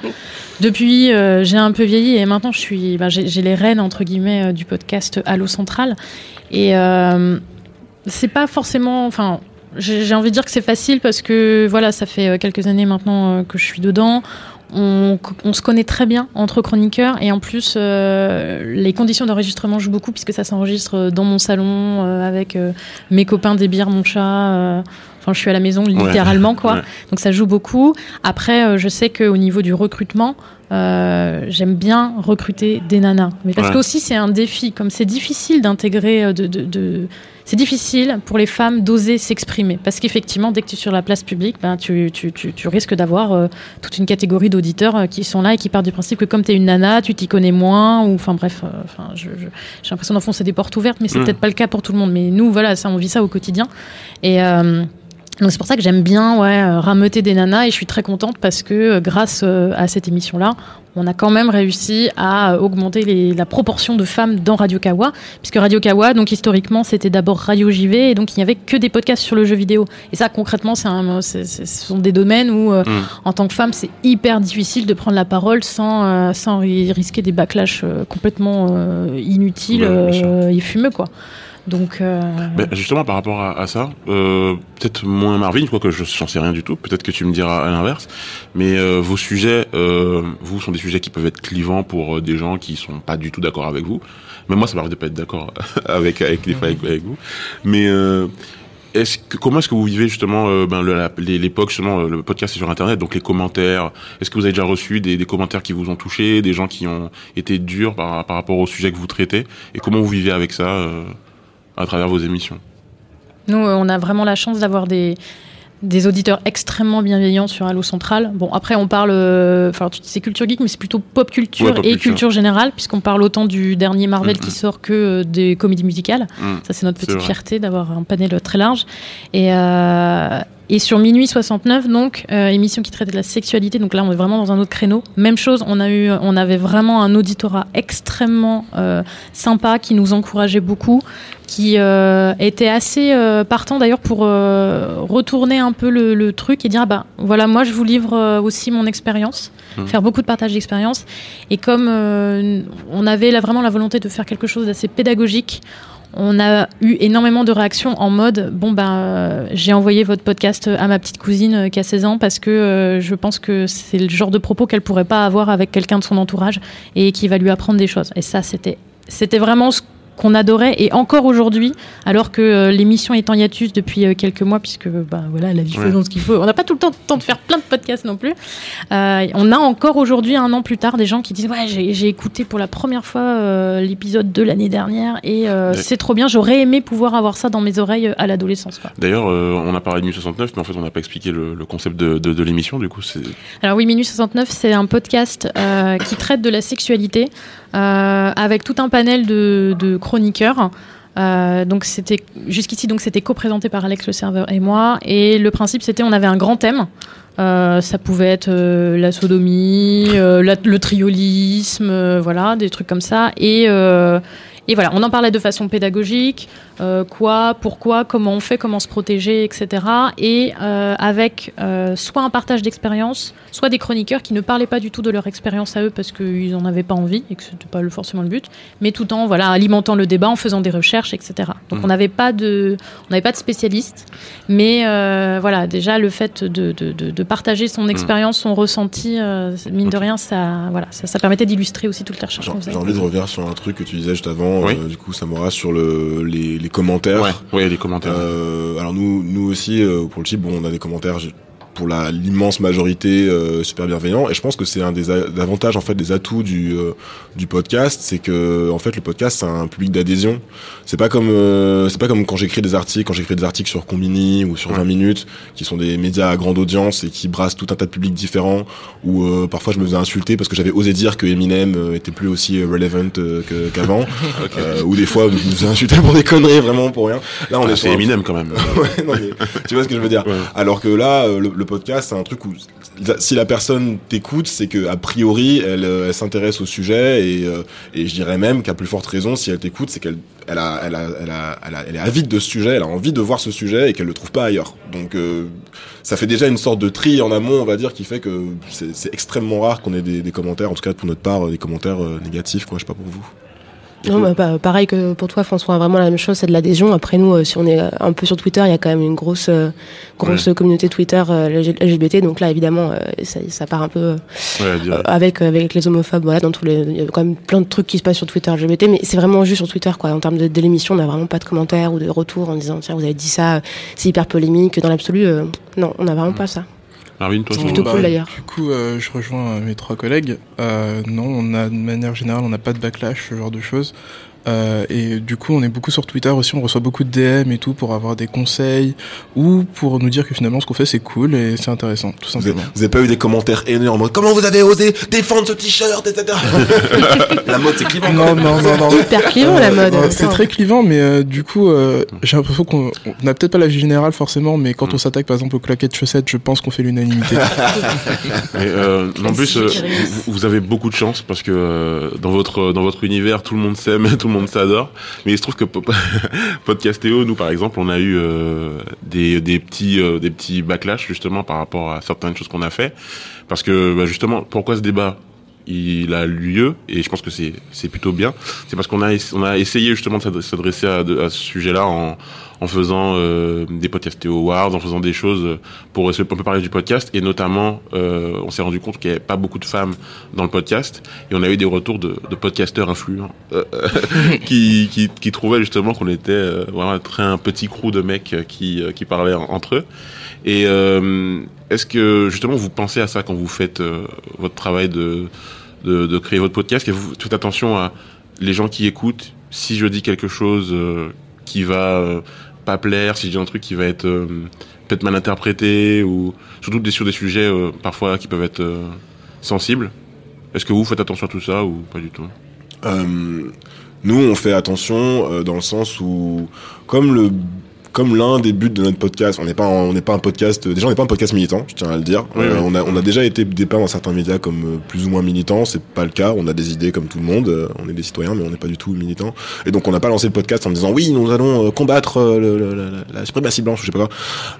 Depuis, euh, j'ai un peu vieilli et maintenant je ben, j'ai les rênes entre guillemets euh, du podcast Allo Central et euh, c'est pas forcément, enfin, j'ai envie de dire que c'est facile parce que voilà, ça fait quelques années maintenant que je suis dedans. On, on se connaît très bien entre chroniqueurs et en plus euh, les conditions d'enregistrement jouent beaucoup puisque ça s'enregistre dans mon salon euh, avec euh, mes copains, des bières, mon chat. euh, Enfin, je suis à la maison littéralement, quoi. Ouais. Donc ça joue beaucoup. Après, euh, je sais qu'au niveau du recrutement, euh, j'aime bien recruter des nanas. Mais parce Ouais. que aussi c'est un défi, comme c'est difficile d'intégrer, euh, de, de, de- c'est difficile pour les femmes d'oser s'exprimer. Parce qu'effectivement, dès que tu es sur la place publique, ben, tu, tu, tu, tu risques d'avoir euh, toute une catégorie d'auditeurs euh, qui sont là et qui partent du principe que comme tu es une nana, tu t'y connais moins. Ou enfin bref, euh, enfin, j'ai l'impression d'enfoncer des portes ouvertes, mais c'est Mm. peut-être pas le cas pour tout le monde. Mais nous, voilà, ça, on vit ça au quotidien. Et donc c'est pour ça que j'aime bien ouais, rameuter des nanas et je suis très contente parce que grâce à cette émission-là, on a quand même réussi à augmenter les- la proportion de femmes dans Radio Kawa, puisque Radio Kawa, donc historiquement, c'était d'abord Radio JV et donc il n'y avait que des podcasts sur le jeu vidéo. Et ça, concrètement, c'est un, ce sont des domaines où, euh, Mm. en tant que femme, c'est hyper difficile de prendre la parole sans, euh, sans ri- risquer des backlash euh, complètement euh, inutiles Ouais, euh, et fumeux, quoi. Donc, euh, Ben, justement, par rapport à, à ça, euh, peut-être moins Marvin, quoique je j'en sais rien du tout. Peut-être que tu me diras à l'inverse. Mais euh, vos sujets, euh, vous, sont des sujets qui peuvent être clivants pour euh, des gens qui sont pas du tout d'accord avec vous. Mais moi, ça m'arrive de pas être d'accord avec avec avec, avec vous. Mais euh, est-ce que comment est-ce que vous vivez justement euh, ben, l'époque justement le podcast est sur internet donc les commentaires est-ce que vous avez déjà reçu des, des commentaires qui vous ont touché des gens qui ont été durs par, par rapport au sujet que vous traitez? Et comment vous vivez avec ça euh, à travers vos émissions Nous, euh, on a vraiment la chance d'avoir des, des auditeurs extrêmement bienveillants sur Allo Central. Bon, après, on parle. euh, Enfin, tu disais culture geek, mais c'est plutôt pop culture Ouais, pop et culture. culture générale, puisqu'on parle autant du dernier Marvel Mhm. qui sort que euh, des comédies musicales. Mhm. Ça, c'est notre C'est petite fierté d'avoir un panel très large. Et, euh, Et sur Minuit 69, donc, euh, émission qui traitait de la sexualité, donc là on est vraiment dans un autre créneau. Même chose, on, a eu, on avait vraiment un auditorat extrêmement euh, sympa qui nous encourageait beaucoup, qui euh, était assez euh, partant d'ailleurs pour euh, retourner un peu le, le truc et dire ah bah voilà, moi je vous livre aussi mon expérience, Mhm. faire beaucoup de partage d'expérience. Et comme on avait là vraiment la volonté de faire quelque chose d'assez pédagogique, on a eu énormément de réactions en mode bon ben j'ai envoyé votre podcast à ma petite cousine qui a 16 ans parce que je pense que c'est le genre de propos qu'elle pourrait pas avoir avec quelqu'un de son entourage et qui va lui apprendre des choses. Et ça c'était c'était vraiment ce qu'on adorait et encore aujourd'hui alors que euh, l'émission est en hiatus depuis euh, quelques mois puisque bah voilà la vie Ouais. faisant ce qu'il faut on n'a pas tout le temps, temps de faire plein de podcasts non plus Euh, on a encore aujourd'hui un an plus tard des gens qui disent ouais j'ai écouté pour la première fois l'épisode de l'année dernière et c'est trop bien j'aurais aimé pouvoir avoir ça dans mes oreilles à l'adolescence. D'ailleurs, on a parlé de 69, mais en fait, on n'a pas expliqué le, le concept de, de, de l'émission. Du coup, c'est Alors oui, Minute 69, c'est un podcast qui traite de la sexualité avec tout un panel de, chroniqueurs. Euh, donc c'était jusqu'ici donc c'était co-présenté par Alex le serveur et moi. Et le principe c'était on avait un grand thème. Euh, ça pouvait être euh, la sodomie euh, le triolisme euh, voilà des trucs comme ça. Et euh, et voilà, on en parlait de façon pédagogique, euh, quoi, pourquoi, comment on fait, comment se protéger, etc. Et euh, avec euh, soit un partage d'expérience, soit des chroniqueurs qui ne parlaient pas du tout de leur expérience à eux parce qu'ils n'en avaient pas envie et que c'était pas le- forcément le but, mais tout en voilà alimentant le débat, en faisant des recherches, etc. Donc Mhm. on n'avait pas de, on n'avait pas de spécialistes, mais voilà déjà le fait de, de, de, de partager son expérience, son ressenti, mine de rien, ça voilà, ça, ça permettait d'illustrer aussi toute la recherche qu'on J'ai envie de revenir sur un truc que tu disais juste avant, euh, du coup, Samora, sur le, les, les commentaires. Ouais, ouais, les commentaires. Euh, alors nous, nous aussi, euh, pour le type, bon, on a des commentaires pour l'immense majorité euh, super bienveillants et je pense que c'est un des avantages en fait des atouts du euh, du podcast c'est que en fait le podcast c'est un public d'adhésion. C'est pas comme euh, c'est pas comme quand j'écris des articles quand j'écris des articles sur Combini ou sur 20 minutes qui sont des médias à grande audience et qui brassent tout un tas de publics différents où parfois je me faisais insulter parce que j'avais osé dire que Eminem était plus aussi relevant qu'avant. Ou des fois je me faisais insulter pour des conneries vraiment pour rien. Là on Ah, est c'est un- Eminem, quand même. Ouais, non, mais tu vois ce que je veux dire. Alors que là le, le podcast c'est un truc où si la personne t'écoute c'est que a priori elle, euh, elle s'intéresse au sujet et, euh, et je dirais même qu'à plus forte raison si elle t'écoute c'est qu'elle est avide de ce sujet elle a envie de voir ce sujet et qu'elle le trouve pas ailleurs. Donc euh, ça fait déjà une sorte de tri en amont on va dire qui fait que c'est extrêmement rare qu'on ait des, des commentaires en tout cas pour notre part des commentaires négatifs quoi je sais pas pour vous Non, bah, bah, pareil que pour toi, François, vraiment la même chose, c'est de l'adhésion. Après, nous, euh, si on est euh, un peu sur Twitter, il y a quand même une grosse, euh, grosse communauté Twitter euh, LGBT. Donc là, évidemment, ça, ça part un peu Ouais, avec, avec les homophobes. Voilà, dans tous les, il y a quand même plein de trucs qui se passent sur Twitter LGBT, mais c'est vraiment juste sur Twitter, quoi. En termes de, de l'émission, on n'a vraiment pas de commentaires ou de retours en disant, tiens, vous avez dit ça, c'est hyper polémique. Dans l'absolu, non, on n'a vraiment pas ça. Marvin, toi, C'est plutôt cool, d'ailleurs. Du coup, euh, je rejoins euh, mes trois collègues. Euh, non, on a de manière générale, on n'a pas de backlash, ce genre de choses. Euh, et du coup, on est beaucoup sur Twitter aussi, on reçoit beaucoup de DM et tout pour avoir des conseils ou pour nous dire que finalement ce qu'on fait c'est cool et c'est intéressant, tout simplement. vous avez pas eu des commentaires haineux en mode comment vous avez osé défendre ce t-shirt etc la mode c'est clivant Non, non, non, non. Hyper clivant, la mode. non, C'est très clivant, mais euh, du coup, euh, j'ai l'impression qu'on on n'a peut-être pas la vie générale forcément, mais quand on s'attaque par exemple aux claquettes chaussettes, je pense qu'on fait l'unanimité. Mais, euh, en plus, euh, vous, vous avez beaucoup de chance parce que euh, dans votre dans votre univers, tout le monde s'aime, tout le monde s'adore. Mais il se trouve que po- Podcastéo, nous par exemple, on a eu euh, des des petits euh, des petits backlash justement par rapport à certaines choses qu'on a fait, parce que bah, justement, pourquoi ce débat? Il a lieu et je pense que c'est c'est plutôt bien. C'est parce qu'on a on a essayé justement de s'ad- s'adresser à, ce sujet-là en en faisant euh, des podcast awards, en faisant des choses pour essayer un parler du podcast. Et notamment euh, on s'est rendu compte qu'il n'y avait pas beaucoup de femmes dans le podcast. Et on a eu des retours de, de podcasteurs influents euh, qui, qui trouvaient justement qu'on était vraiment un petit crew de mecs qui qui parlaient en- entre eux. Et est-ce que justement vous pensez à ça quand vous faites euh, votre travail de, de créer votre podcast? Et vous faites attention à les gens qui écoutent si je dis quelque chose euh, qui va euh, pas plaire, si je dis un truc qui va être peut-être mal interprété ou surtout sur des sujets parfois qui peuvent être sensibles. Est-ce que vous faites attention à tout ça ou pas du tout? Nous, on fait attention dans le sens où, comme le comme l'un des buts de notre podcast, on n'est pas, on n'est pas un podcast. Déjà, on n'est pas un podcast militant, je tiens à le dire. Oui, Euh, oui. On a, on a déjà été dépeint dans certains médias comme euh, plus ou moins militants. C'est pas le cas. On a des idées comme tout le monde. Euh, on est des citoyens, mais on n'est pas du tout militants. Et donc, on n'a pas lancé le podcast en disant oui, nous allons euh, combattre euh, le- le- la, la suprématie blanche, je sais pas quoi.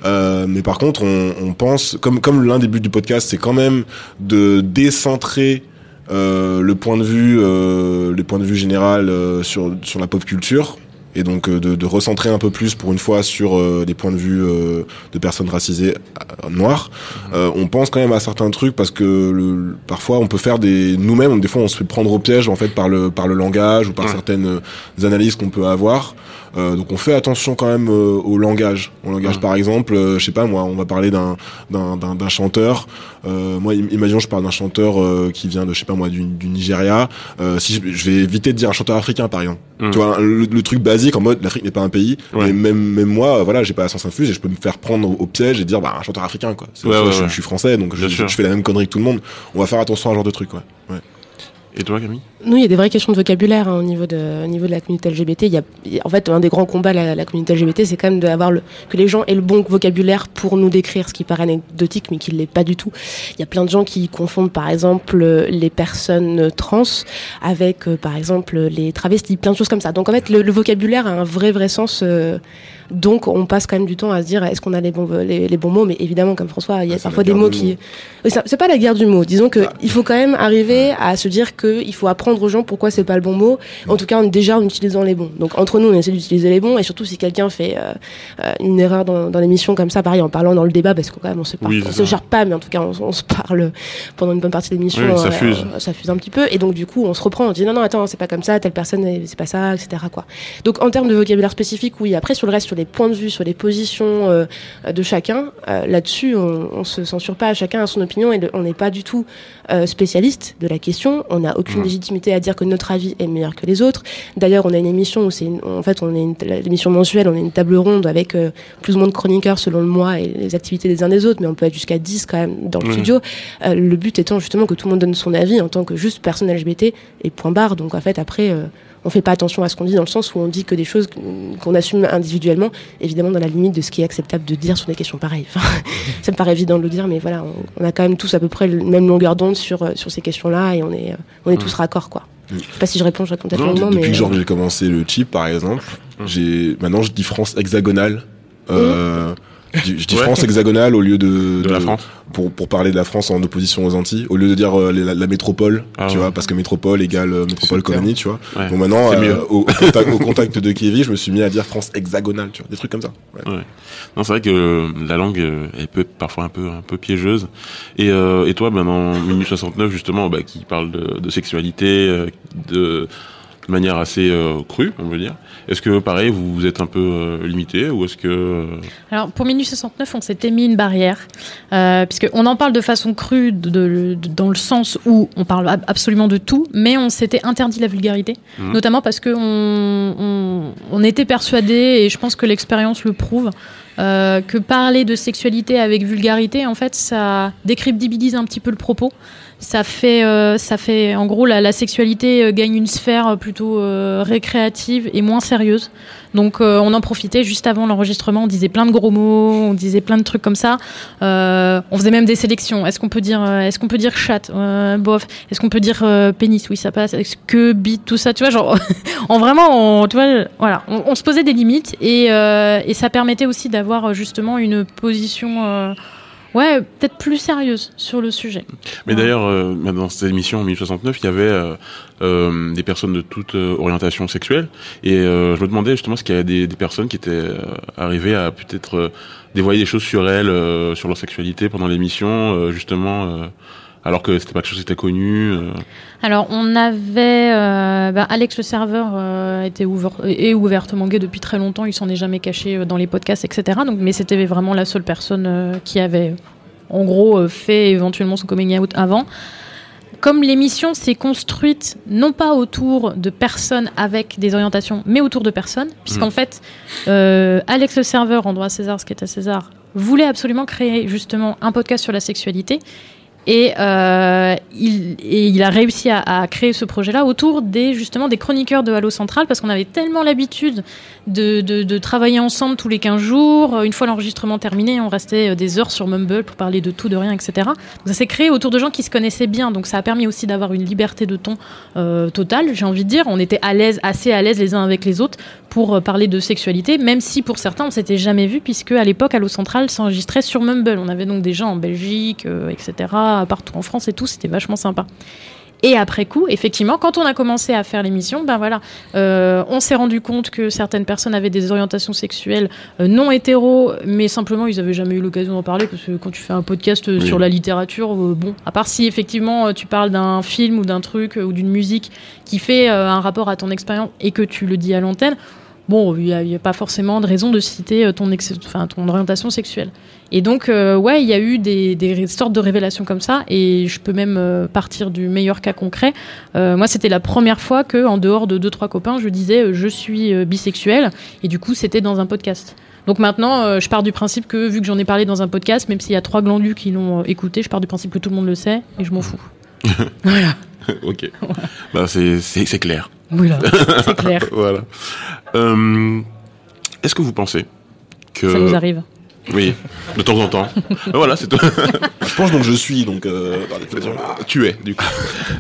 Euh, mais par contre, on, on pense, comme comme l'un des buts du podcast, c'est quand même de décentrer euh, le point de vue, euh, le point de vue général euh, sur sur la pop culture et donc euh, de, de recentrer un peu plus pour une fois sur euh, des points de vue euh, de personnes racisées euh, noires. Euh, on pense quand même à certains trucs parce que le, le- parfois on peut faire des nous-mêmes, des fois on se fait prendre au piège en fait par le par le langage ou par certaines euh, analyses qu'on peut avoir. Euh, donc on fait attention quand même euh, au langage. Au langage par exemple, euh, je sais pas moi, on va parler d'un d'un d'un d'un chanteur. Euh, moi, im- imaginons je parle d'un chanteur euh, qui vient de je sais pas moi du, du Nigeria. Euh, si je, je vais éviter de dire un chanteur africain par exemple. Mm. Tu vois le, le truc basique en mode l'Afrique n'est pas un pays. Mais même même moi, voilà, j'ai pas la science infuse et je peux me faire prendre au, au piège et dire bah un chanteur africain quoi. Ouais, ouais, je, ouais. je suis français donc je, fais la même connerie que tout le monde. On va faire attention à ce genre de truc ouais. ouais. Et toi Camille? Nous, il y a des vraies questions de vocabulaire hein, au, niveau de, au niveau de la communauté LGBT. Il y a, en fait, un des grands combats de la, la communauté LGBT, c'est quand même d'avoir le, que les gens aient le bon vocabulaire pour nous décrire, ce qui paraît anecdotique, mais qui ne l'est pas du tout. Il y a plein de gens qui confondent, par exemple, les personnes trans avec, euh, par exemple, les travestis, plein de choses comme ça. Donc, en fait, le, le vocabulaire a un vrai, vrai sens. euh, donc, on passe quand même du temps à se dire, est-ce qu'on a les bons, les, les bons mots? Mais évidemment, comme François, il y a parfois des mots qui... mot. C'est pas la guerre du mot. Disons que il faut quand même arriver à se dire que il faut apprendre aux gens pourquoi c'est pas le bon mot. En tout cas, déjà en utilisant les bons. Donc entre nous, on essaie d'utiliser les bons et surtout si quelqu'un fait euh, euh, une erreur dans, dans l'émission comme ça, pareil, en parlant dans le débat, parce que quand même on se parle, Oui, on se charpe pas, mais en tout cas on, on se parle pendant une bonne partie de l'émission. Oui, ça euh, fuse. ça fuse un petit peu et donc du coup on se reprend, on dit non non attends c'est pas comme ça, telle personne c'est pas ça, etc. Quoi. Donc en termes de vocabulaire spécifique, oui. Après sur le reste, sur les points de vue, sur les positions euh, de chacun, là-dessus on, on se censure pas, chacun a son opinion et le- on n'est pas du tout euh, spécialiste de la question. On n'a aucune Mhm. légitimité à dire que notre avis est meilleur que les autres. D'ailleurs, on a une émission où c'est en fait on est une, l'émission mensuelle, on a une table ronde avec euh, plus ou moins de chroniqueurs selon le mois et les activités des uns des autres, mais on peut être jusqu'à 10 quand même dans le Mhm. studio. Euh, le but étant justement que tout le monde donne son avis en tant que juste personne LGBT et point barre. Donc en fait après euh, on fait pas attention à ce qu'on dit dans le sens où on dit que des choses qu'on assume individuellement, évidemment dans la limite de ce qui est acceptable de dire sur des questions pareilles. Enfin, ça me paraît évident de le dire, mais voilà, on, on a quand même tous à peu près la même longueur d'onde sur, euh, sur ces questions-là et on est, euh, on est tous raccords, quoi. Je sais pas si je réponds, je réponds peut-être Non, longuement, depuis mais. que j'ai commencé le chip par exemple, j'ai maintenant je dis France hexagonale. Euh, dis, je dis Ouais. France hexagonale au lieu de, De la France. pour pour parler de la France en opposition aux Antilles au lieu de dire euh, la, la métropole Ah tu ouais. vois parce que métropole égale euh, métropole colonie tu vois Ouais. donc maintenant euh, mieux. au, au contact, au contact de Kevin je me suis mis à dire France hexagonale tu vois des trucs comme ça ouais. Ouais. Non, c'est vrai que la langue elle peut être parfois un peu un peu piégeuse. Et euh, et toi, ben dans Minute 69 justement, bah, qui parle de, de sexualité, euh, de de manière assez euh, crue, on veut dire. Est-ce que pareil, vous vous êtes un peu euh, limité ou est-ce que euh, Alors pour Minus 69, on s'était mis une barrière, euh, puisqu'on en parle de façon crue, de- de- de- dans le sens où on parle ab- absolument de tout, mais on s'était interdit la vulgarité, Mhm. notamment parce que on, on, on était persuadé, et je pense que l'expérience le prouve, euh, que parler de sexualité avec vulgarité, en fait, ça décrédibilise un petit peu le propos. Ça fait, euh, ça fait, en gros, la, la sexualité euh, gagne une sphère plutôt euh, récréative et moins sérieuse. Donc, euh, on en profitait juste avant l'enregistrement. On disait plein de gros mots, on disait plein de trucs comme ça. Euh, on faisait même des sélections. Est-ce qu'on peut dire, euh, est-ce qu'on peut dire chat, Euh, bof? Est-ce qu'on peut dire euh, pénis? Oui, ça passe. Est-ce que bite, tout ça, tu vois, genre, en vraiment, on, tu vois, voilà, on, on se posait des limites et, euh, et ça permettait aussi d'avoir euh, justement une position. Ouais, peut-être plus sérieuse sur le sujet. Mais d'ailleurs, euh, dans cette émission en 1069, il y avait euh, euh, des personnes de toute euh, orientation sexuelle, et euh, je me demandais justement s'il y avait des, des personnes qui étaient arrivées à peut-être dévoiler des choses sur elles, euh, sur leur sexualité pendant l'émission, euh, justement, euh, alors que c'était pas quelque chose qui était connu. euh. Alors, on avait. euh, bah, Alex le serveur euh, était ouvert, est ouvertement gay depuis très longtemps, il s'en est jamais caché dans les podcasts, etc. Donc, mais c'était vraiment la seule personne qui avait, en gros, fait éventuellement son coming out avant. Comme l'émission s'est construite non pas autour de personnes avec des orientations, mais autour de personnes, puisqu'en Mm. fait, Alex le serveur, en droit à César, ce qui est à César, voulait absolument créer justement un podcast sur la sexualité. Et, euh, il, et il a réussi à, créer ce projet-là autour des justement des chroniqueurs de Halo Central parce qu'on avait tellement l'habitude de, travailler ensemble tous les 15 jours. Une fois l'enregistrement terminé, on restait euh, des heures sur Mumble pour parler de tout, de rien, etc. Donc ça s'est créé autour de gens qui se connaissaient bien. Donc ça a permis aussi d'avoir une liberté de ton euh, totale, j'ai envie de dire. On était à l'aise, assez à l'aise les uns avec les autres pour euh, parler de sexualité, même si pour certains on s'était jamais vu puisque à l'époque Halo Central s'enregistrait sur Mumble. On avait donc des gens en Belgique, etc., partout en France et tout. C'était vachement sympa. Et après coup, effectivement, quand on a commencé à faire l'émission, ben voilà, euh, on s'est rendu compte que certaines personnes avaient des orientations sexuelles euh, non hétéro, mais simplement ils avaient jamais eu l'occasion d'en parler parce que quand tu fais un podcast euh, Oui. sur la littérature, euh, bon, à part si effectivement tu parles d'un film ou d'un truc ou d'une musique qui fait un rapport à ton expérience et que tu le dis à l'antenne. Bon, il n'y a, il y a pas forcément de raison de citer euh, ton, ex- enfin, ton orientation sexuelle. Et donc, euh, ouais, il y a eu des, sortes de révélations comme ça, et je peux même euh, partir du meilleur cas concret. Euh, moi, c'était la première fois que, en dehors de deux trois copains, je disais je suis bisexuel, et du coup, c'était dans un podcast. Donc maintenant, je pars du principe que, vu que j'en ai parlé dans un podcast, même s'il y a trois glandus qui l'ont écouté, je pars du principe que tout le monde le sait, et je m'en fous. ok. Bah, c'est, c'est, c'est clair. Voilà, c'est clair. voilà. Euh, est-ce que vous pensez que. Ça nous arrive. Oui, de temps en temps. Ben voilà, c'est tout. Je pense donc je suis, donc. Euh. Tu es, du coup.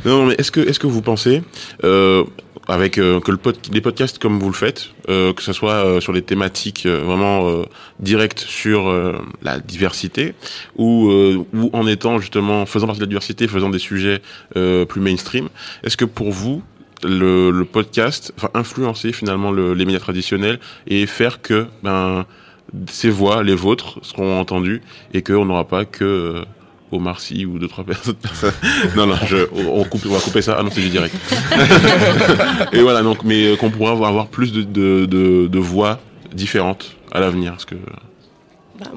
Non, mais est-ce que, est-ce que vous pensez, euh, avec euh, que le pod, les podcasts comme vous le faites, euh, que ce soit euh, sur des thématiques euh, vraiment euh, directes sur euh, la diversité, ou, ou en étant justement faisant partie de la diversité, faisant des sujets plus mainstream, est-ce que pour vous le, le podcast, enfin influencer finalement le- les médias traditionnels et faire que ben ces voix, les vôtres, seront entendues et qu'on n'aura pas que Omar Sy ou deux trois personnes. non non, je, on coupe, on va couper ça. Ah non, c'est du direct. et voilà donc, mais euh, qu'on pourra avoir, plus de, de, de, de voix différentes à l'avenir, parce que T'a-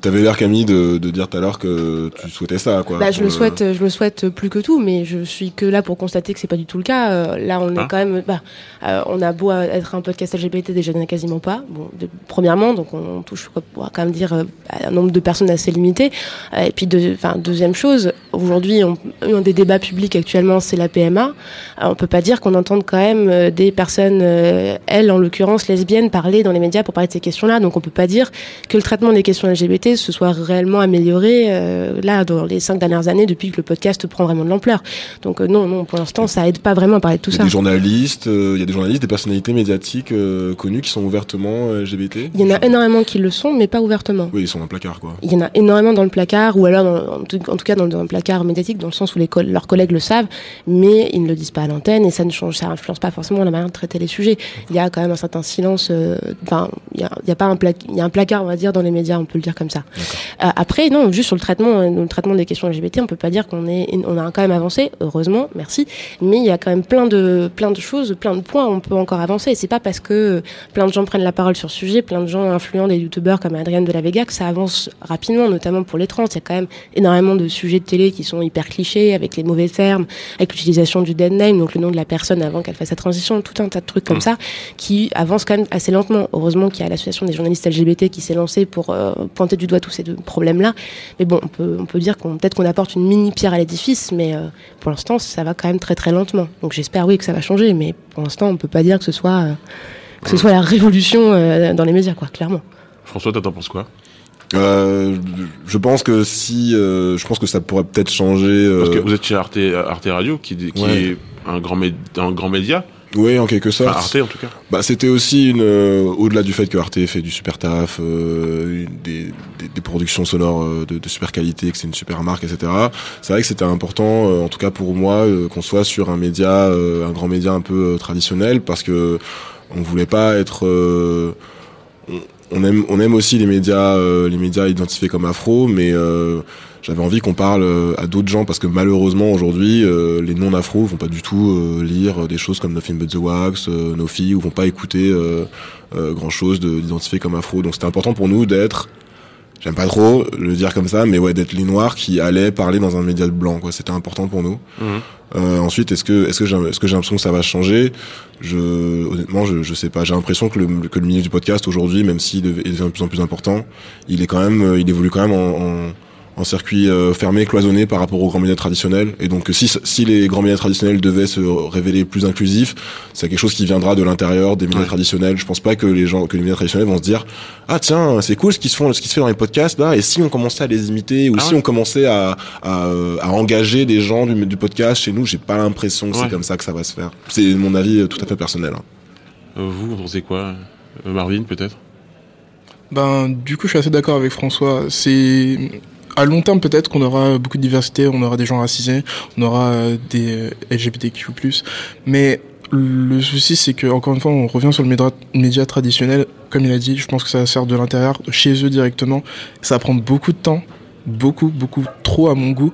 T'avais l'air Camille de, de dire tout à l'heure que tu souhaitais ça, quoi. Bah, je le souhaite, je le souhaite plus que tout, mais je suis que là pour constater que c'est pas du tout le cas. Euh, là, on est Ah. quand même, bah, euh, on a beau à être un podcast LGBT, déjà il n'y en a quasiment pas. Bon, de- premièrement, donc on touche, on va quand même dire, euh, à un nombre de personnes assez limité. Euh, et puis, de, deuxième chose, aujourd'hui, on, un des débats publics actuellement, c'est la PMA. Euh, on peut pas dire qu'on entende quand même des personnes, euh, elles en l'occurrence lesbiennes, parler dans les médias pour parler de ces questions-là. Donc, on peut pas dire que le traitement des questions LGBT se soit réellement amélioré euh, là dans les cinq dernières années depuis que le podcast prend vraiment de l'ampleur. Donc euh, non, non, pour l'instant, ça aide pas vraiment à parler de tout Il y a ça. des journalistes, euh, il y a des journalistes, des personnalités médiatiques connues qui sont ouvertement LGBT. Il y en a énormément qui le sont, mais pas ouvertement. Oui, ils sont dans le placard, quoi. Il y en a énormément dans le placard, ou alors dans- en, tout, en tout cas dans, dans le placard médiatique, dans le sens où les leurs collègues le savent, mais ils ne le disent pas à l'antenne et ça ne change, ça influence pas forcément la manière de traiter les sujets. Il y a quand même un certain silence. Enfin, il y a, il y a pas un pla- il y a un placard, on va dire, dans les médias, on peut le dire comme ça. Euh, après, non, juste sur le traitement, euh, le traitement des questions LGBT, on peut pas dire qu'on est, on a quand même avancé, heureusement, merci. Mais il y a quand même plein de, plein de choses, plein de points où on peut encore avancer. Et c'est pas parce que euh, plein de gens prennent la parole sur ce sujet, plein de gens influents, des youtubeurs comme Adrienne de la Vega, que ça avance rapidement, notamment pour les trans. Il y a quand même énormément de sujets de télé qui sont hyper clichés, avec les mauvais termes, avec l'utilisation du dead name, donc le nom de la personne avant qu'elle fasse sa transition, tout un tas de trucs comme ça, qui avancent quand même assez lentement. Heureusement qu'il y a l'association des journalistes LGBT qui s'est lancée pour euh, pointer du doigt tous ces deux problèmes-là. Mais bon, on peut, on peut dire qu'on peut-être qu'on apporte une mini pierre à l'édifice, mais euh, pour l'instant, ça va quand même très très lentement. Donc j'espère oui que ça va changer, mais pour l'instant, on peut pas dire que ce soit euh, que ce soit la révolution euh, dans les médias, quoi, clairement. François, t'en penses quoi? Euh, je pense que si, euh, je pense que ça pourrait peut-être changer. euh, Parce que vous êtes chez Arte, Arte Radio, qui, qui Ouais. est un grand, un grand média. Oui, en quelque sorte. Enfin, Arte, en tout cas. Bah, c'était aussi une, euh, au-delà du fait que Arte fait du super taf, euh, des, des, des productions sonores euh, de, de super qualité, que c'est une super marque, etc. C'est vrai que c'était important, euh, en tout cas pour moi, euh, qu'on soit sur un média, euh, un grand média un peu traditionnel, parce que on voulait pas être. euh, on- on aime, on aime aussi les médias, euh, les médias identifiés comme afro, mais euh, j'avais envie qu'on parle euh, à d'autres gens parce que malheureusement aujourd'hui, euh, les non-afro vont pas du tout euh, lire des choses comme Nothing But the Wax, euh, No Fee, ou vont pas écouter euh, euh, grand chose d'identifié comme afro. Donc c'était important pour nous d'être, j'aime pas trop le dire comme ça, mais ouais, d'être les noirs qui allaient parler dans un média blanc. Quoi, c'était important pour nous. Mhm. Euh, ensuite, est-ce que est-ce que j'ai est-ce que j'ai l'impression que ça va changer? Je honnêtement, je je sais pas. J'ai l'impression que le que le milieu du podcast aujourd'hui, même s'il est de plus en plus important, il est quand même il évolue quand même en, en, en circuit euh, fermé, cloisonné par rapport aux grands médias traditionnels. Et donc si, si les grands médias traditionnels devaient se révéler plus inclusifs, c'est quelque chose qui viendra de l'intérieur des médias traditionnels. Je pense pas que les gens, que les médias traditionnels vont se dire ah tiens c'est cool ce qui se font, ce qui se fait dans les podcasts là. Et si on commençait à les imiter ou Ah si ouais. on commençait à, à, à engager des gens du, du podcast chez nous, j'ai pas l'impression que Ouais. c'est comme ça que ça va se faire. C'est mon avis euh, tout à fait personnel. hein. Euh, vous, vous pensez quoi? Marvin, peut-être? Ben, du coup, je suis assez d'accord avec François. C'est à long terme peut-être qu'on aura beaucoup de diversité, on aura des gens racisés, on aura euh, des euh, LGBTQ+. Mais le souci, c'est que encore une fois, on revient sur le média, traditionnel. Comme il a dit, je pense que ça sert de l'intérieur, chez eux directement. Ça va prendre beaucoup de temps, beaucoup, beaucoup trop à mon goût.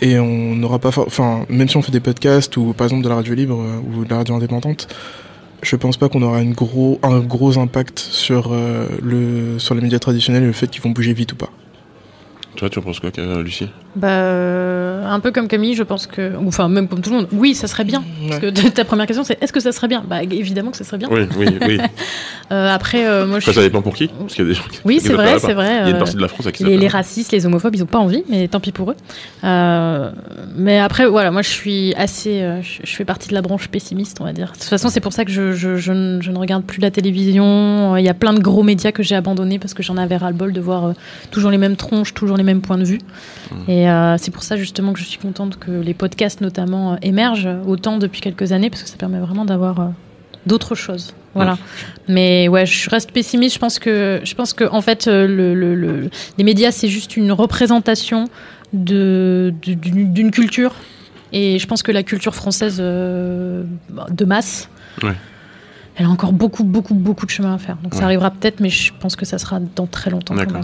Et on n'aura pas, enfin, même si on fait des podcasts ou par exemple de la radio libre euh, ou de la radio indépendante, je pense pas qu'on aura une gros, un gros impact sur, le, sur les médias traditionnels et le fait qu'ils vont bouger vite ou pas. Toi, tu en penses quoi, Lucie? Bah, euh, un peu comme Camille, je pense que, enfin même comme tout le monde, oui, ça serait bien. Parce que ta première question, c'est est-ce que ça serait bien? Bah évidemment que ça serait bien. Oui, oui, oui. Euh, après, euh, moi, je Après, ça dépend pour qui Parce qu'il y a des gens qui Oui, c'est vrai, c'est vrai. Il y a une partie de la France à qui les, racistes, les homophobes, ils ont pas envie, mais tant pis pour eux. Mais après, voilà, moi, je suis assez, je, je fais partie de la branche pessimiste, on va dire. De toute façon, c'est pour ça que je, je, je ne, je ne regarde plus la télévision. Il y a plein de gros médias que j'ai abandonnés parce que j'en avais ras le bol de voir toujours les mêmes tronches, toujours les mêmes points de vue. Et euh, c'est pour ça justement que je suis contente que les podcasts notamment euh, émergent autant depuis quelques années parce que ça permet vraiment d'avoir euh, d'autres choses. Voilà. Mais ouais, je reste pessimiste. Je pense que, je pense que en fait, le, le- le- les médias c'est juste une représentation de d'une culture. Et je pense que la culture française de masse, Ouais. elle a encore beaucoup, beaucoup, beaucoup de chemin à faire. Donc Ouais. ça arrivera peut-être, mais je pense que ça sera dans très longtemps D'accord.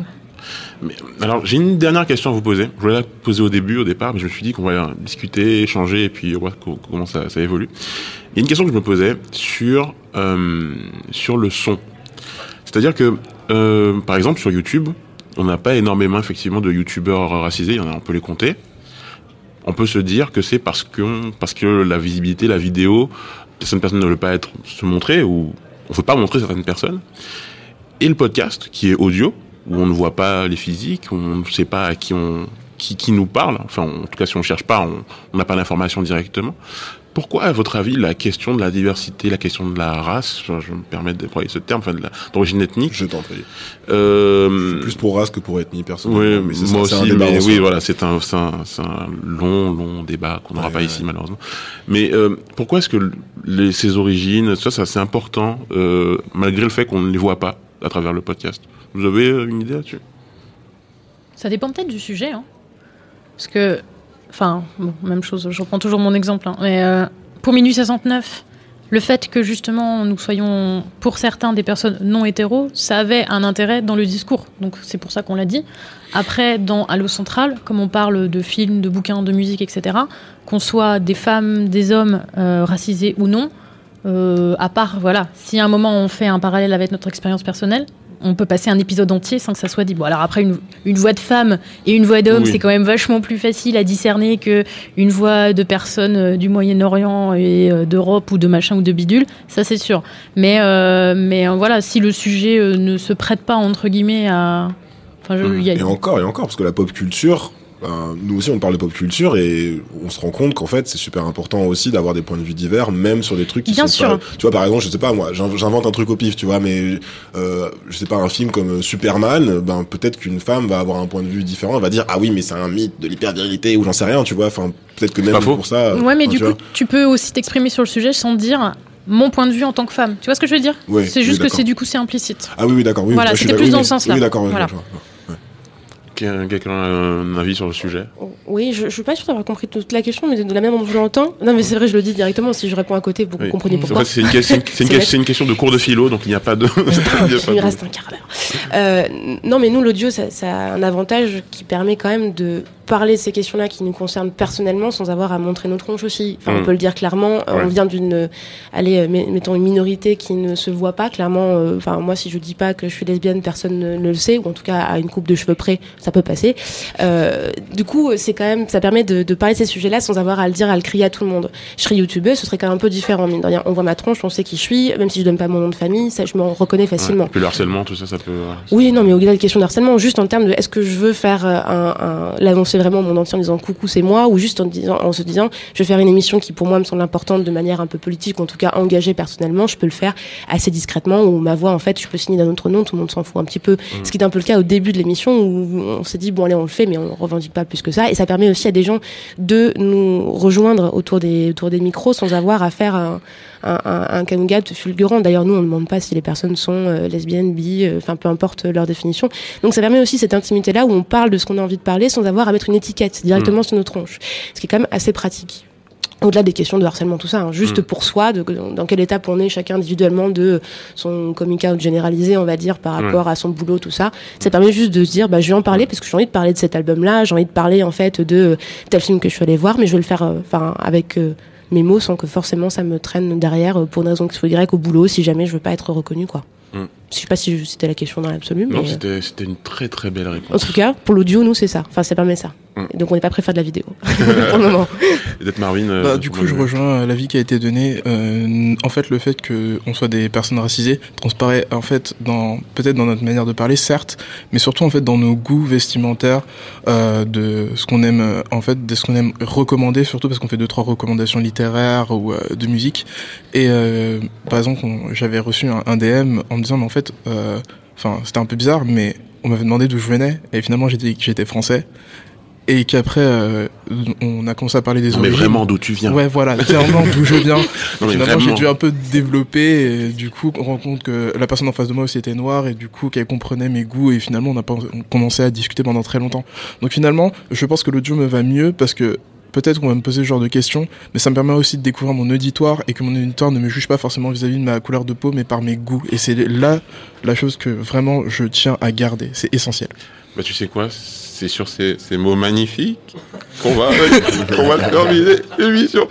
Alors, j'ai une dernière question à vous poser. Je voulais la poser au début, au départ, mais je me suis dit qu'on va discuter, échanger, et puis voir co- comment ça, ça évolue. Il y a une question que je me posais sur, euh, sur le son. C'est-à-dire que, euh, par exemple, sur YouTube, on n'a pas énormément, effectivement, de YouTubeurs racisés, il y en a, on peut les compter. On peut se dire que c'est parce que, parce que la visibilité, la vidéo, certaines personnes ne veulent pas être, se montrer, ou on ne veut pas montrer certaines personnes. Et le podcast, qui est audio, où on ne voit pas les physiques, on ne sait pas à qui on qui, qui nous parle. Enfin, en tout cas, si on cherche pas, on n'a pas l'information directement. Pourquoi, à votre avis, la question de la diversité, la question de la race, je, me permets d'employer ce terme, enfin, d'origine ethnique. Je t'en prie. Euh, Plus pour race que pour ethnie, personnellement. oui, mais moi aussi, un débat mais oui, voilà, c'est un, long, long débat qu'on n'aura Ouais, pas ouais, ici, malheureusement. Mais euh, pourquoi est-ce que les, ces origines, ça, ça c'est important, euh, malgré le fait qu'on ne les voit pas à travers le podcast? Vous avez euh, une idée là-dessus? Ça dépend peut-être du sujet. Hein. Parce que, enfin, même chose, je reprends toujours mon exemple. hein. Mais euh, pour Minuit 69, le fait que justement nous soyons, pour certains, des personnes non hétéros, ça avait un intérêt dans le discours. Donc c'est pour ça qu'on l'a dit. Après, dans Allo Central, comme on parle de films, de bouquins, de musique, etc., qu'on soit des femmes, des hommes, euh, racisés ou non, à part, voilà, si à un moment on fait un parallèle avec notre expérience personnelle, on peut passer un épisode entier sans que ça soit dit. Bon, alors après, une, une voix de femme et une voix d'homme, Oui. c'est quand même vachement plus facile à discerner que une voix de personne euh, du Moyen-Orient et euh, d'Europe ou de machin ou de bidule, ça c'est sûr. Mais, euh, mais voilà, si le sujet ne se prête pas, entre guillemets, à. Enfin, je- y a- Et encore, et encore, parce que la pop culture, ben, nous aussi on parle de pop culture et on se rend compte qu'en fait c'est super important aussi d'avoir des points de vue divers, même sur des trucs qui Bien sont sûr. pas. Tu vois, par exemple, je sais pas moi, j'in- j'invente un truc au pif, tu vois, mais euh, je sais pas un film comme euh, Superman, ben peut-être qu'une femme va avoir un point de vue différent, elle va dire ah oui mais c'est un mythe de l'hypervirilité ou j'en sais rien, tu vois. Enfin peut-être que même pour ça. Ouais, mais du tu coup, vois. tu peux aussi t'exprimer sur le sujet sans dire mon point de vue en tant que femme. Tu vois ce que je veux dire? Ouais, C'est oui, juste que c'est du coup c'est implicite. Ah oui oui d'accord oui. Voilà, c'était plus oui, dans oui, ce sens-là. Oui d'accord. oui, Voilà. Quelqu'un a un avis sur le sujet Oui, je, je suis pas sûre d'avoir compris toute la question, mais de la même dont je l'entends. Non, mais c'est vrai, je le dis directement. Si je réponds à côté, vous Oui. comprenez En pourquoi. c'est une, une- une question de cours de philo, donc il n'y a pas de. il reste un quart d'heure. Euh, non, mais nous, l'audio, ça, ça a un avantage qui permet quand même de parler de ces questions-là qui nous concernent personnellement sans avoir à montrer nos tronches aussi. Enfin, Mm. on peut le dire clairement. Ouais. On vient d'une, allez, euh, met- mettons une minorité qui ne se voit pas. Clairement, euh, enfin, moi, si je dis pas que je suis lesbienne, personne ne, ne le sait, ou en tout cas à une coupe de cheveux près, ça peut passer. Euh, du coup, c'est quand même, ça permet de, de parler de ces sujets-là sans avoir à le dire, à le crier à tout le monde. Je serais youtubeuse, ce serait quand même un peu différent, mine de rien. On voit ma tronche, on sait qui je suis, même si je donne pas mon nom de famille, ça, je m'en reconnais facilement. Ouais. Et puis le harcèlement, tout ça, ça peut. Oui, non, mais au-delà de la question d'harcèlement, juste en termes de est-ce que je veux faire euh, un, un l'annoncer vraiment au monde entier en disant coucou, c'est moi, ou juste en, disant, en se disant je vais faire une émission qui pour moi me semble importante de manière un peu politique, ou en tout cas engagée personnellement, je peux le faire assez discrètement, où ma voix, en fait, je peux signer d'un autre nom, tout le monde s'en fout un petit peu. Ce qui est un peu le cas au début de l'émission où on s'est dit bon allez on le fait, mais on revendique pas plus que ça, et ça permet aussi à des gens de nous rejoindre autour des autour des micros sans avoir à faire un un, un, fulgurant. D'ailleurs, nous, on ne demande pas si les personnes sont euh, lesbiennes, bi, euh, enfin peu importe leur définition. Donc ça permet aussi cette intimité-là où on parle de ce qu'on a envie de parler sans avoir à mettre une étiquette directement sur notre tronche, ce qui est quand même assez pratique. Au-delà des questions de harcèlement, tout ça, hein, juste Mm. pour soi, de, dans quelle étape on est chacun individuellement de son coming out généralisé, on va dire, par Ouais. rapport à son boulot, tout ça. Ça permet juste de se dire, bah, je vais en parler parce que j'ai envie de parler de cet album-là, j'ai envie de parler en fait de tel film que je suis allé voir, mais je vais le faire, euh, enfin, avec euh, mes mots sans que forcément ça me traîne derrière euh, pour une raison que soit Y au boulot si jamais je veux pas être reconnu, quoi. Mm. Je sais pas si c'était la question dans l'absolu, mais. Non, euh, c'était c'était une très très belle en réponse. tout cas, pour l'audio, nous, c'est ça. Enfin, ça permet ça. Mm. Donc, on n'est pas prêt à faire de la vidéo. pour le moment. Et d'être Marvin. euh, Bah, du coup, je rejoins euh, l'avis qui a été donné. En fait, le fait que on soit des personnes racisées transparaît en fait dans peut-être dans notre manière de parler, certes, mais surtout en fait dans nos goûts vestimentaires, euh, de ce qu'on aime en fait, de ce qu'on aime recommander, surtout parce qu'on fait deux trois recommandations littéraires ou euh, de musique. Et euh, par exemple, j'avais reçu un, un DM en me disant, mais en fait, euh, enfin, c'était un peu bizarre, mais on m'avait demandé d'où je venais, et finalement j'ai dit que j'étais français. Et qu'après, euh, on a commencé à parler des Non, mais origines. vraiment d'où tu viens. Ouais, voilà, clairement d'où je viens. Non, mais Finalement, j'ai dû un peu développer, et du coup, on rend compte que la personne en face de moi aussi était noire, et du coup, qu'elle comprenait mes goûts, et finalement, on a commencé à discuter pendant très longtemps. Donc finalement, je pense que l'audio me va mieux parce que peut-être qu'on va me poser ce genre de questions, mais ça me permet aussi de découvrir mon auditoire et que mon auditoire ne me juge pas forcément vis-à-vis de ma couleur de peau, mais par mes goûts. Et c'est là la chose que vraiment je tiens à garder. C'est essentiel. Bah, tu sais quoi? C'est sur ces, ces mots magnifiques qu'on va, qu'on va terminer l'émission.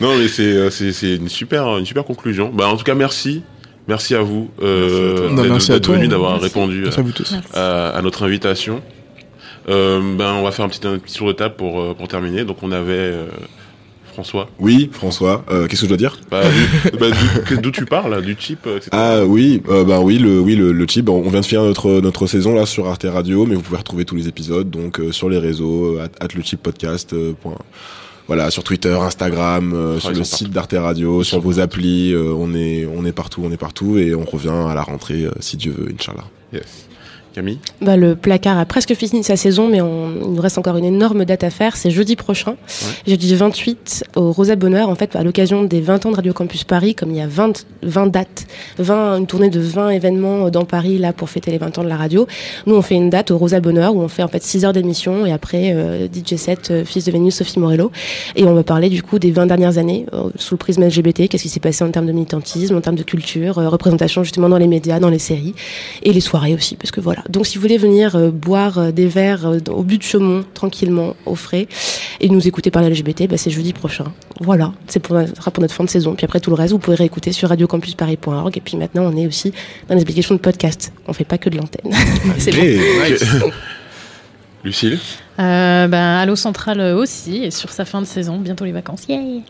Non, mais c'est, euh, une super, une super conclusion. Bah, en tout cas, merci. Merci à vous euh, d'être, venu, d'avoir Merci. répondu Merci à vous tous. à, à notre invitation. Euh, ben, on va faire un petit, un petit tour de table pour, euh, pour terminer. Donc, on avait euh, François. Oui, François. Euh, Qu'est-ce que je dois dire? Bah, d'où- bah, d'où, tu parles, du chip, euh, etc. Ah oui, euh, bah oui, le oui le, le chip. On vient de finir notre notre saison là sur Arte Radio, mais vous pouvez retrouver tous les épisodes donc euh, sur les réseaux at, at le chip podcast. point. Voilà, sur Twitter, Instagram, euh, sur le site d'Arte Radio, sur vos applis, euh, on est on est partout, on est partout et on revient à la rentrée euh, si Dieu veut, Inch'Allah. Yes. Camille Bah, le placard a presque fini sa saison, mais on- il nous reste encore une énorme date à faire. C'est jeudi prochain, jeudi 28, au Rosa Bonheur, en fait, à l'occasion des 20 ans de Radio Campus Paris, comme il y a 20, 20 dates, 20, une tournée de 20 événements dans Paris, là, pour fêter les 20 ans de la radio. Nous, on fait une date au Rosa Bonheur, où on fait, en fait, 6 heures d'émission, et après, euh, DJ set, euh, fils de Vénus, Sophie Morello. Et on va parler, du coup, des 20 dernières années, euh, sous le prisme LGBT, qu'est-ce qui s'est passé en termes de militantisme, en termes de culture, représentation, justement, dans les médias, dans les séries, et les soirées aussi, parce que voilà. Donc, si vous voulez venir euh, boire euh, des verres euh, au but de Chaumont, tranquillement, au frais, et nous écouter parler LGBT, bah, c'est jeudi prochain. Voilà, c'est pour, sera pour notre fin de saison. Puis après, tout le reste, vous pourrez réécouter sur radiocampusparis.org. Et puis maintenant, on est aussi dans les applications de podcast. On fait pas que de l'antenne. c'est bon. Lucille? Euh, ben, Allo Central aussi, et sur sa fin de saison, bientôt les vacances. Yay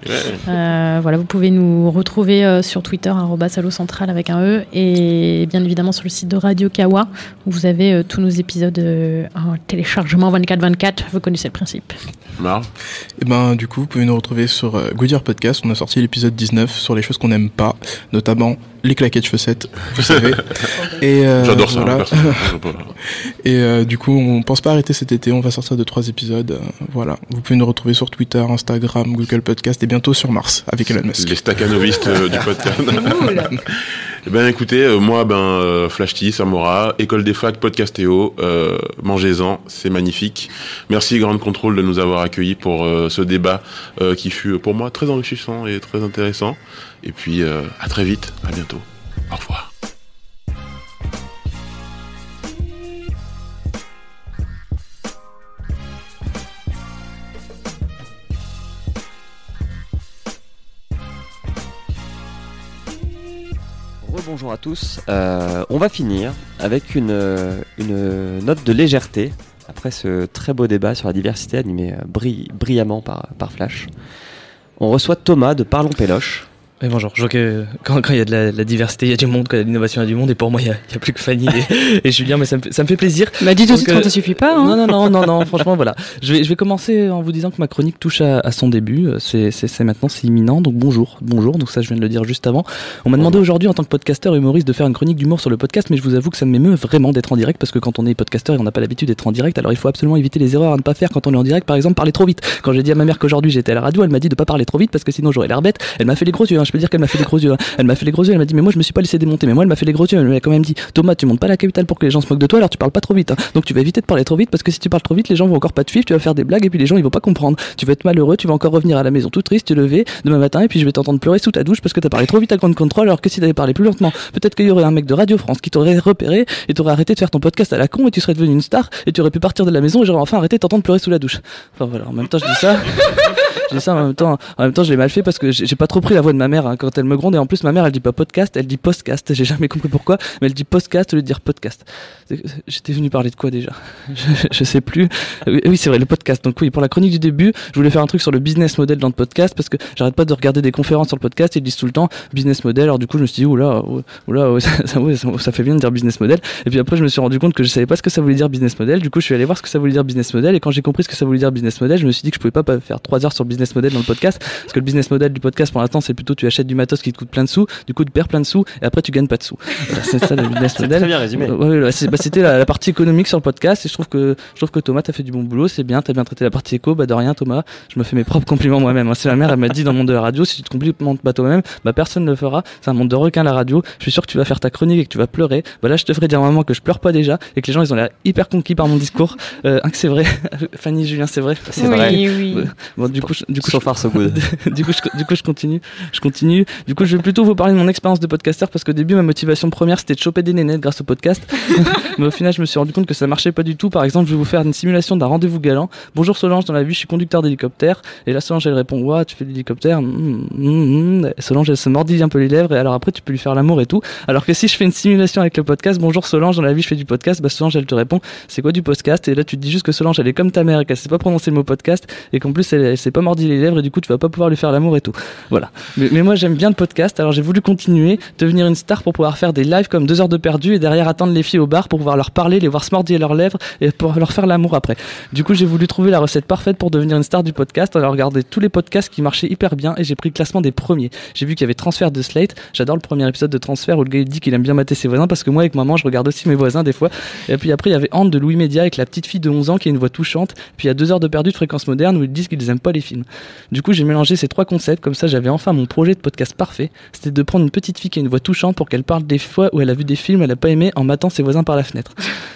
Euh, voilà, vous pouvez nous retrouver euh, sur Twitter, Allo Central avec un E, et bien évidemment sur le site de Radio Kawa, où vous avez euh, tous nos épisodes euh, en téléchargement 24-24. Vous connaissez le principe. Et ben du coup, vous pouvez nous retrouver sur euh, Goodyear Podcast. On a sorti l'épisode 19 sur les choses qu'on n'aime pas, notamment les claquettes chaussettes, vous savez. Et euh, J'adore ça, voilà. Et euh, du coup, on pense pas arrêter cet été. On va sortir de trois épisodes. euh, voilà. Vous pouvez nous retrouver sur Twitter, Instagram, Google Podcast et bientôt sur Mars avec Elon Musk. Les staccanovistes euh, du podcast. Eh ben écoutez, euh, moi ben euh, Flash T, Samora, école des facs, podcastéo, euh, mangez-en, c'est magnifique. Merci Grande Contrôle de nous avoir accueillis pour euh, ce débat euh, qui fut pour moi très enrichissant et très intéressant. Et puis euh, à très vite, à bientôt. Au revoir. Rebonjour à tous. Euh, on va finir avec une, note de légèreté après ce très beau débat sur la diversité animé euh, brill- brillamment par, par Flash. On reçoit Thomas de Parlons Péloche. Oui, bonjour. Je vois que quand il y a de la, la diversité, il y a du monde, quand il y a de l'innovation, il y a du monde. Et pour moi, il y a, plus que Fanny et, et Julien, mais ça me, fait- ça me fait plaisir. Bah, dis tout de suite quand ça suffit pas, hein. Non, non, non, non, non. franchement, voilà. Je vais, je vais commencer en vous disant que ma chronique touche à, à son début. Euh, C'est, maintenant, c'est imminent. Donc bonjour, bonjour. Donc ça, je viens de le dire juste avant. On m'a demandé aujourd'hui, en tant que podcasteur et humoriste, de faire une chronique d'humour sur le podcast, mais je vous avoue que ça m'émeut vraiment d'être en direct parce que quand on est podcasteur et on n'a pas l'habitude d'être en direct, alors il faut absolument éviter les erreurs à ne pas faire quand on est en direct. Par exemple, parler trop vite. Quand j'ai dit à ma mère qu'aujourd'hui j'étais à la radio, elle m'a dit de pas parler trop vite parce que sinon j'aurais l'air bête. Elle m'a fait les gros yeux. hein. Je peux dire qu'elle m'a fait les gros yeux. hein. Elle m'a fait les gros yeux. Elle m'a dit mais moi je me suis pas laissé démonter. Mais moi elle m'a fait les gros yeux. Elle m'a quand même dit Thomas, tu montes pas la capitale pour que les gens se moquent de toi. Alors tu parles pas trop vite. hein. Donc tu vas éviter de parler trop vite parce que si tu parles trop vite, les gens vont encore pas te suivre. Tu vas faire des blagues et puis les gens ils vont pas comprendre. Tu vas être malheureux. Tu vas encore revenir à la maison tout triste, te lever demain matin et puis je vais t'entendre pleurer sous ta douche parce que t'as parlé trop vite à grande contrôle alors que si t'avais parlé plus lentement, peut-être qu'il y aurait un mec de Radio France qui t'aurait repéré et t'aurait arrêté de faire ton podcast à la con et tu serais devenu une star et tu aurais pu partir de la maison et j'aurais enfin arrêté de t'entendre pleurer sous la douche. Enfin voilà, en même temps je dis ça. je dis ça en même temps. En même temps, je l'ai mal fait parce que j'ai pas trop pris la voix de ma mère hein, quand elle me gronde et en plus ma mère elle dit pas podcast, elle dit postcast. J'ai jamais compris pourquoi, mais elle dit podcast au lieu de dire podcast. J'étais venu parler de quoi déjà? Je, sais plus. Oui, oui, c'est vrai, le podcast. Donc oui, pour la chronique du début, je voulais faire un truc sur le business model dans le podcast parce que j'arrête pas de regarder des conférences sur le podcast ils disent tout le temps business model. Alors du coup, je me suis dit oula, oula, ça, ça, ça- fait bien de dire business model. Et puis après, je me suis rendu compte que je savais pas ce que ça voulait dire business model. Du coup, je suis allé voir ce que ça voulait dire business model et quand j'ai compris ce que ça voulait dire business model, je me suis dit que je pouvais pas pas faire trois heures sur business model dans le podcast parce que le business model du podcast pour l'instant, c'est plutôt tu achètes du matos qui te coûte plein de sous, du coup tu perds plein de sous et après tu gagnes pas de sous. Voilà, c'est ça le business model. très bien résumé. Ouais, bah, c'était la, la partie économique sur le podcast et je trouve que je trouve que Thomas t'as fait du bon boulot, c'est bien, t'as bien traité la partie éco, bah de rien Thomas, je me fais mes propres compliments moi-même. hein. C'est ma mère, elle m'a dit dans le monde de la radio, si tu te complimentes pas toi-même, bah personne ne le fera. C'est un monde de requins la radio. Je suis sûr que tu vas faire ta chronique et que tu vas pleurer. Bah là je te ferai dire maman que je pleure pas déjà et que les gens ils ont l'air hyper conquis par mon discours. Euh, hein, que c'est vrai, Fanny, Julien, c'est vrai. C'est Oui, vrai. oui. Bon du coup, je- du coup, So far, so good. du coup, je, du coup, je continue. Je continue. Du coup, je vais plutôt vous parler de mon expérience de podcasteur parce qu'au début, ma motivation première, c'était de choper des nénettes grâce au podcast. Mais au final, je me suis rendu compte que ça marchait pas du tout. Par exemple, je vais vous faire une simulation d'un rendez-vous galant. Bonjour Solange, dans la vie, je suis conducteur d'hélicoptère. Et là, Solange, elle répond, Ouah, tu fais de l'hélicoptère? Mm, mm, mm. Solange, elle se mordille un peu les lèvres. Et alors après, tu peux lui faire l'amour et tout. Alors que si je fais une simulation avec le podcast, bonjour Solange, dans la vie, je fais du podcast. Bah, Solange, elle te répond, c'est quoi du podcast? Et là, tu te dis juste que Solange, elle est comme ta mère et qu'elle sait pas prononcer le mot podcast. Et qu'en plus, elle, elle s'est pas mordi les lèvres et du coup, tu vas pas pouvoir lui faire l'amour et tout. Voilà. Mais, mais moi, j'aime bien le podcast, alors j'ai voulu continuer, devenir une star pour pouvoir faire des lives comme deux heures de perdu et derrière attendre les filles au bar pour pouvoir leur parler, les voir se mordiller leurs lèvres et pour leur faire l'amour après. Du coup, j'ai voulu trouver la recette parfaite pour devenir une star du podcast en allant regarder tous les podcasts qui marchaient hyper bien et j'ai pris le classement des premiers. J'ai vu qu'il y avait Transfert de Slate. J'adore le premier épisode de Transfert où le gars dit qu'il aime bien mater ses voisins parce que moi, avec maman, je regarde aussi mes voisins des fois. Et puis après, il y avait Anne de Louis Média avec la petite fille de 11 ans qui a une voix touchante. Puis il y a deux heures de perdu de fréquence moderne où ils disent qu'ils aiment pas les films. Du coup, j'ai mélangé ces trois concepts, comme ça j'avais enfin mon projet de podcast parfait. C'était de prendre une petite fille qui a une voix touchante pour qu'elle parle des fois où elle a vu des films, elle a pas aimé en matant ses voisins par la fenêtre.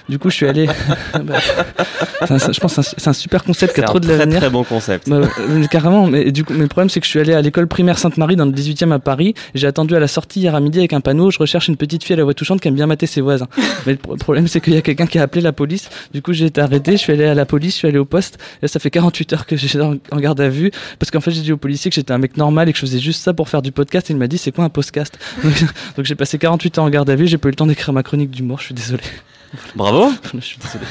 Du coup, je suis allé. Bah, c'est un- je pense que c'est un- super concept qui a trop de l'avenir. très bon concept. Bah, carrément, mais du coup, mais le problème c'est que je suis allé à l'école primaire Sainte-Marie dans le 18e à Paris. J'ai attendu à la sortie hier à midi avec un panneau. Je recherche une petite fille à la voix touchante qui aime bien mater ses voisins. Mais le pro- problème c'est qu'il y a quelqu'un qui a appelé la police. Du coup, j'ai été arrêté. Je suis allé à la police, je suis allé au poste. Et ça fait 48 heures que j'étais en, en garde à vue parce qu'en fait j'ai dit au policier que j'étais un mec normal et que je faisais juste ça pour faire du podcast. Et il m'a dit c'est quoi un podcast Donc j'ai passé 48 heures en garde à vue. J'ai pas eu le temps d'écrire ma chronique d'humour. Je suis désolé. Bravo. je suis désolé.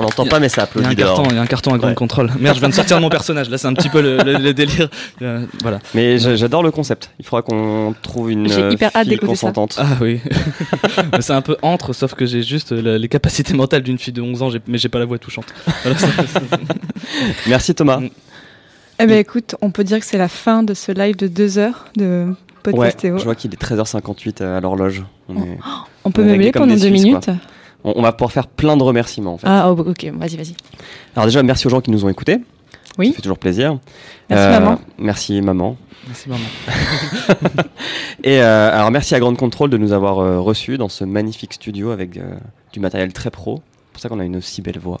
On n'entend pas, mais ça Il y a applaudit un dehors. carton, il y a un carton à grande Ouais. contrôle. Merde, je viens de sortir de mon personnage. Là, c'est un petit peu le, le- le délire. Euh, voilà. Mais j'a- j'adore le concept. Il faudra qu'on trouve une hyper hâte fille d'écouter ça. consentante. Ah oui. C'est un peu entre, sauf que j'ai juste euh, la- les capacités mentales d'une fille de 11 ans, mais j'ai pas la voix touchante. Voilà, Merci Thomas. Eh ben écoute, on peut dire que c'est la fin de ce live de deux heures de Ouais, podcastéo. je vois qu'il est 13h58 à l'horloge. On, est- On peut meubler pendant deux Suisses, minutes. quoi. On, on va pouvoir faire plein de remerciements en fait. Ah oh, ok, vas-y, vas-y. Alors déjà, merci aux gens qui nous ont écoutés. Oui. Ça fait toujours plaisir. Euh, Merci, maman. Merci maman. Merci maman. Et euh, alors merci à Grande Contrôle de nous avoir euh, reçus dans ce magnifique studio avec euh, du matériel très pro. C'est pour ça qu'on a une aussi belle voix.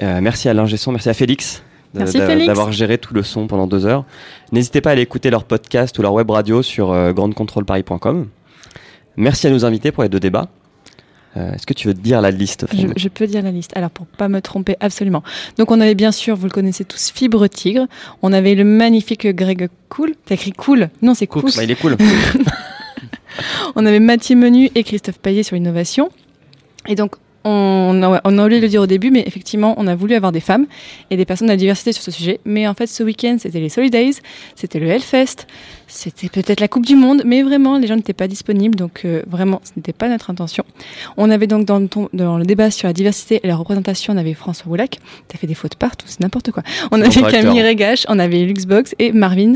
Euh, merci à l'ingé merci à Félix. Merci. D'avoir géré tout le son pendant deux heures. N'hésitez pas à aller écouter leur podcast ou leur web radio sur euh, grandecontrôleparis.com. Merci à nos invités pour les deux débats. Euh, Est-ce que tu veux dire la liste Je, je peux dire la liste. Alors, pour pas me tromper, absolument. Donc, on avait bien sûr, vous le connaissez tous, Fibre Tigre. On avait le magnifique Greg Cool. T'as écrit Cool Non, c'est Cool. Bah, il est cool. on avait Mathieu Menu et Christophe Paillet sur l'innovation. Et donc, on a, oublié de le dire au début, mais effectivement, on a voulu avoir des femmes et des personnes de la diversité sur ce sujet. Mais en fait, ce week-end, c'était les Solidays, c'était le Hellfest, c'était peut-être la Coupe du Monde, mais vraiment, les gens n'étaient pas disponibles, donc euh, vraiment, ce n'était pas notre intention. On avait donc dans le, ton- dans le débat sur la diversité et la représentation, on avait François Woulac, t'as fait des fautes partout, c'est n'importe quoi. On avait. Camille Régache, on avait Luxbox et Marvin.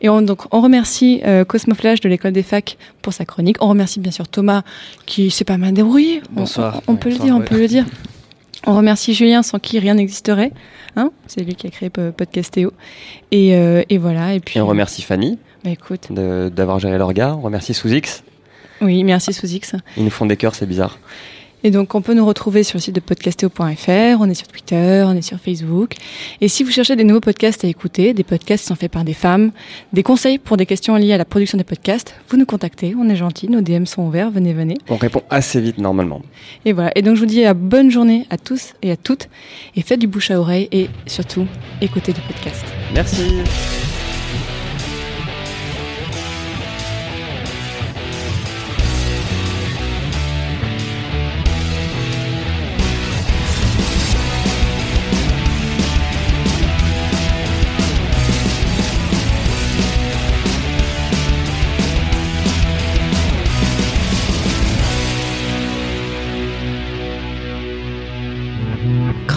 Et on, donc, on remercie euh, Cosmo Flash de l'école des facs pour sa chronique. On remercie bien sûr Thomas qui s'est pas mal débrouillé. On- Bonsoir. On, on peut le dire, on peut le dire. On remercie Julien sans qui rien n'existerait. Hein C'est lui qui a créé euh, Podcastéo. Et, euh, et voilà. Et puis Et on remercie Fanny Bah, écoute. d'avoir géré leur gars. On remercie Sous-X. Oui, merci sous X. Ils nous font des cœurs, c'est bizarre. Et donc, on peut nous retrouver sur le site de podcastéo.fr, on est sur Twitter, on est sur Facebook. Et si vous cherchez des nouveaux podcasts à écouter, des podcasts qui sont faits par des femmes, des conseils pour des questions liées à la production des podcasts, vous nous contactez, on est gentil, nos DM sont ouverts, venez, venez. On répond assez vite normalement. Et voilà. Et donc, je vous dis à bonne journée à tous et à toutes. Et faites du bouche à oreille et surtout, écoutez du podcast. Merci.